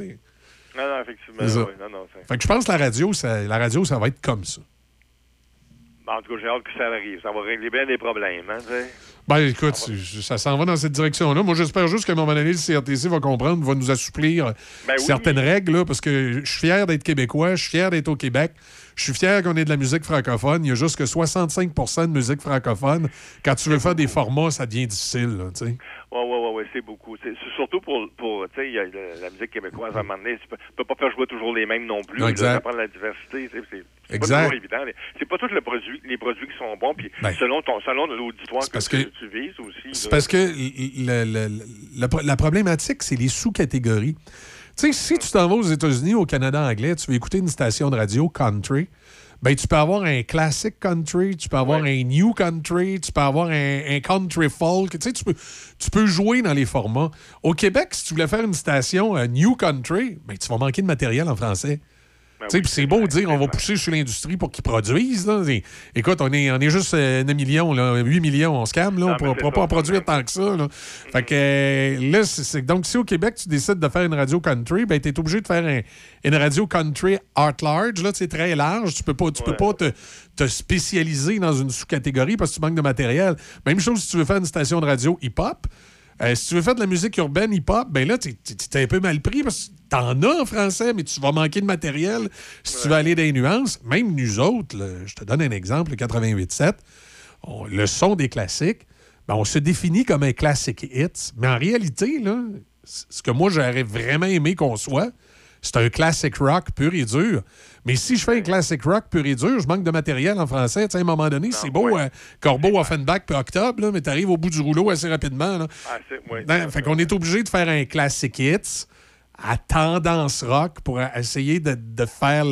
Non, non, effectivement. Oui, non, Fait que je pense que la radio, ça, la radio, ça va être comme ça. Bon, en tout cas, j'ai hâte que ça arrive. Ça va régler bien des problèmes, hein. Ben écoute, ça s'en va dans cette direction-là. Moi, j'espère juste qu'à un moment donné, le CRTC va comprendre, va nous assouplir Ben oui. certaines règles, là, parce que je suis fier d'être québécois, je suis fier d'être au Québec, je suis fier qu'on ait de la musique francophone. Il y a juste que 65% de musique francophone. Quand tu veux faire des formats, ça devient difficile. Oui, oui, oui, ouais, c'est beaucoup. C'est surtout pour, tu sais, la musique québécoise, à un moment donné, tu peux, tu peux pas faire jouer toujours les mêmes non plus. Là, exact. Ça prend de la diversité, c'est c'est pas toujours évident. C'est pas tous les produits, les produits qui sont bons, puis Ben. selon, ton, selon l'auditoire que, que- tu vises aussi. C'est parce que le- le- le- le- la problématique, c'est les sous-catégories. Tu sais, si tu t'en vas aux États-Unis, au Canada anglais, tu veux écouter une station de radio country, ben tu peux avoir un classic country, tu peux avoir un new country, tu peux avoir un, un country folk. Tu sais, tu peux, tu peux jouer dans les formats. Au Québec, si tu voulais faire une station euh, new country, ben tu vas manquer de matériel en français. Ben c'est beau de dire on va pousser sur l'industrie pour qu'ils produisent. là. Écoute, on est, on est juste euh, 9 millions, là, 8 millions, on se calme. Là, on ne pourra, pas en produire tant que ça. Là. Fait que euh, là, c'est- donc si au Québec, tu décides de faire une radio country, ben, tu es obligé de faire un- une radio country art large. Là, c'est très large. Tu peux pas, tu peux pas te, te spécialiser dans une sous-catégorie parce que tu manques de matériel. Même chose si tu veux faire une station de radio hip-hop. Euh, si tu veux faire de la musique urbaine hip-hop, ben là, tu es un peu mal pris parce que t'en as en français, mais tu vas manquer de matériel si tu veux aller dans les nuances. Même nous autres, là, je te donne un exemple, le 88.7, on- le son des classiques, ben, on se définit comme un classic hits, mais en réalité, là, ce que moi j'aurais vraiment aimé qu'on soit, c'est un classic rock pur et dur. Mais si je fais un classic rock pur et dur, je manque de matériel en français. À un moment donné, c'est beau, euh, Corbeau, Offenbach puis Octobre, là, mais tu arrives au bout du rouleau assez rapidement. là. Ah, ouais. Non, fait qu'on est obligé de faire un classic hits à tendance rock pour essayer de, faire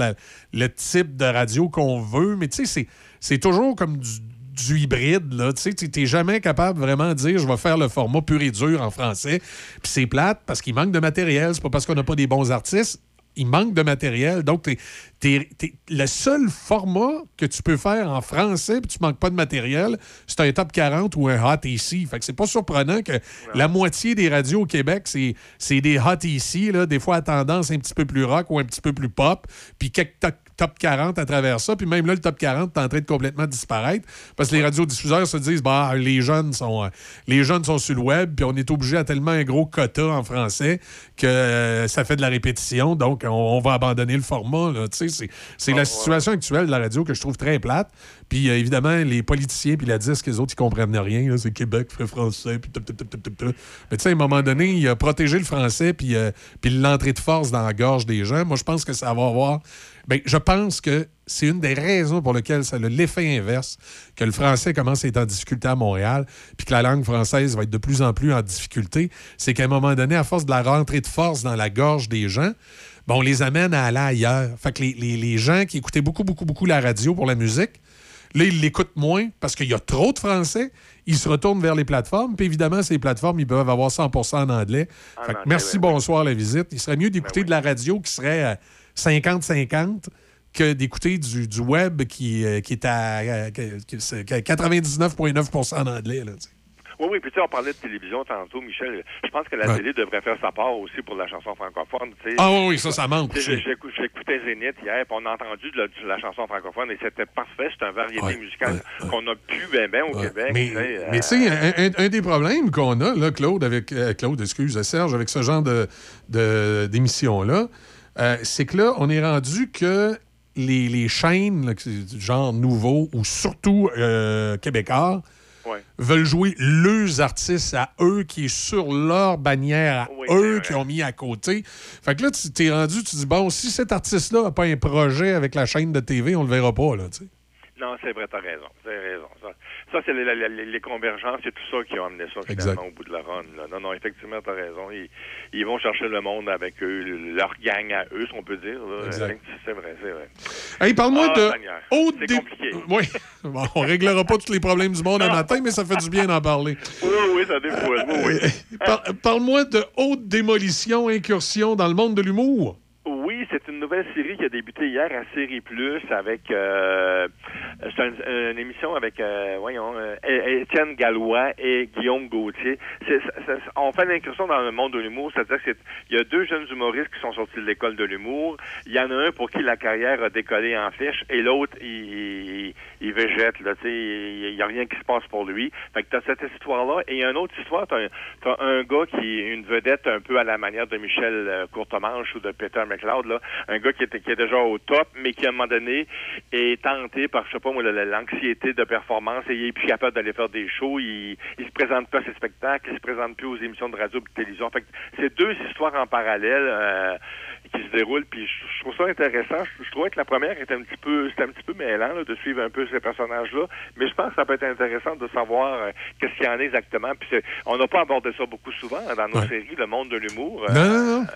le, type de radio qu'on veut. Mais tu sais, c'est- toujours comme du, hybride. là. Tu sais, tu n'es jamais capable vraiment de dire je vais faire le format pur et dur en français. Puis c'est plate parce qu'il manque de matériel. C'est pas parce qu'on n'a pas des bons artistes. Il manque de matériel. Donc, t'es- t'es- t'es- le seul format que tu peux faire en français puis tu manques pas de matériel, c'est un top 40 ou un hot ici. Fait que c'est pas surprenant que la moitié des radios au Québec, c'est c'est des hot ici, là, des fois à tendance un petit peu plus rock ou un petit peu plus pop, puis quelques top, top 40 à travers ça. Puis même là, le top 40 est en train de complètement disparaître parce que les radiodiffuseurs se disent bah les jeunes sont euh, les jeunes sont sur le web, puis on est obligé à tellement un gros quota en français que euh, ça fait de la répétition, donc on, on va abandonner le format. là. Tu sais, C'est la situation actuelle de la radio que je trouve très plate. Puis euh, évidemment, les politiciens puis la disque, les autres, ils comprennent rien. C'est Québec, fait français, puis. Mais tu sais, à un moment donné, il a protégé le français puis, euh, puis l'entrée de force dans la gorge des gens. Moi, je pense que ça va avoir... Ben, je pense que c'est une des raisons pour lesquelles ça a l'effet inverse, que le français commence à être en difficulté à Montréal, puis que la langue française va être de plus en plus en difficulté. C'est qu'à un moment donné, à force de la rentrée de force dans la gorge des gens, ben, on les amène à aller ailleurs. Fait que les, les- les gens qui écoutaient beaucoup, beaucoup, beaucoup la radio pour la musique, Là, ils l'écoutent moins parce qu'il y a trop de Français. Ils se retournent vers les plateformes. Puis évidemment, ces plateformes, ils peuvent avoir 100 en anglais. Fait merci, bonsoir, la visite. Il serait mieux d'écouter de la radio qui serait à 50-50 que d'écouter du, du web qui, euh, qui est à, euh, que- que c'est- que 99,9 en anglais. Là. Oui, oui, puis tu sais, on parlait de télévision tantôt, Michel. Je pense que la Ouais. télé devrait faire sa part aussi pour la chanson francophone. Ah oui, oui, ça, ça manque J'écoutais Zénith hier, puis on a entendu de la, de la chanson francophone et c'était parfait. C'est un variété musicale qu'on a pu bien, bien au Québec. Mais, tu sais, euh, un, un- un des problèmes qu'on a, là, Claude, avec euh, Claude, excuse, Serge, avec ce genre de, de- d'émission-là, euh, c'est que là, on est rendu que les, les chaînes, là, que c'est du genre nouveau ou surtout euh, québécois, Ouais. veulent jouer leurs artistes à eux, qui est sur leur bannière à Oui, eux, qui ont mis à côté. Fait que là, tu t'es rendu, tu dis, bon, si cet artiste-là n'a pas un projet avec la chaîne de TV, on le verra pas, là, tu sais. Non, c'est vrai, t'as raison. T'as raison. Ça, c'est les, les- les convergences, c'est tout ça qui a amené ça finalement Exact. au bout de la run. là. Non, non, effectivement, t'as raison. Ils, ils vont chercher le monde avec eux, leur gang à eux, si on peut dire. Exact. C'est vrai, c'est vrai. Hey, parle-moi Ah, de haute C'est compliqué. [LAUGHS] Oui. Bon, on réglera pas tous les problèmes du monde un matin, mais ça fait du bien d'en parler. Oui, oui, ça défoule. Oui, oui. Par- Parle-moi de haute démolition, incursion dans le monde de l'humour. Oui, c'est une nouvelle série qui a débuté hier à Série Plus avec euh, c'est un- une émission avec euh, voyons euh, É- Étienne Gallois et Guillaume Gauthier. On fait l'incursion dans le monde de l'humour, c'est-à-dire qu'il y a deux jeunes humoristes qui sont sortis de l'école de l'humour. Il y en a un pour qui la carrière a décollé en flèche et l'autre il, il, il végète là, il y a rien qui se passe pour lui. Fait que t'as cette histoire-là et une autre histoire, t'as un, un gars qui est une vedette un peu à la manière de Michel euh, Courtemanche ou de Peter McLeod, là, un gars qui est, qui est déjà au top, mais qui à un moment donné est tenté par, je sais pas moi, la- la- l'anxiété de performance et il est plus capable d'aller faire des shows, il, il se présente pas à ses spectacles, il se présente plus aux émissions de radio et de télévision. Fait que c'est deux histoires en parallèle euh, qui se déroulent, puis je, je trouve ça intéressant. Je, je trouvais que la première était un petit peu, c'était un petit peu mêlant là, de suivre un peu ces personnages-là, mais je pense que ça peut être intéressant de savoir euh, qu'est-ce qu'il y en a exactement. Puis on n'a pas abordé ça beaucoup souvent hein, dans nos Ouais. séries, le monde de l'humour. Non, non, non.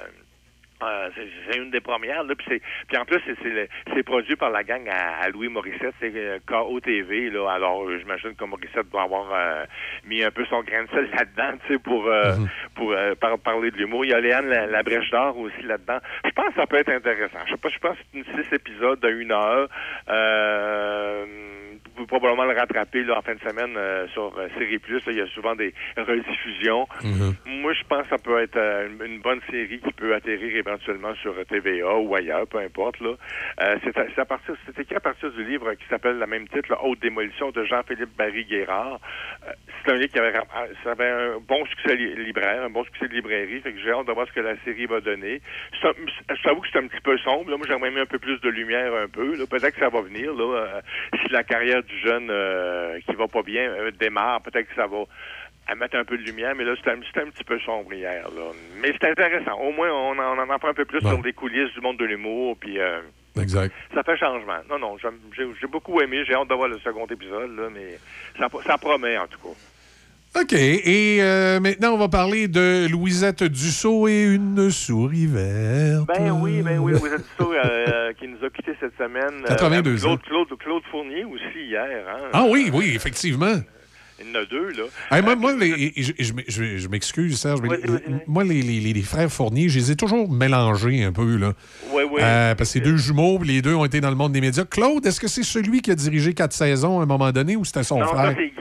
Euh, c'est une des premières. Là, puis, c'est- puis en plus, c'est- produit par la gang à, à Louis Morissette, c'est euh, KOTV. Là, alors, euh, j'imagine que Morissette doit avoir euh, mis un peu son grain de sel là-dedans, tu sais, pour euh, pour par- parler de l'humour. Il y a Léane la, la Brèche d'Or aussi là-dedans. Je pense que ça peut être intéressant. Je sais pas, je pense que c'est une six épisodes de une heure. Euh, pouvez probablement le rattraper là, en fin de semaine euh, sur euh, Série Plus. là. Il y a souvent des rediffusions. Moi, je pense que ça peut être euh, une, bonne série qui peut atterrir éventuellement sur euh, TVA ou ailleurs, peu importe. Là. Euh, c'est, à- c'est à partir, c'est écrit à partir du livre qui s'appelle le même titre, la Haute démolition de Jean-Philippe Barry Guérard. Euh, c'est un livre qui avait, euh, ça avait un bon succès li- libraire, un bon succès de librairie. Fait que j'ai hâte de voir ce que la série va donner. Un- je t'avoue que c'est un petit peu sombre. Là. Moi, j'aimerais mis un peu plus de lumière un peu. Là. Peut-être que ça va venir. Là. Euh, si la carrière du jeune euh, qui va pas bien euh, démarre, peut-être que ça va à mettre un peu de lumière, mais là, c'était un, un petit peu sombre hier. Là. Mais c'est intéressant. Au moins, on en, on en apprend un peu plus Bon. sur les coulisses du monde de l'humour, puis euh, Exact. ça fait changement. Non, non, j'ai j'ai beaucoup aimé. J'ai hâte de voir le second épisode, là, mais ça, ça promet, en tout cas. OK. Et euh, maintenant, on va parler de Louisette Dussault et une souris verte. Ben oui, ben oui, vous êtes ça euh, qui nous a quittés cette semaine. Euh, 82 Claude, ans. Claude, Claude Fournier aussi hier. Hein? Ah oui, oui, effectivement. Il y en a deux, là. Hey, moi, moi, les- je, je- je- je m'excuse, Serge, mais moi, les, les- frères Fournier, je les ai toujours mélangés un peu. Là. Ouais. Euh, parce que c'est deux jumeaux, puis les deux ont été dans le monde des médias. Claude, est-ce que c'est celui qui a dirigé quatre saisons à un moment donné ou c'était son non, frère? c'est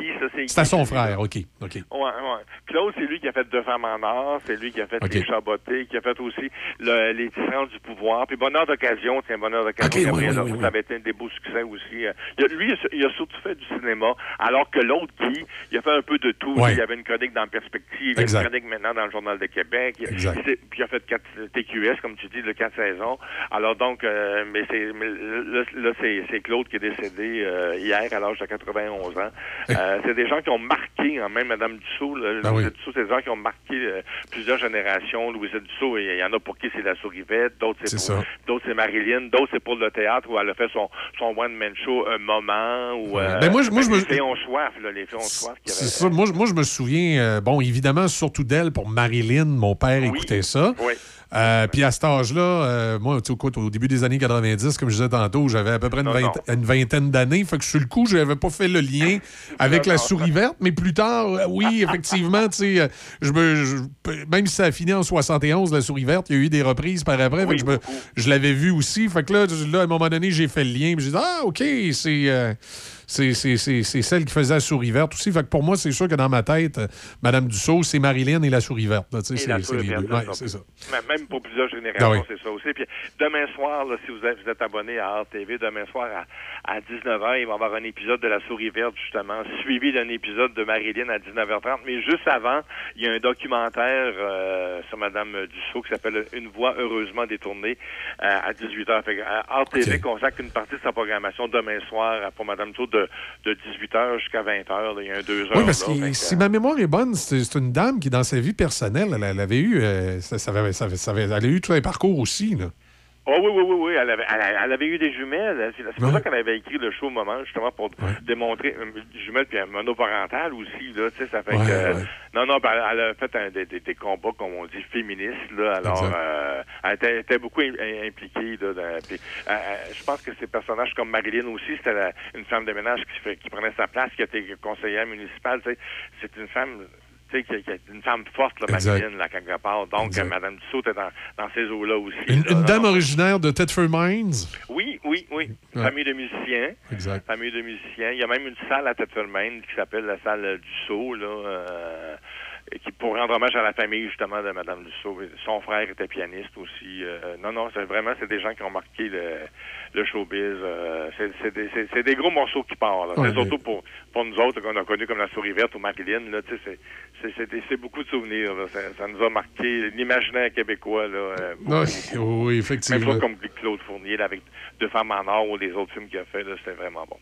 C'est. C'était son frère, OK. OK. Ouais, ouais. Claude, c'est lui qui a fait Deux femmes en or, c'est lui qui a fait Ok. Les Chabotés, qui a fait aussi le- Les Tyrans du pouvoir, puis Bonheur d'occasion, c'est un Bonheur d'occasion. Ok, Gabriel oui, oui, oui. Ça avait été un des beaux succès aussi. Euh, il a- lui, il a, surtout fait du cinéma, alors que l'autre, Guy, il a fait un peu de tout. Ouais. Il y avait une chronique dans Perspective, il y a une chronique maintenant dans le Journal de Québec. Il- Puis il a fait quatre, TQS, comme tu dis, le quatre saisons. Alors donc, euh, mais c'est là, c'est c'est Claude qui est décédé euh, hier à l'âge de 91 ans. Euh, c'est des gens qui ont marqué, hein, même Madame Dussault, là, Ah oui. Dussault, c'est des gens qui ont marqué euh, plusieurs générations. Louisette Dussault, il y en a pour qui c'est la sourivette, d'autres c'est C'est pour ça. d'autres c'est Marilyn, d'autres c'est pour le théâtre où elle a fait son, son one-man show un moment ou Ouais. euh, Ben, moi, je- moi, je les me- filles ont soif, là, les C'est ça. Moi, je- moi, je me souviens, euh, bon, évidemment, surtout d'elle pour Marilyn. Mon père écoutait ça. Oui. Euh, Puis à cet âge-là, euh, moi, tu sais, écoute, au début des années 90, comme je disais tantôt, j'avais à peu près une, Non, vingt- une vingtaine d'années. Fait que sur le coup, je n'avais pas fait le lien avec la souris verte. Mais plus tard, euh, oui, [LAUGHS] effectivement, tu sais, je me, je- même si ça a fini en 71, la souris verte, il y a eu des reprises par après. fait que je me- je l'avais vu aussi. Fait que là, là, à un moment donné, j'ai fait le lien. J'ai dit, ah, OK, c'est. euh, c'est- celle qui faisait la souris verte aussi. Fait que pour moi, c'est sûr que dans ma tête, euh, Madame Dussault, c'est Marilyn et la souris verte. c'est-. Ouais, ça. Même- pour plusieurs générations, Ah oui. c'est ça aussi. Puis demain soir, là, si vous êtes, vous êtes abonné à RTV, demain soir à, à 19h, il va y avoir un épisode de La Souris Verte, justement, suivi d'un épisode de Marilyn à 19h30. Mais juste avant, il y a un documentaire euh, sur Madame Dussault qui s'appelle Une voix heureusement détournée euh, à 18h. Fait que, RTV consacre une partie de sa programmation demain soir pour Madame Dussault de, de 18h jusqu'à 20h. là. Il y a un deux heures. Oui, parce là. que si ma mémoire est bonne, c'est c'est une dame qui, dans sa vie personnelle, elle, elle avait eu. euh, ça, ça avait- ça avait- ça avait- elle a eu tout un parcours aussi. Là. Oh oui, oui, oui, oui. Elle avait, elle, elle avait eu des jumelles. C'est pour ça qu'elle avait écrit le show au moment, justement, pour démontrer euh, jumelles puis un monoparental aussi, là. Tu sais, ça fait Ouais, que. Non, non, ben, elle a fait un- des, des- combats, comme on dit, féministes, là. Alors, euh, elle était, était beaucoup im- im- impliquée, là. dans- puis, euh, euh, je pense que ces personnages comme Marilyn aussi, c'était une femme de ménage qui, fait, qui prenait sa place, qui était conseillère municipale, tu sais. C'est une femme tu sais, qui, qui est une femme forte, Exact. Marilyn, là, quelque part. Donc, Exact. euh, Mme Dussault est dans, dans ces eaux-là aussi. Une, là. une Non, dame originaire de Thetford Mines? Oui, oui, oui. Ouais. Famille de musiciens. Exact. Famille de musiciens. Il y a même une salle à Tettelmain qui s'appelle la salle du Sceau, là, euh, et qui pour rendre hommage à la famille justement de Madame Dussault. Son frère était pianiste aussi. euh, non, non, c'est vraiment c'est des gens qui ont marqué le, le showbiz. euh, c'est, des, gros morceaux qui partent. Ouais, c'est surtout pour, pour nous autres qu'on a connus comme la Souris Verte ou Marilyn. C'est, beaucoup de souvenirs. là. Ça, ça nous a marqué l'imaginaire québécois. Là, euh, Oui, oui, même effectivement. chose comme Claude Fournier là, avec Deux femmes en or ou les autres films qu'il a fait, c'était vraiment bon.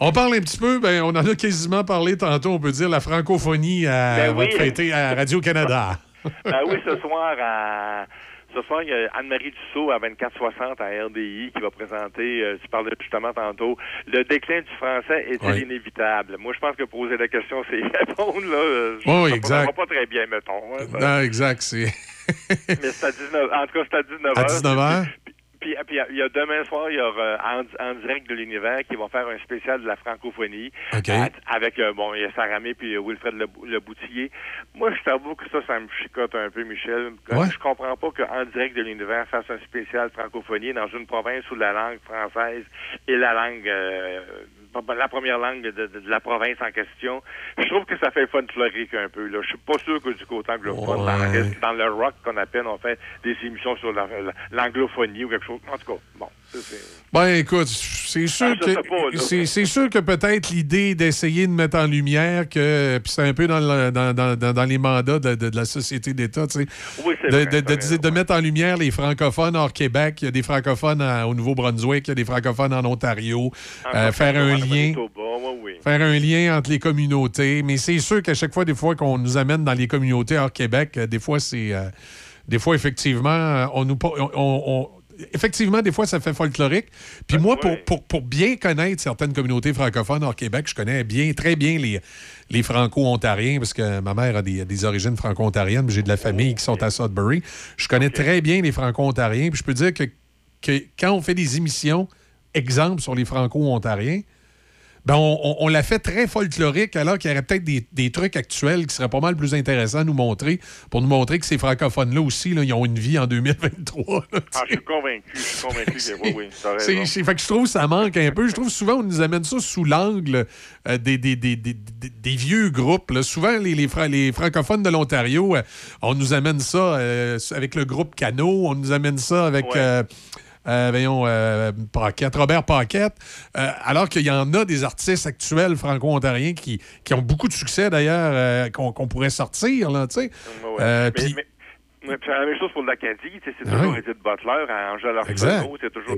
On parle un petit peu, ben, on en a quasiment parlé tantôt, on peut dire, la francophonie à, Ben oui. à Radio-Canada. Ben [LAUGHS] oui, ce [LAUGHS] soir à ce soir, il y a Anne-Marie Dussault à 2460 à RDI qui va présenter, euh, tu parlais justement tantôt, le déclin du français est-il Oui. inévitable? Moi, je pense que poser la question, c'est [LAUGHS] répondre, là. euh, je- Oui, ça exact. pas très bien, mettons. hein, non, exact, c'est Mais c'est à 19 En tout cas, c'est à 19h. à 19h. Puis, puis il y a demain soir, il y aura en, en direct de l'univers qui vont faire un spécial de la francophonie OK. à- avec euh, bon, il y a Saramé puis euh, Wilfred Le, Le Boutillier. Moi, je t'avoue que ça, ça me chicote un peu, Michel. Ouais. Je comprends pas qu'en direct de l'univers fasse un spécial francophonie dans une province où la langue française est la langue euh, la première langue de, de- de la province en question. Je trouve que ça fait folklorique un peu. Là. Je suis pas sûr que du côté anglophone, dans, Ouais. le- dans le rock qu'on appelle, on fait des émissions sur la- la- l'anglophonie ou quelque chose. En tout cas, bon. Ben écoute, c'est sûr Ah, c'est c'est sûr que peut-être l'idée d'essayer de mettre en lumière que puis c'est un peu dans, le- dans, dans- dans- les mandats de, de- de la société d'État, tu sais, Oui, c'est de, vrai, de- de- mettre en lumière les francophones hors Québec, il y a des francophones à- au Nouveau-Brunswick, il y a des francophones en Ontario, euh, faire un lien. Faire un lien entre les communautés, mais c'est sûr qu'à chaque fois, des fois qu'on nous amène dans les communautés hors Québec, euh, des fois c'est, euh, des fois effectivement, on nous, on- on- effectivement, des fois ça fait folklorique. Puis moi, pour, pour, pour bien connaître certaines communautés francophones hors Québec, je connais bien, très bien les, les franco-ontariens parce que ma mère a des, des origines franco-ontariennes, mais j'ai de la famille qui sont à Sudbury. Je connais très bien les franco-ontariens, puis je peux dire que, que quand on fait des émissions, exemple sur les franco-ontariens. Ben, on, on- on l'a fait très folklorique, alors qu'il y aurait peut-être des, des trucs actuels qui seraient pas mal plus intéressants à nous montrer, pour nous montrer que ces francophones-là aussi, là, ils ont une vie en 2023. là, Ah, je suis convaincu. Je suis convaincu oui, oui, c'est, fait que je trouve que ça manque un peu. Je trouve souvent on nous amène ça sous l'angle euh, des, vieux groupes. là. Souvent, les, les, fra- les francophones de l'Ontario, euh, on nous amène ça euh, avec le groupe Cano, on nous amène ça avec. Euh, voyons, euh, Paquette, Robert Paquette, euh, alors qu'il y en a des artistes actuels franco-ontariens qui, qui ont beaucoup de succès d'ailleurs, qu'on, pourrait sortir, là, tu sais. Ouais, Mais- mais- la même chose pour l'Acadie. C'est Ah toujours oui. Edith Butler, Angela. Arsenault, c'est toujours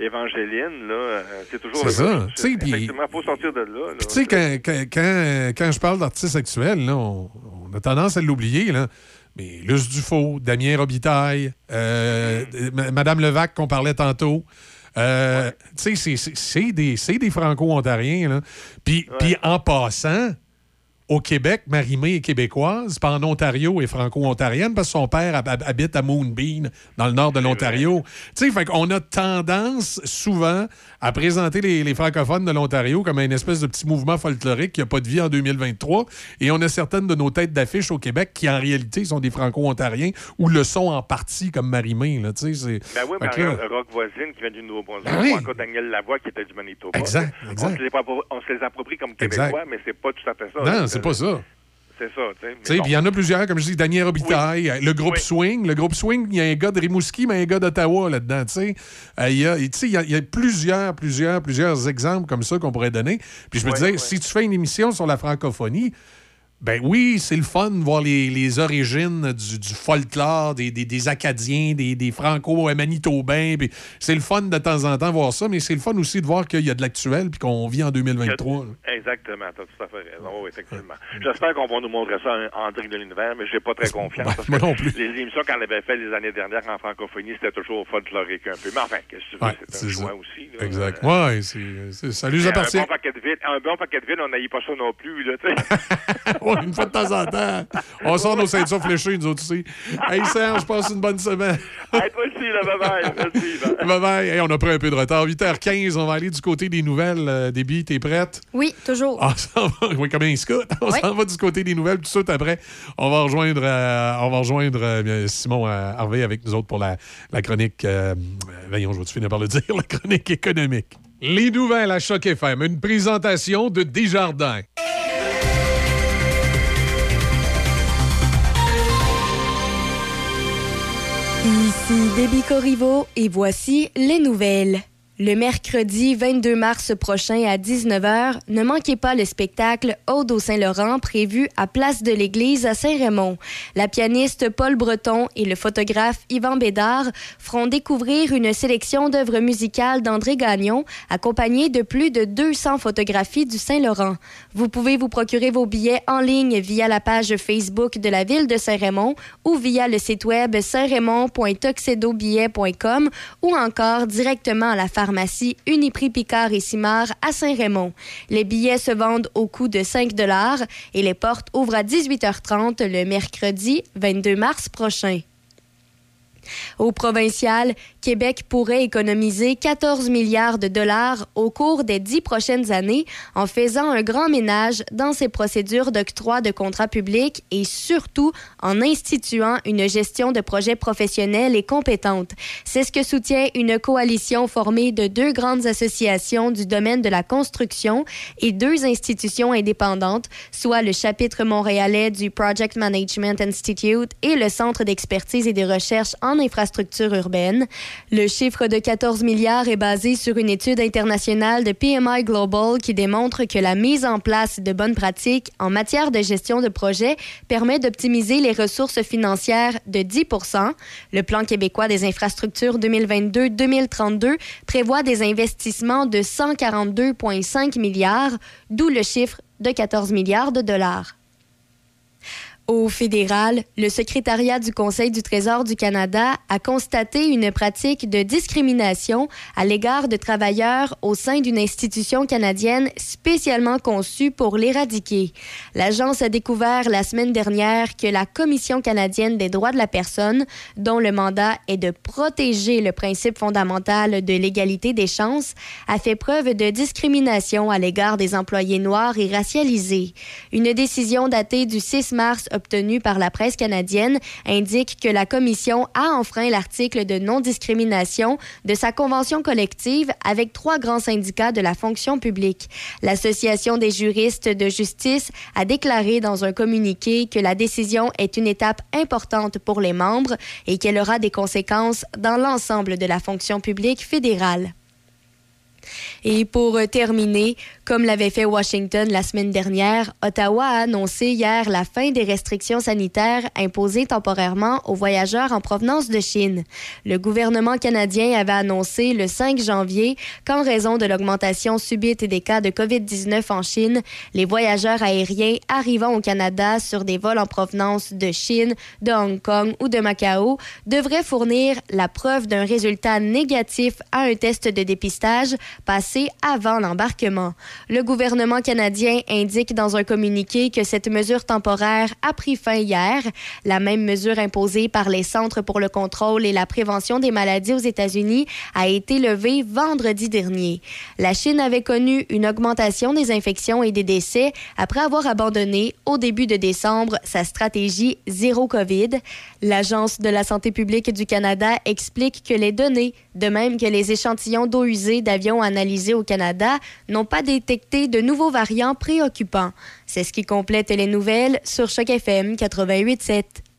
Évangéline. Là, c'est toujours C'est ça. Tu sais, Effectivement, il faut sortir de là. tu sais, quand, quand, quand, quand je parle d'artistes actuels, là, on, on a tendance à l'oublier. Là. Mais Luce Dufault, Damien Robitaille, euh, M- Madame Levac qu'on parlait tantôt. Euh, Tu sais, c'est- des, franco-ontariens. puis en passant, au Québec, Marimé est québécoise, puis en Ontario est franco-ontarienne, parce que son père hab- hab- habite à Moonbeam, dans le nord de l'Ontario. Tu sais, fait qu'on a tendance souvent à présenter les, les francophones de l'Ontario comme une espèce de petit mouvement folklorique qui n'a pas de vie en 2023. Et on a certaines de nos têtes d'affiche au Québec qui, en réalité, sont des franco-ontariens ou le sont en partie, comme Marimé. Là, tu sais, c'est- Ben oui, mais là- Rock voisine qui vient du Nouveau-Brunswick, Ben oui. ou encore Daniel Lavoie qui était du Manitoba. Exact, On exact. se les, appro- on se les approprie comme Exact. Québécois, mais c'est pas tout à fait ça. Non. C'est pas ça. C'est ça, tu sais. Il y en a plusieurs, comme je dis, Daniel Robitaille, le groupe Swing. Le groupe Swing, il y a un gars de Rimouski, mais un gars d'Ottawa là-dedans, tu sais. Euh, il y a plusieurs, plusieurs, plusieurs exemples comme ça qu'on pourrait donner. Puis je me disais, si tu fais une émission sur la francophonie, ben oui, c'est le fun de voir les, les origines du, du folklore, des, des- des Acadiens, des, des Franco-Manitobains. C'est le fun de temps en temps voir ça, mais c'est le fun aussi de voir qu'il y a de l'actuel puis qu'on vit en 2023. là. Exactement, tu as tout à fait raison, oui, effectivement. J'espère qu'on va nous montrer ça en, en direct de l'univers, mais j'ai pas très confiance. parce moi que non plus. Les émissions qu'on avait fait les années dernières en francophonie, c'était toujours folklorique un peu. Mais enfin, qu'est-ce que tu veux, Ouais, c'est un choix aussi. là. Exact. C'est, c'est- ça lui appartient. Un bon paquet de vide, un bon paquet de vide, on n'aille pas ça non plus, là, [LAUGHS] une fois de temps en temps. On sort nos ceintures fléchées, nous autres aussi. Hey Serge, passe une bonne semaine. Hey, toi aussi, là, bye-bye. Merci, bye. Bye bye. Hey, on a pris un peu de retard. 8h15, on va aller du côté des nouvelles. Euh, Déby, t'es prête? Oui, toujours. On s'en va. Oui, comme un scout. On Oui. s'en va du côté des nouvelles. Tout de suite après, on va rejoindre, euh, on va rejoindre euh, Simon euh, Harvey avec nous autres pour la, la chronique. euh, voyons, je vais finir par le [LAUGHS] dire, la chronique économique. Les nouvelles à Choc FM. Une présentation de Desjardins. Déby Corriveau et voici les nouvelles. Le mercredi 22 mars prochain à 19h, ne manquez pas le spectacle Aude au Saint-Laurent prévu à Place de l'Église à Saint-Raymond. La pianiste Paul Breton et le photographe Yvan Bédard feront découvrir une sélection d'œuvres musicales d'André Gagnon, accompagnée de plus de 200 photographies du Saint-Laurent. Vous pouvez vous procurer vos billets en ligne via la page Facebook de la ville de Saint-Raymond ou via le site web saint-raymond.tuxedobillet.com ou encore directement à la Uniprix Picard et Simard à Saint-Raymond. Les billets se vendent au coût de 5 et les portes ouvrent à 18h30 le mercredi 22 mars prochain. Au provincial, Québec pourrait économiser 14 milliards de dollars au cours des dix prochaines années en faisant un grand ménage dans ses procédures d'octroi de contrats publics et surtout en instituant une gestion de projets professionnels et compétente. C'est ce que soutient une coalition formée de deux grandes associations du domaine de la construction et deux institutions indépendantes, soit le chapitre montréalais du Project Management Institute et le Centre d'expertise et de recherche en infrastructure urbaine. Le chiffre de 14 milliards est basé sur une étude internationale de PMI Global qui démontre que la mise en place de bonnes pratiques en matière de gestion de projet permet d'optimiser les ressources financières de 10 Le plan québécois des infrastructures 2022-2032 prévoit des investissements de 142,5 milliards, d'où le chiffre de 14 milliards de dollars. Au fédéral, le secrétariat du Conseil du Trésor du Canada a constaté une pratique de discrimination à l'égard de travailleurs au sein d'une institution canadienne spécialement conçue pour l'éradiquer. L'agence a découvert la semaine dernière que la Commission canadienne des droits de la personne, dont le mandat est de protéger le principe fondamental de l'égalité des chances, a fait preuve de discrimination à l'égard des employés noirs et racialisés. Une décision datée du 6 mars obtenue par la presse canadienne indique que la Commission a enfreint l'article de non-discrimination de sa convention collective avec trois grands syndicats de la fonction publique. L'Association des juristes de justice a déclaré dans un communiqué que la décision est une étape importante pour les membres et qu'elle aura des conséquences dans l'ensemble de la fonction publique fédérale. Et pour euh, terminer, comme l'avait fait Washington la semaine dernière, Ottawa a annoncé hier la fin des restrictions sanitaires imposées temporairement aux voyageurs en provenance de Chine. Le gouvernement canadien avait annoncé le 5 janvier qu'en raison de l'augmentation subite des cas de COVID-19 en Chine, les voyageurs aériens arrivant au Canada sur des vols en provenance de Chine, de Hong Kong ou de Macao devraient fournir la preuve d'un résultat négatif à un test de dépistage passée avant l'embarquement. Le gouvernement canadien indique dans un communiqué que cette mesure temporaire a pris fin hier. La même mesure imposée par les Centres pour le contrôle et la prévention des maladies aux États-Unis a été levée vendredi dernier. La Chine avait connu une augmentation des infections et des décès après avoir abandonné au début de décembre sa stratégie zéro COVID. L'Agence de la santé publique du Canada explique que les données, de même que les échantillons d'eau usée d'avions analysés au Canada, n'ont pas détecté de nouveaux variants préoccupants. C'est ce qui complète les nouvelles sur Choc FM 88.7.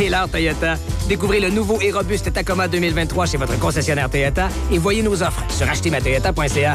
L'heure Toyota. Découvrez le nouveau et robuste Tacoma 2023 chez votre concessionnaire Toyota et voyez nos offres sur achetermatoyota.ca.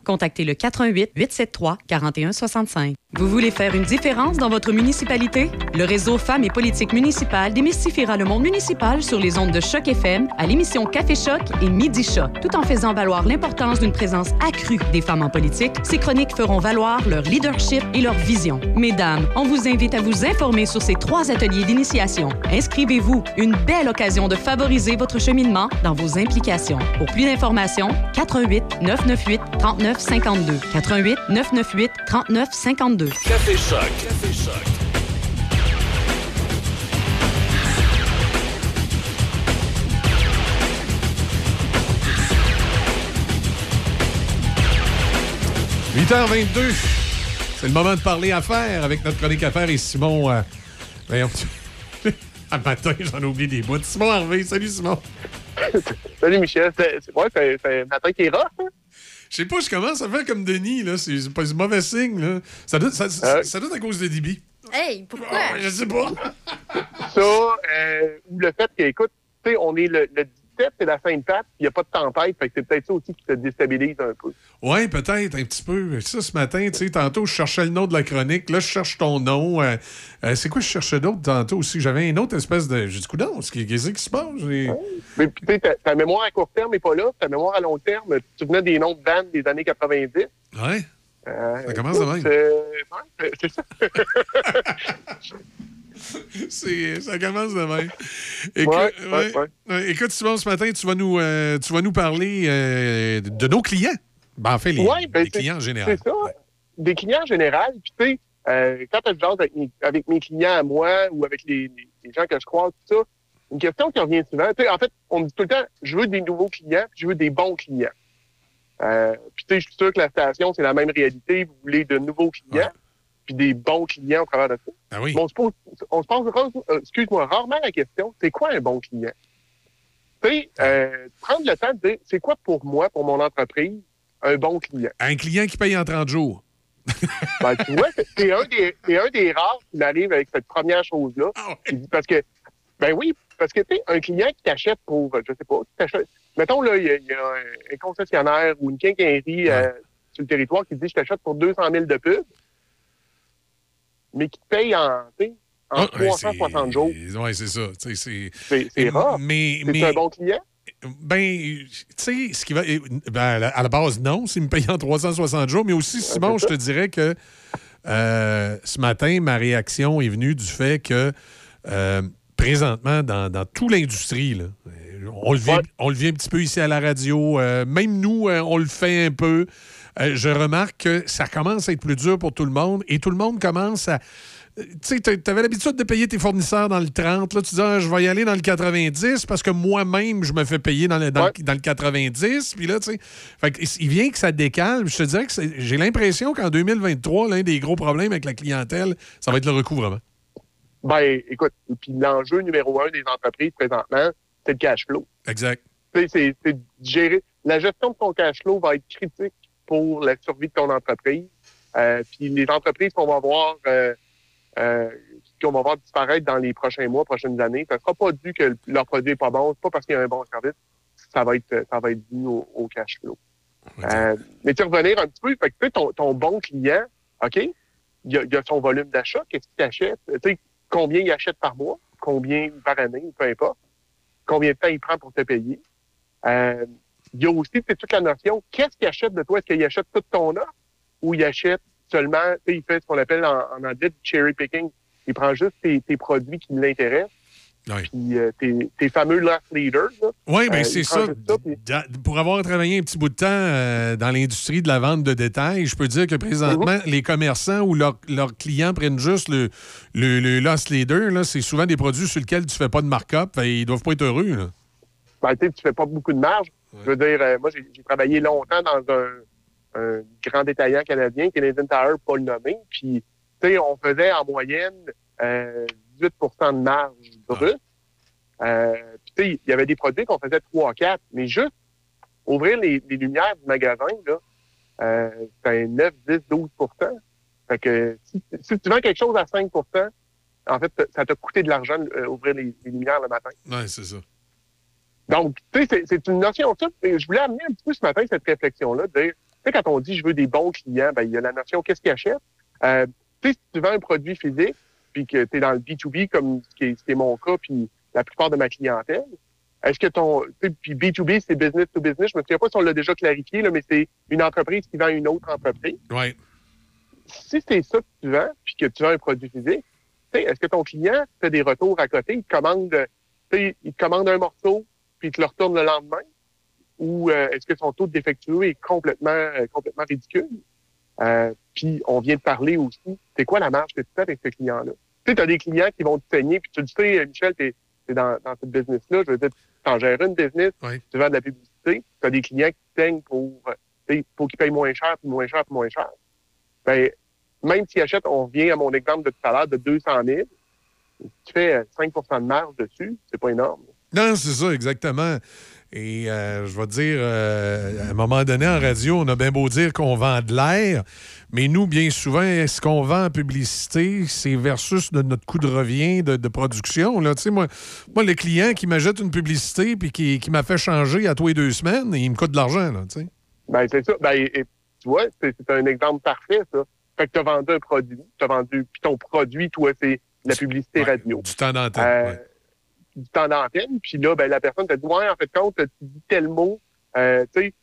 contactez le 88 873 4165. Vous voulez faire une différence dans votre municipalité? Le réseau Femmes et politique municipale démystifiera le monde municipal sur les ondes de Choc FM à l'émission Café Choc et Midi Choc. Tout en faisant valoir l'importance d'une présence accrue des femmes en politique, ces chroniques feront valoir leur leadership et leur vision. Mesdames, on vous invite à vous informer sur ces trois ateliers d'initiation. Inscrivez-vous, une belle occasion de favoriser votre cheminement dans vos implications. Pour plus d'informations, 88 998 39 52. 88 998 39 52. Café Choc. Café Choc. « 8h22, c'est le moment de parler affaires avec notre chronique affaires et Simon. euh, voyons, [LAUGHS] un matin, j'en oublie des bouts. Simon Harvey, salut Simon. [LAUGHS] Salut Michel, c'est ouais, c'est un matin qui est rough. hein? Je sais pas, je commence à faire comme Denis, là. C'est pas un mauvais signe, là. Ça doit, ça, ça- ça doit être à cause de Dibi. Hey, pourquoi? je sais pas. Ça, euh, ou le fait que, écoute, tu sais, on est le, le 17, c'est la fin de patte, puis il n'y a pas de tempête, fait que c'est peut-être ça aussi qui te déstabilise un peu. Ouais, peut-être, un petit peu. Ça, ce matin, tu sais, tantôt, je cherchais le nom de la chronique. Là, je cherche ton nom. Euh, euh, c'est quoi je cherchais d'autre tantôt aussi? J'avais une autre espèce de. J'ai dit, coudonc, qu'est-ce qui qu'est-ce qui se passe? Mais puis, tu sais, ta, ta mémoire à court terme n'est pas là, ta mémoire à long terme, tu te souvenais des noms de bandes des années 90. Ouais. Euh, Ça commence de même. c'est ça. [LAUGHS] [LAUGHS] [LAUGHS] C'est- ça commence de même. Écoute, Ouais, ouais, ouais. Ouais, écoute, Simon, ce matin, tu vas nous, euh, tu vas nous parler euh, de nos clients. Ben, en fait, les, ben, clients en général. C'est ça. Des clients en général. Puis, tu sais, euh, quand je jase avec mes, avec mes clients à moi ou avec les, gens que je croise, tout ça, une question qui revient souvent. Tu sais, en fait, on me dit tout le temps, je veux des nouveaux clients, puis je veux des bons clients. Puis, tu sais, je suis sûr que la station, c'est la même réalité. Vous voulez de nouveaux clients, puis des bons clients au travers de ça. Ah oui. On se pose, on se pose euh, excuse-moi, rarement la question, c'est quoi un bon client? Tu sais, euh, prendre le temps de dire, c'est quoi pour moi, pour mon entreprise, un bon client? Un client qui paye en 30 jours. [LAUGHS] Ben, tu vois, c'est- un, un des rares qui m'arrive avec cette première chose-là. Parce que, ben oui, parce que, tu sais, un client qui t'achète pour, je sais pas, qui t'achète, mettons, là, il y, a- il y a un, concessionnaire ou une quincaillerie euh, sur le territoire qui dit, je t'achète pour 200 000 de pub, mais qui te paye en, en Ah, ouais, 360 jours. Oui, c'est ça. C'est rare. Mais, C'est mais, un bon client? Ben, tu sais, ce qui va. Ben, à la- base, non, s'il me paye en 360 jours, mais aussi, Simon, je te dirais que euh, ce matin, ma réaction est venue du fait que euh, présentement, dans, dans toute l'industrie, là, on le, vit, on le vit un petit peu ici à la radio, euh, même nous, on le fait un peu. Euh, je remarque que ça commence à être plus dur pour tout le monde et tout le monde commence à. Tu sais, tu avais l'habitude de payer tes fournisseurs dans le 30. Là, tu dis, Ah, je vais y aller dans le 90 parce que moi-même, je me fais payer dans le, dans le- dans le 90. Puis là, tu sais, il vient que ça décale. Je te dirais que j'ai l'impression qu'en 2023, l'un des gros problèmes avec la clientèle, ça va être le recouvrement. Ben, écoute, puis l'enjeu numéro un des entreprises présentement, c'est le cash flow. Exact. Tu sais, c'est gérer. La gestion de ton cash flow va être critique pour la survie de ton entreprise. Euh, puis les entreprises qu'on va voir, euh, euh, qu'on va voir disparaître dans les prochains mois, prochaines années, ça sera pas dû que leur produit est pas bon, c'est pas parce qu'il y a un bon service, ça va être, ça va être dû au, au cash flow. Euh, mais tu revenir un petit peu, fait que, tu sais, ton, ton bon client, OK, il y a, il y a son volume d'achat, qu'est-ce qu'il achète, tu sais, combien il achète par mois, combien par année, peu importe, combien de temps il prend pour te payer? Il y a aussi toute la notion, qu'est-ce qu'il achète de toi? Est-ce qu'il achète toute ton offre? Ou il achète seulement, tu sais, il fait ce qu'on appelle en, en anglais du cherry picking. Il prend juste tes, tes produits qui l'intéressent. Puis euh, tes, tes fameux loss leaders. là. Oui, bien, Euh, c'est ça. puis- Pour avoir travaillé un petit bout de temps euh, dans l'industrie de la vente de détail, je peux dire que présentement, Mhm. les commerçants ou leurs clients prennent juste le, le, le loss leader. C'est souvent des produits sur lesquels tu ne fais pas de markup. Fait, ils doivent pas être heureux. là. ben, tu sais, tu fais pas beaucoup de marge. Je veux dire, euh, moi, j'ai travaillé longtemps dans un, un grand détaillant canadien, Canadian Tire, pas le nommer. Puis, tu sais, on faisait en moyenne euh, 18% de marge brute. Euh, puis, tu sais, il y avait des produits qu'on faisait 3 4, mais juste ouvrir les, les lumières du magasin, là, euh, c'est un 9, 10, 12 Fait que si, si tu vends quelque chose à 5% en fait, ça t'a coûté de l'argent euh, ouvrir les, les lumières le matin. Oui, c'est ça. Donc, tu sais, c'est- c'est une notion. ça, je voulais amener un petit peu ce matin cette réflexion-là. de dire, Tu sais, quand on dit je veux des bons clients, ben, il y a la notion qu'est-ce qu'ils achètent? Euh, tu sais, si tu vends un produit physique, puis que tu es dans le B2B, comme est mon cas, puis la plupart de ma clientèle, est-ce que ton. Puis B2B, c'est business to business. Je me souviens pas si on l'a déjà clarifié, là, mais c'est une entreprise qui vend une autre entreprise. Oui. Si c'est ça que tu vends, puis que tu vends un produit physique, tu sais, est-ce que ton client fait des retours à côté? Il te commande, tu sais, il te commande un morceau, puis te le retourne le lendemain? Ou euh, est-ce que son taux de défectueux est complètement, euh, complètement ridicule? Euh, puis on vient de parler aussi, c'est quoi la marge que tu fais avec ce client-là? Tu sais, tu as des clients qui vont te saigner, puis tu le sais, Michel, tu es, dans, dans ce business-là. Je veux dire, tu en gères une business, tu vends de la publicité, tu as des clients qui te saignent pour, euh, tu pour qu'ils payent moins cher, puis moins cher, puis moins cher. Ben, même s'ils achètent, on revient à mon exemple de tout à l'heure, de 200 000, tu fais euh, 5% de marge dessus, c'est pas énorme. Non, c'est ça, exactement. Et euh, je vais te dire, euh, à un moment donné, en radio, on a bien beau dire qu'on vend de l'air, mais nous, bien souvent, ce qu'on vend en publicité, c'est versus de notre coût de revient de, de production. Là. Tu sais, Moi, moi, le client qui m'achète une publicité puis qui, qui m'a fait changer à tous les deux semaines, il me coûte de l'argent. là, tu sais. Ben, c'est ça. Ben, et- tu vois, c'est c'est un exemple parfait, ça. Fait que tu as vendu un produit, tu as vendu, puis ton produit, toi, c'est la publicité radio. Du temps d'antenne. Euh, Du temps d'antenne, puis là, ben, la personne te dit, ouais, en fait, compte, tu dis tel mot, euh, tu sais,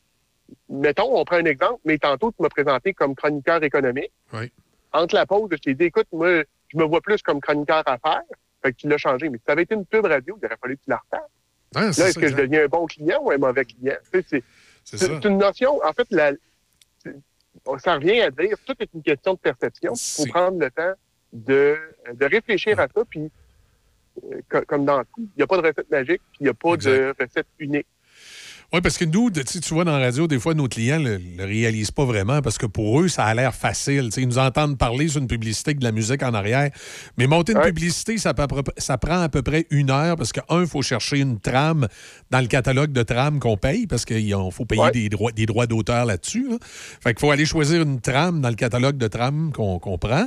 mettons, on prend un exemple, mais tantôt, tu m'as présenté comme chroniqueur économique. Oui. Entre la pause, je t'ai dit, écoute, moi, je me vois plus comme chroniqueur affaires, fait que tu l'as changé. Mais si ça avait été une pub radio, il aurait fallu que tu la refasses. Ah, Là, est-ce que je deviens un bon client ou un mauvais client? C'est- une notion, en fait, la, ça revient à dire, tout est une question de perception. Il faut prendre le temps de, de réfléchir à ça, puis comme dans tout, il n'y a pas de recette magique, puis il n'y a pas de recette unique. Oui, parce que nous, tu vois, dans la radio, des fois, nos clients ne le, le réalisent pas vraiment parce que pour eux, ça a l'air facile. Ils nous entendent parler sur une publicité avec de la musique en arrière. Mais monter une publicité, ça, peut- ça prend à peu près une heure parce que, un, il faut chercher une trame dans le catalogue de trames qu'on paye parce qu'il faut payer des droits, des droits d'auteur là-dessus. là. Fait qu'il faut aller choisir une trame dans le catalogue de trames qu'on prend.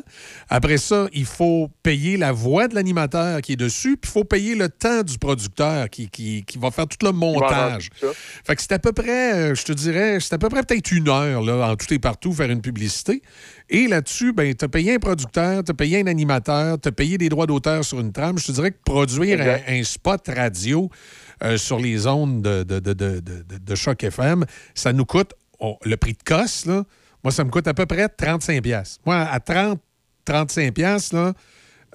Après ça, il faut payer la voix de l'animateur qui est dessus, puis il faut payer le temps du producteur qui, qui- qui va faire tout le montage. Fait que c'est à peu près, euh, je te dirais, c'est à peu près peut-être une heure, là, en tout et partout, faire une publicité. Et là-dessus, ben, tu as payé un producteur, tu as payé un animateur, tu as payé des droits d'auteur sur une trame. Je te dirais que produire un, spot radio euh, sur les ondes de, de, de, de, Choc FM, ça nous coûte, on- le prix de cosse, là, moi, ça me coûte à peu près 35 pièces. Moi, à 30, 35 pièces là,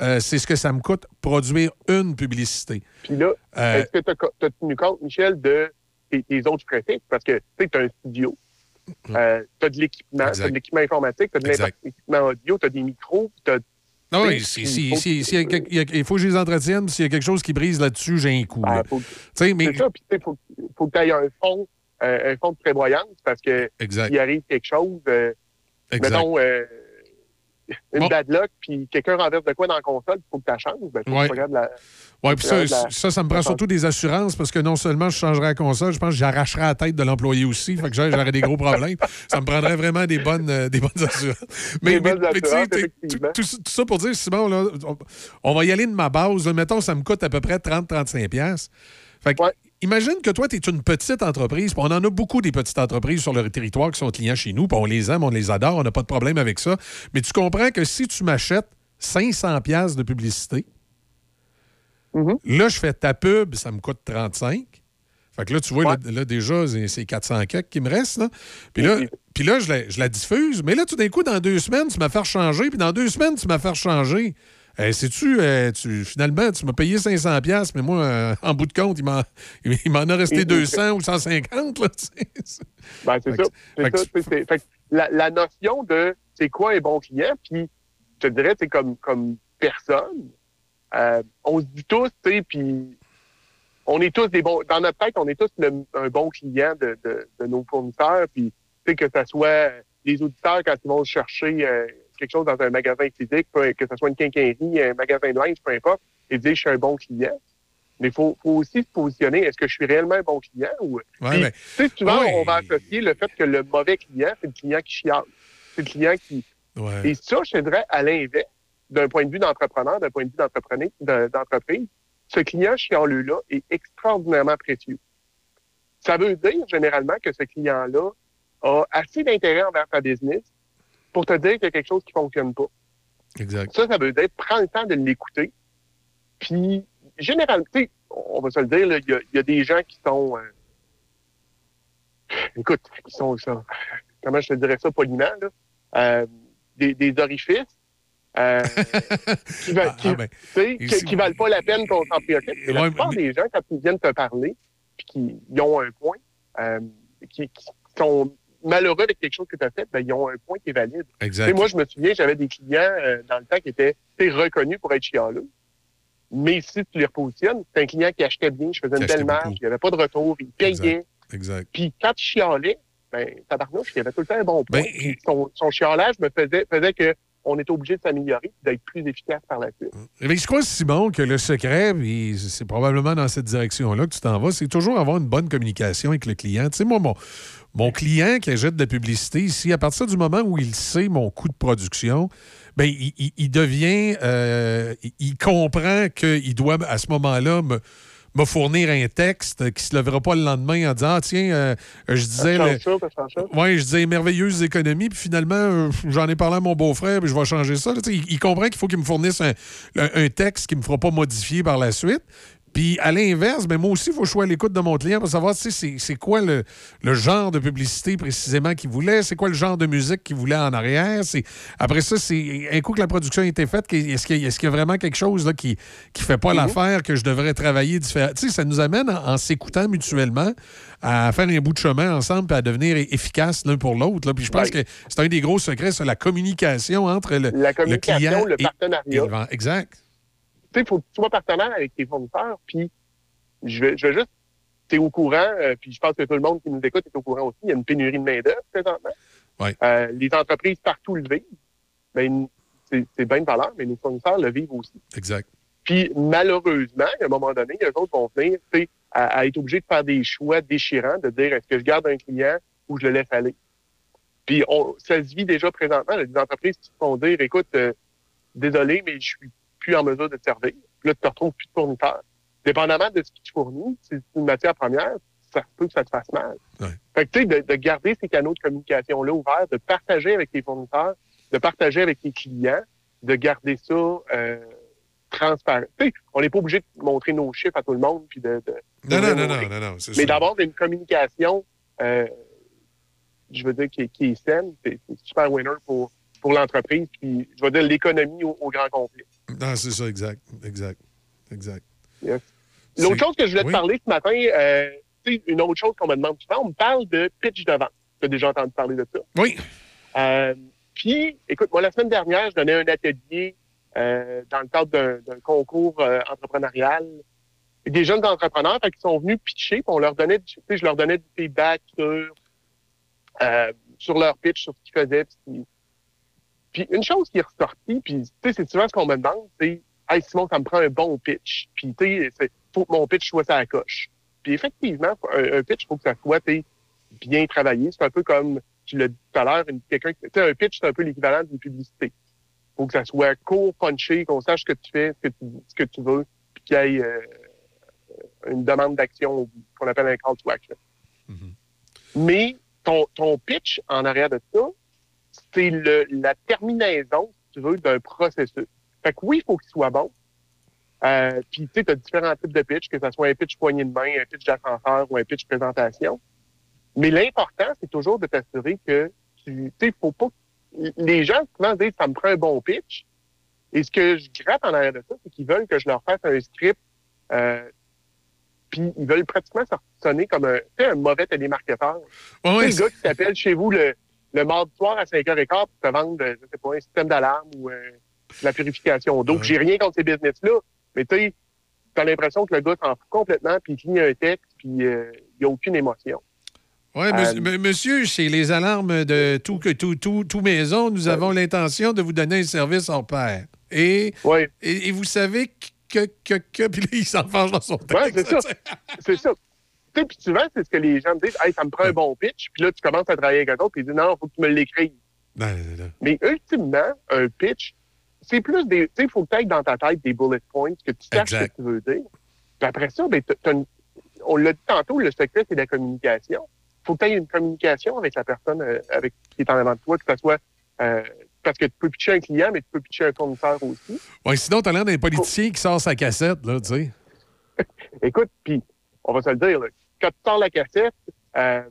euh, c'est ce que ça me coûte produire une publicité. Puis là, Euh, est-ce que tu as, tenu compte, Michel, de tes, tes autres fixes? Parce que tu as un studio, tu as de l'équipement, tu as de l'équipement informatique, tu as de l'équipement audio, tu as des micros, tu as. Oui, quelque- il faut que je les entretienne. S'il y a quelque chose qui brise là-dessus, j'ai un coup. là. Mais C'est ça, puis il faut, faut que tu aies un fonds, euh, un fonds de prévoyance parce que s'il arrive quelque chose, euh, Exact. mettons euh, une Bon. bad luck, puis quelqu'un renverse de quoi dans la console, il faut que tu la changes, ben, Ouais. la. Ça, la- ça, ça me prend surtout des assurances parce que non seulement je changerais la console, je pense que j'arracherais la tête de l'employé aussi. Fait que j'aurais des gros problèmes. [LAUGHS] Ça me prendrait vraiment des bonnes, euh, des bonnes assurances. Mais, mais- tu tout, tout ça pour dire, Simon, là, on, on va y aller de ma base. Mettons, ça me coûte à peu près 30-35$. piastres. Fait que, imagine que toi, tu es une petite entreprise. puis On en a beaucoup des petites entreprises sur le territoire qui sont clients chez nous. puis on les aime, on les adore, on n'a pas de problème avec ça. Mais tu comprends que si tu m'achètes 500$ piastres de publicité, Là, je fais ta pub, ça me coûte 35. Fait que là, tu vois, là, là, déjà, c'est- c'est 400 quelques qui me restent. Là. Puis là, puis là je, la, je la diffuse. Mais là, tout d'un coup, dans deux semaines, tu m'as fait changer. Puis dans deux semaines, tu m'as fait changer. Euh, Sais-tu, euh, tu, finalement, tu m'as payé 500$, piastres, mais moi, euh, en bout de compte, il m'en, il m'en a resté Et- 200 ou 150. Là. [LAUGHS] Ben, c'est Fait ça. C'est fait ça. c'est- fait la, la notion de c'est quoi un bon client, puis je te dirais, c'est comme, comme personne, euh, on se dit tous, tu sais, puis on est tous des bons. Dans notre tête, on est tous le- un bon client de, de, de nos fournisseurs, puis tu sais, que ce soit les auditeurs quand ils vont chercher euh, quelque chose dans un magasin physique, que ce soit une quincaillerie, un magasin de linge, peu importe, et dire je suis un bon client. Mais il faut, faut aussi se positionner. Est-ce que je suis réellement un bon client? Ou... Ouais, Puis, mais- tu sais, souvent, Ouais. on va associer le fait que le mauvais client, c'est le client qui chiale. C'est le client qui. Ouais. Et ça, je te dirais, à l'inverse, d'un point de vue d'entrepreneur, d'un point de vue d'entreprise, ce client chialeux-là est extraordinairement précieux. Ça veut dire, généralement, que ce client-là a assez d'intérêt envers ta business pour te dire qu'il y a quelque chose qui fonctionne pas. Exact. Ça, ça veut dire prends le temps de l'écouter. Puis, généralement, tu sais, on va se le dire, il y, a- il y a des gens qui sont. euh, écoute, qui sont. ça- comment je te dirais ça poliment, là? Euh, des, des orifices. euh, [LAUGHS] qui, va- qui, ah, ben, tu sais, qui, ici- qui valent pas la peine qu'on s'en préoccupe. Et la Ouais, plupart mais- des gens, quand ils viennent te parler, puis qu'ils ils ont un point, euh, qui, qui sont malheureux avec quelque chose que tu as fait, ben, ils ont un point qui est valide. Exact. Tu moi, je me souviens, j'avais des clients euh, dans le temps qui étaient tu reconnus pour être chialeux. Mais si tu les repositionnes, c'est un client qui achetait bien, je faisais Qui une belle marge, beaucoup. il n'y avait pas de retour, il payait. Exact. Puis quand il chialait, ben, tabarnouche, il avait tout le temps un bon point. Ben, son, son chialage me faisait, faisait que on était obligé de s'améliorer et d'être plus efficace par la suite. Mais je crois, Simon, que le secret, c'est probablement dans cette direction-là que tu t'en vas, c'est toujours avoir une bonne communication avec le client. Tu sais, moi, mon, mon client qui achète de la publicité ici, à partir du moment où il sait mon coût de production, ben, il, il- il devient, euh, il, comprend qu'il doit, à ce moment-là, me, me fournir un texte qui se lèvera pas le lendemain en disant, ah, tiens, euh, je disais... Le- ça, ça je disais merveilleuse économie, puis finalement, euh, j'en ai parlé à mon beau-frère, puis je vais changer ça. là. Il, il comprend qu'il faut qu'il me fournisse un, un- un texte qui ne me fera pas modifier par la suite. Puis à l'inverse, ben moi aussi, il faut que je sois à l'écoute de mon client pour savoir tu sais, c'est quoi le, le genre de publicité précisément qu'il voulait, c'est quoi le genre de musique qu'il voulait en arrière. Après ça, c'est un coup que la production a été faite, est-ce qu'il y, qu'il y a vraiment quelque chose là, qui ne fait pas l'affaire que je devrais travailler différemment? Tu sais, ça nous amène en, en s'écoutant mutuellement à faire un bout de chemin ensemble puis à devenir efficace l'un pour l'autre. Puis je pense que c'est un des gros secrets, c'est la communication entre le, La le communication, client le et- partenariat. et le vent. Exact. Tu sais, il faut que tu sois partenaire avec tes fournisseurs, puis je vais, je vais juste, tu es au courant, euh, puis je pense que tout le monde qui nous écoute est au courant aussi, il y a une pénurie de main-d'œuvre présentement. Ouais. Euh, les entreprises partout le vivent. Ben, c'est bien de valeur, mais nos fournisseurs le vivent aussi. Exact. Puis malheureusement, à un moment donné, les autres vont venir tu sais, à, à être obligés de faire des choix déchirants, de dire est-ce que je garde un client ou je le laisse aller? Puis on, ça se vit déjà présentement. Il y a des entreprises qui se font dire écoute, euh, désolé, mais je suis plus en mesure de te servir. Puis là, tu te retrouves plus de fournisseur. Dépendamment de ce que tu fournis, si c'est une matière première, ça peut que ça te fasse mal. Fait que tu sais, de, de garder ces canaux de communication-là ouverts, de partager avec tes fournisseurs, de partager avec tes clients, de garder ça euh, transparent. Tu sais, on n'est pas obligé de montrer nos chiffres à tout le monde puis de. de Non, de non, non, non, non, non, Mais d'avoir une communication euh, je veux dire, qui, est- qui est saine, c'est c'est super winner pour, pour l'entreprise, puis je veux dire l'économie au, au grand complet. Non, c'est ça, exact. Exact. Exact. L'autre chose que je voulais Oui. te parler ce matin, euh, c'est une autre chose qu'on me demande souvent, on me parle de pitch de vente. Tu as déjà entendu parler de ça? Oui. Euh, puis, écoute, moi, la semaine dernière, je donnais un atelier euh, dans le cadre d'un concours euh, entrepreneurial. Des jeunes entrepreneurs qui sont venus pitcher, puis on leur donnait, je leur donnais du feedback sur, sur leur pitch, sur ce qu'ils faisaient. Puis, puis une chose qui est ressortie, puis tu sais, c'est souvent ce qu'on me demande, c'est Hey Simon, ça me prend un bon pitch. Puis tu sais, faut que mon pitch soit ça la coche. Puis effectivement, un, un pitch, il faut que ça soit bien travaillé. C'est un peu comme tu l'as dit tout à l'heure, quelqu'un qui- tu sais, un pitch, c'est un peu l'équivalent d'une publicité. Faut que ça soit court, punché, qu'on sache ce que tu fais, ce que tu, ce que tu veux, puis qu'il y ait euh, une demande d'action qu'on appelle un call to action. Mais ton, ton pitch en arrière de ça, c'est le- la terminaison, si tu veux, d'un processus. Fait que oui, il faut qu'il soit bon. Euh, Puis, tu sais, tu as différents types de pitch, que ce soit un pitch poignée de main, un pitch d'ascenseur ou un pitch présentation. Mais l'important, c'est toujours de t'assurer que tu tu sais, faut pas. Les gens souvent disent ça me prend un bon pitch. Et ce que je gratte en arrière de ça, c'est qu'ils veulent que je leur fasse un script. Euh, puis ils veulent pratiquement sonner comme un, tu sais, un mauvais télémarketeur. Sais, ouais, le gars qui t'appelle chez vous le, le mardi soir à 5h15 pour te vendre, euh, je sais pas, un système d'alarme ou euh, la purification d'eau. J'ai rien contre ces business-là, mais tu sais, t'as l'impression que le gars s'en fout complètement, puis il lit un texte, puis euh, il n'y a aucune émotion. Oui, Euh, monsieur, chez les alarmes de tout, que tout, tout, tout maison, nous avons l'intention de vous donner un service hors pair. Et, et, et vous savez que, que, que, [LAUGHS] puis là, il s'enfarge dans son texte. Ouais, c'est ça. [LAUGHS] c'est ça. Tu sais, puis souvent, c'est ce que les gens me disent. Hey, ça me prend un bon pitch. Puis là, tu commences à travailler avec un autre, puis ils disent non, il faut que tu me l'écrives. Non, non, non. Mais ultimement, un pitch, c'est plus des. Tu sais, il faut que tu ailles dans ta tête des bullet points, que tu saches ce que tu veux dire. Puis après ça, ben, t'as- une- on l'a dit tantôt, le secret, c'est la communication. Il faut que tu aies une communication avec la personne euh, avec qui est en avant de toi, que ce soit. euh, parce que tu peux pitcher un client, mais tu peux pitcher un fournisseur aussi. Sinon, t'as l'air d'un politicien qui sort sa cassette, là, tu sais. [LAUGHS] Écoute, puis on va se le dire, là, quand tu sors la cassette, euh,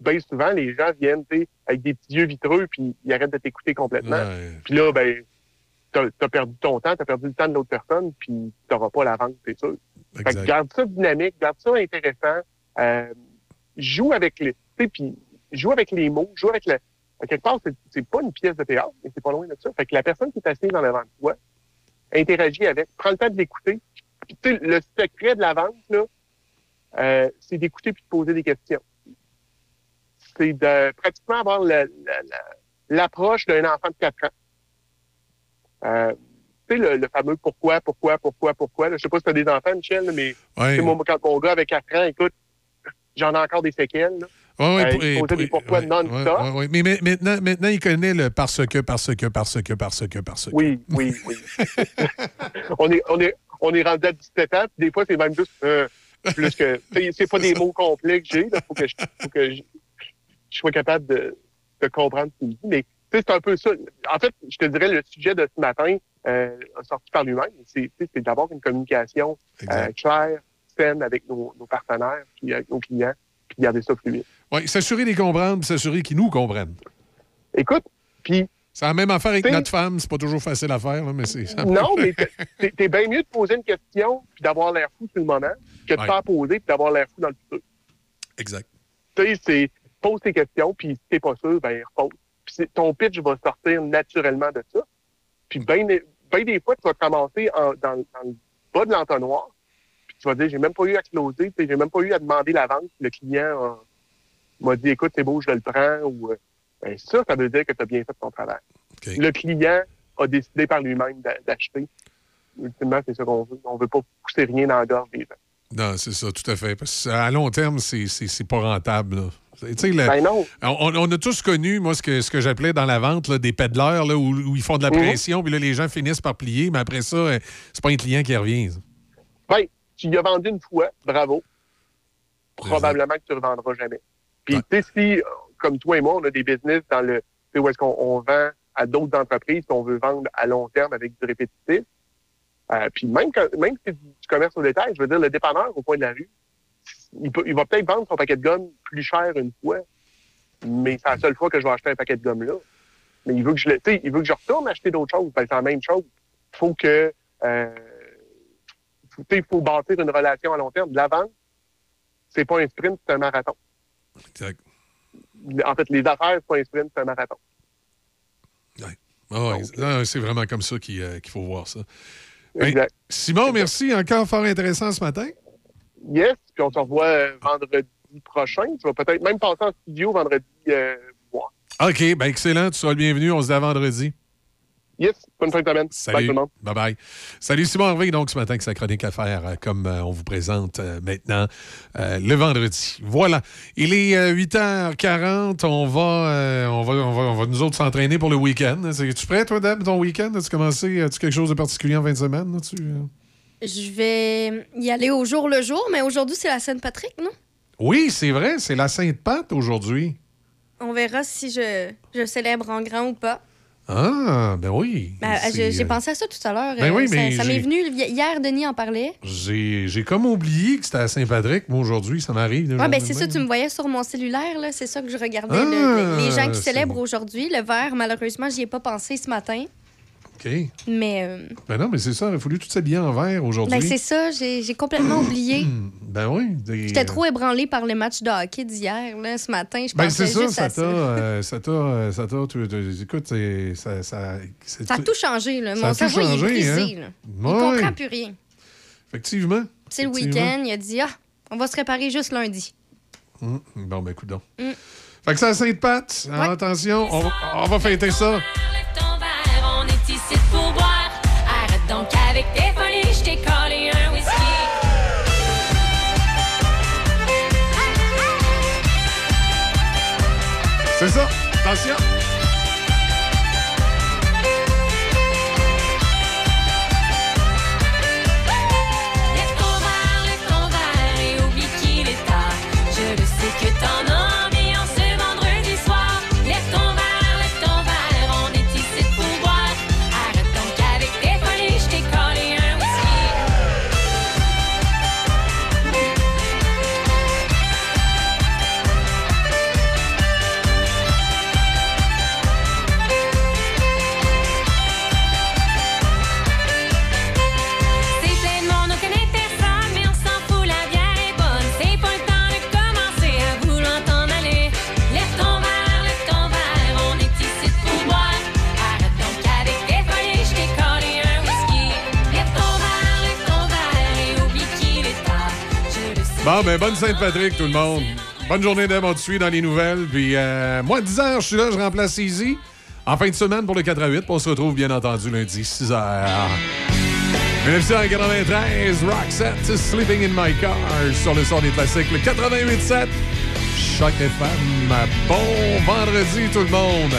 bien souvent, les gens viennent avec des petits yeux vitreux, puis ils arrêtent de t'écouter complètement. Puis là, ben, t'as as perdu ton temps, t'as perdu le temps de l'autre personne, puis t'auras pas la vente, c'est sûr. Fait que garde ça dynamique, garde ça intéressant. Euh, joue avec les, puis joue avec les mots, joue avec le. À quelque part, c'est- pas une pièce de théâtre, mais c'est pas loin de ça. Fait que la personne qui est assise en avant de toi, interagit avec, prends le temps de l'écouter. Puis, tu sais, le secret de la vente, là, euh, c'est d'écouter puis de poser des questions. C'est de pratiquement avoir la- la- la- l'approche d'un enfant de 4 ans. Euh, tu sais, le, le fameux pourquoi, pourquoi, pourquoi, pourquoi. Là, je sais pas si tu as des enfants, Michel, là, mais Ouais. quand mon gars avait 4 ans, écoute, j'en ai encore des séquelles. Là. Ouais, ouais, Euh, des pour- pourquoi ouais, ouais. Mais, mais maintenant, maintenant, il connaît le parce que, parce que, parce que, parce que, parce que. Oui, oui, oui. [LAUGHS] [LAUGHS] on, est, on, est, on est rendu à 17 ans, puis des fois, c'est même juste euh, plus que. C'est pas des mots complets que j'ai. Il faut que, je, faut que je, je sois capable de, de comprendre ce qu'il dit. Mais c'est un peu ça. En fait, je te dirais, le sujet de ce matin, euh, sorti par lui-même, c'est d'avoir une communication euh, claire, saine avec nos, nos partenaires, puis avec nos clients, puis garder ça fluide. Oui, s'assurer de comprendre, puis s'assurer qu'ils nous comprennent. Écoute, puis. C'est la même affaire avec notre femme. C'est pas toujours facile à faire, là, mais c'est. Non, mais [LAUGHS] t'es- bien mieux de poser une question puis d'avoir l'air fou sur le moment que de Ouais. faire poser puis d'avoir l'air fou dans le futur. Exact. Tu sais, c'est pose tes questions puis si t'es pas sûr, ben repose. Puis ton pitch va sortir naturellement de ça. Puis bien ben des fois, tu vas te ramasser en- dans, dans le bas de l'entonnoir puis tu vas dire, j'ai même pas eu à closer, j'ai même pas eu à demander la vente. Le client euh, m'a dit, écoute, c'est beau, je le prends. Ou, ben ça, ça veut dire que tu as bien fait ton travail. Le client a décidé par lui-même d'a- d'acheter. Ultimement, c'est ça qu'on veut. On veut pas pousser rien dans la gorge des gens. Non, c'est ça, tout à fait. Parce qu'à long terme, c'est pas rentable. là. Ben non. On, on a tous connu, moi, ce que, ce que j'appelais dans la vente, là, des pédaleurs là, où, où ils font de la Mhm. pression, puis là, les gens finissent par plier, mais après ça, euh, c'est pas un client qui revient. ça. Ben, tu y as vendu une fois, bravo. Probablement que tu ne revendras jamais. Puis, tu sais, si, comme toi et moi, on a des business dans le, où est-ce qu'on on vend à d'autres entreprises qu'on veut vendre à long terme avec du répétitif, euh, puis même, quand, même si c'est du, commerce au détail, je veux dire, le dépanneur au coin de la rue, il, va peut-être vendre son paquet de gomme plus cher une fois, mais c'est la seule fois que je vais acheter un paquet de gomme là. Mais il veut que je le, il veut que je retourne acheter d'autres choses. Ben, c'est la même chose. Il faut que, euh, il faut bâtir une relation à long terme. De la vente, c'est pas un sprint, c'est un marathon. Exact. En fait, les affaires, c'est pas un sprint, c'est un marathon. Ah ouais, non, c'est vraiment comme ça qu'il euh, faut voir ça. Exact. Hey, Simon, merci. Encore fort intéressant ce matin. Yes, puis on se revoit euh, vendredi prochain. Tu vas peut-être même passer en studio vendredi. Euh. OK, ben excellent. Tu seras le bienvenu. On se dit à vendredi. Yes, bonne fin de semaine. Bye Salut. tout le monde. Bye bye. Salut Simon Harvey, donc ce matin que sa chronique à faire, euh, comme euh, on vous présente euh, maintenant euh, le vendredi. Voilà. Il est euh, 8h40. On va, euh, on va, on va, on va nous autres s'entraîner pour le week-end. Es-tu prêt, toi, Deb, ton week-end? As-tu commencé? As-tu quelque chose de particulier en fin de semaine? là, tu? Je vais y aller au jour le jour, mais aujourd'hui, c'est la Sainte-Patrick, non? Oui, c'est vrai. C'est la Sainte-Pâte aujourd'hui. On verra si je, je célèbre en grand ou pas. Ah, ben oui. Ben, j'ai euh, pensé à ça tout à l'heure. Ben Euh, oui, ça- mais ça m'est venu. Hier, Denis en parlait. J'ai j'ai comme oublié que c'était à Saint-Patrick. Moi, aujourd'hui, ça m'arrive. Ouais, ben c'est ça, tu me voyais sur mon cellulaire, là. C'est ça que je regardais. Ah, le- les, les gens qui célèbrent aujourd'hui. Le verre, malheureusement, j'y ai pas pensé ce matin. OK. Mais euh, Ben non, mais c'est ça. Il a fallu tout s'habiller en vert aujourd'hui. ben, c'est ça, j'ai j'ai complètement oublié. Ben oui. des- J'étais trop ébranlée par le match de hockey d'hier, là, ce matin. Je Ben pensais c'est ça, juste ça à t'a. ça. euh, ça t'a. euh, ça t'a. tu- tu- Écoute, c'est- ça. Ça, Ça a tout changé, là. Ça Mon cerveau, il est changé, brisé, hein? là. Il Ouais. comprend plus rien. Effectivement. C'est le week-end, il a dit, ah, on va se réparer juste lundi. Hum, Bon, ben écoute donc. Mm. Fait que c'est à Sainte-Patte. Attention, on, va- on va fêter ça. C'est ça. Attention. Lève Bon, ben, bonne Sainte-Patrick, tout le monde. Bonne journée d'Em, on te suit dans les nouvelles. Puis, euh, moi, 10 h, je suis là, je remplace Easy. En fin de semaine pour le 4 à 8. puis On se retrouve, bien entendu, lundi, 6 h. 1993, Roxette, Sleeping in My Car, sur le son des classiques, le 88.7. Choc FM. Bon vendredi, tout le monde.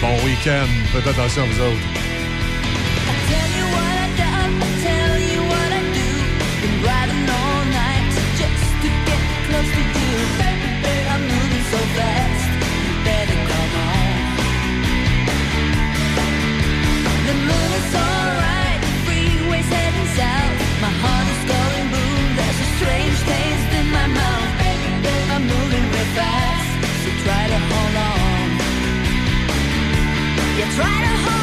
Bon week-end. Faites attention à vous autres. Try to hold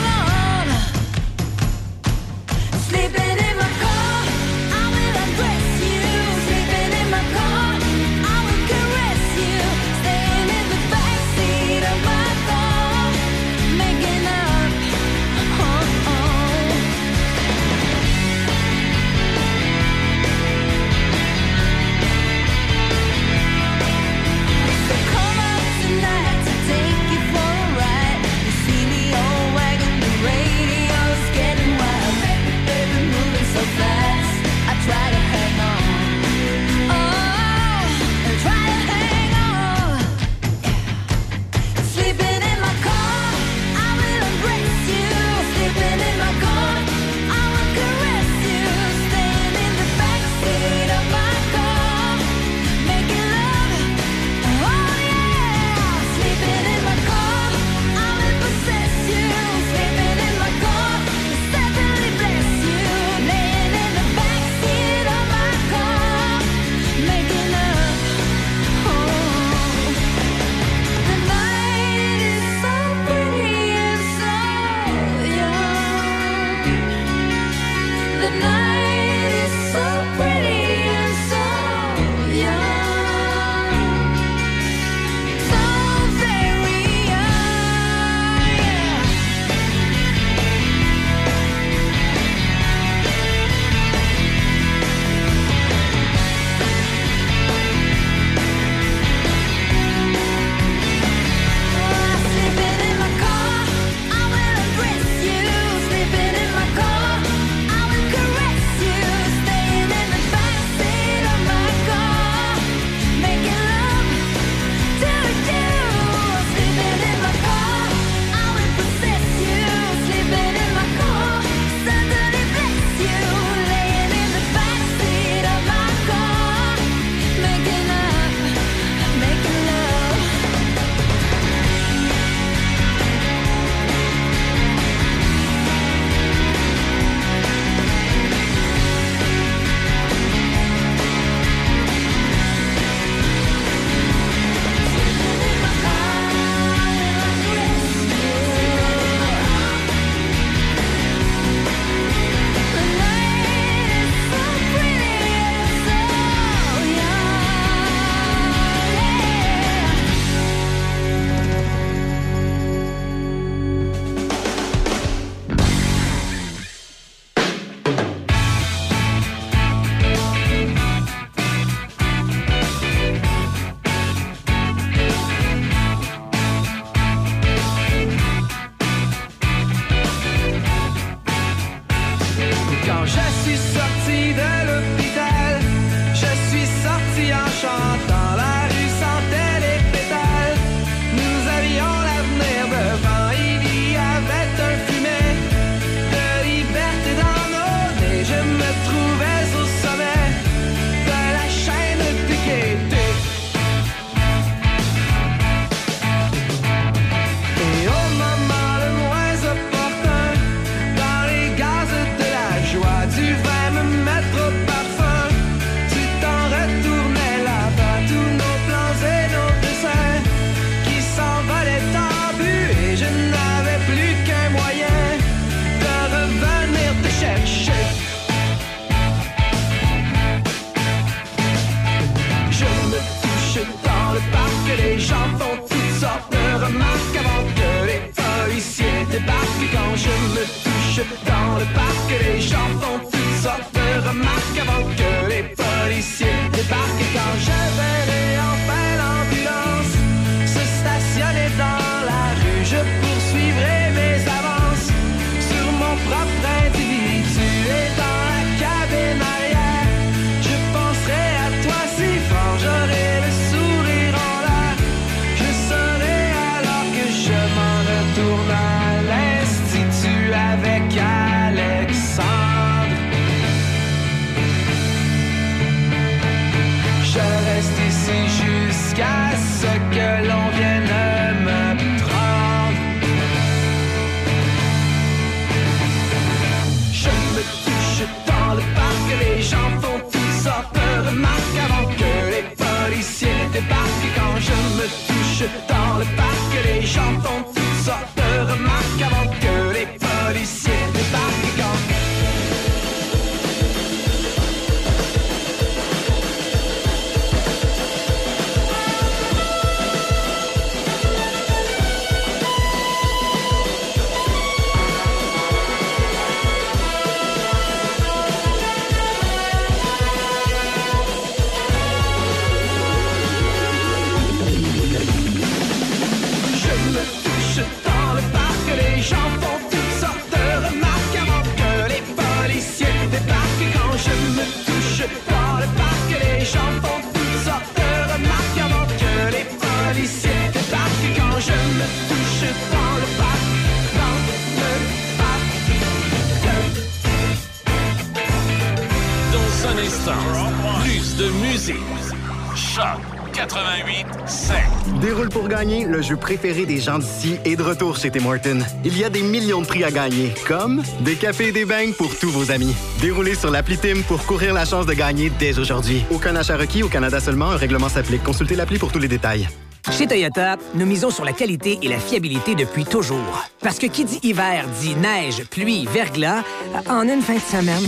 musique. Choc 88 7. Déroule pour gagner, le jeu préféré des gens d'ici est de retour chez Tim Hortons. Il y a des millions de prix à gagner, comme des cafés et des beignes pour tous vos amis. Déroulez sur l'appli Tim pour courir la chance de gagner dès aujourd'hui. Aucun achat requis au Canada seulement, un règlement s'applique. Consultez l'appli pour tous les détails. Chez Toyota, nous misons sur la qualité et la fiabilité depuis toujours. Parce que qui dit hiver dit neige, pluie, verglas, en une fin de semaine.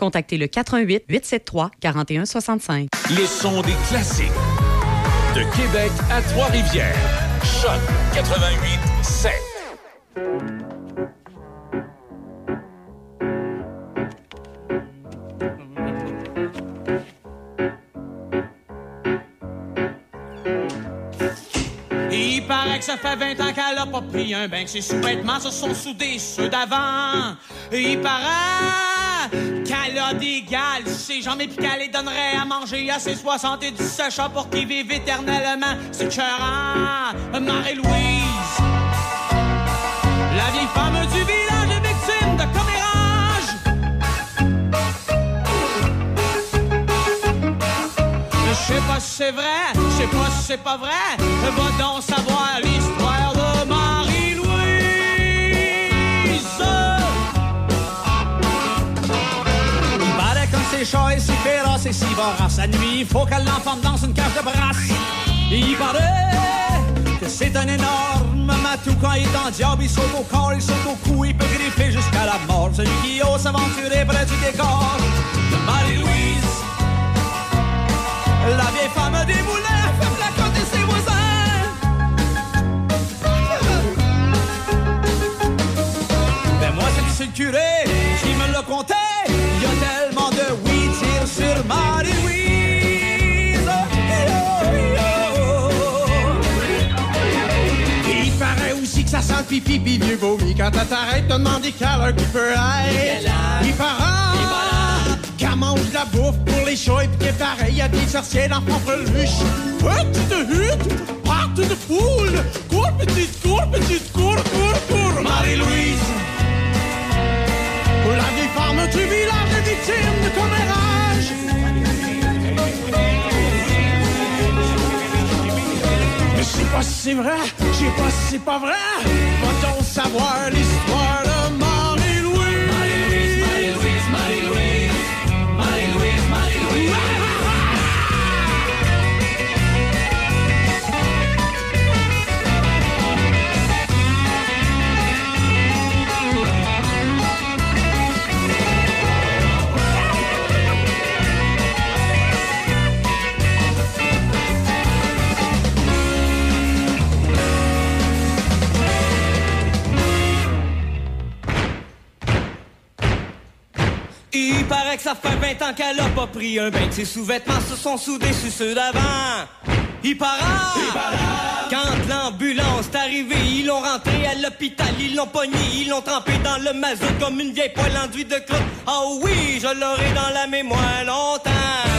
contactez le 88 873 4165. Le son des classiques. De Québec à Trois-Rivières. Choc 88 7. Paraît que ça fait 20 ans qu'elle a pas pris un bain, que ses sous-vêtements se sont soudés ceux d'avant. Il paraît qu'elle a des gales ses jambes et qu'elle les donnerait à manger à ses 77 chats pour qu'ils vivent éternellement. C'est écœurant. Marie-Louise, la vieille femme du village sais pas si c'est vrai, je sais pas si c'est pas vrai. Va donc savoir l'histoire de Marie-Louise. Il paraît comme c'est chat et si féroce et si vorace. La nuit, faut qu'elle l'enferme dans une cage de brasse. Il paraît que c'est un énorme matou quand il est en diable. Il saute au corps, il saute au cou, il peut griffer jusqu'à la mort. Celui qui ose s'aventurer près du décor de Marie-Louise. La vieille femme des moulins fait placoter ses voisins. Ben moi, c'est monsieur le curé qui me l'a conté. Il y a tellement de oui tire sur Marie-Louise. Et Il paraît aussi que ça sent pipi pis vieux vomi quand elle t'arrête de demander quelle heure qu'il peut être. Il paraît qu'elle Ça mange la bouffe pour les chats et c'est pareil, a des sorciers dans Pampreluche. Petite hutte, parte de foule, cours petite, cours petite, cours, cours, cours. Marie-Louise, la vieille femme du village est victime de commérage. Mais je sais pas si c'est vrai, je sais pas si c'est pas vrai. Va-t-on savoir l'histoire? Il paraît que ça fait 20 ans qu'elle a pas pris un bain, ses sous-vêtements se sont soudés sur ceux d'avant. Il para! Quand l'ambulance est arrivée, ils l'ont rentré à l'hôpital, ils l'ont pogné, ils l'ont trempé dans le mazout comme une vieille poêle enduite de croûte. Oh oui, je l'aurai dans la mémoire longtemps.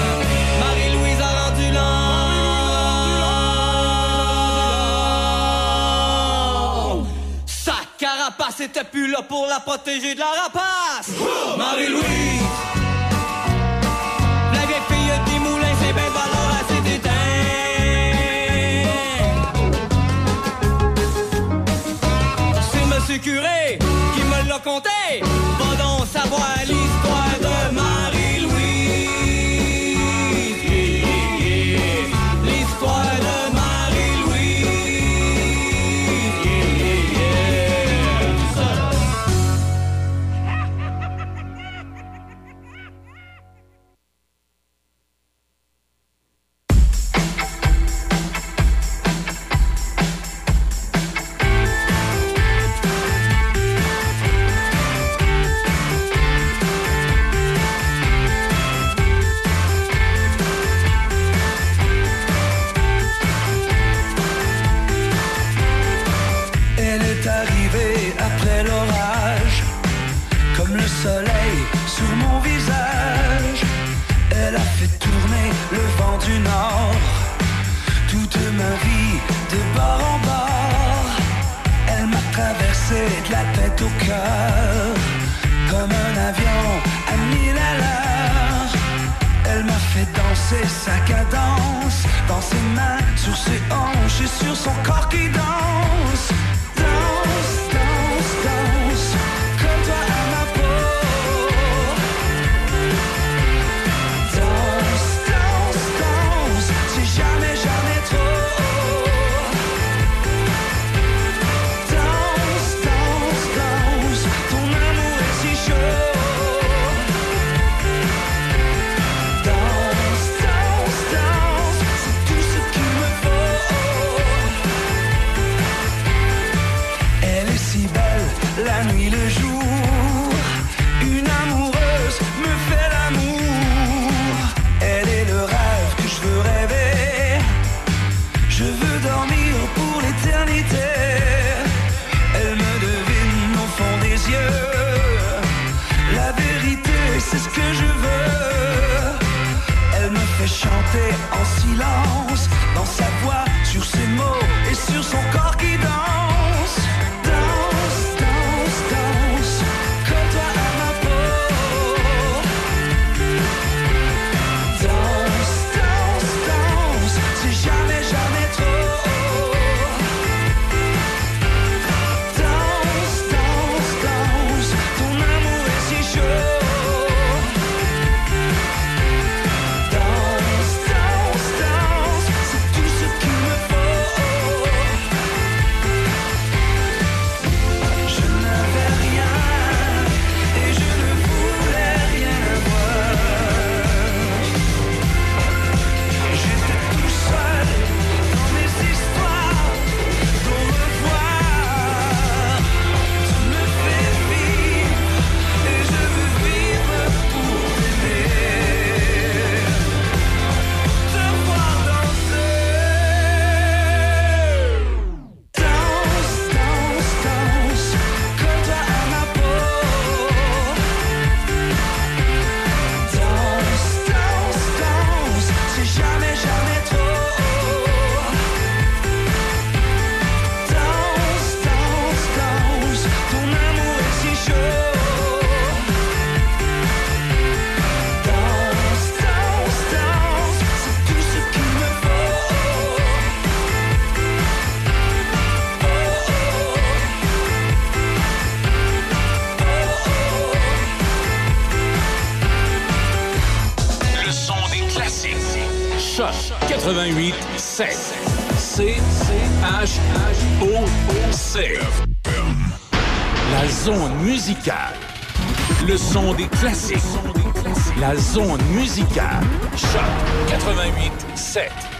Carapace était plus là pour la protéger de la rapace. Marie-Louise, la vieille fille des moulins, c'est bien valeur à ses. C'est Monsieur Curé qui me l'a conté. Va donc savoir l'histoire cœur, comme un avion à mille à l'heure. Elle m'a fait danser sa cadence, dans ses mains, sur ses hanches et sur son corps qui. Danse, 88 7. C H O C. La zone musicale. Le son des classiques. La zone musicale. Choc 88 7.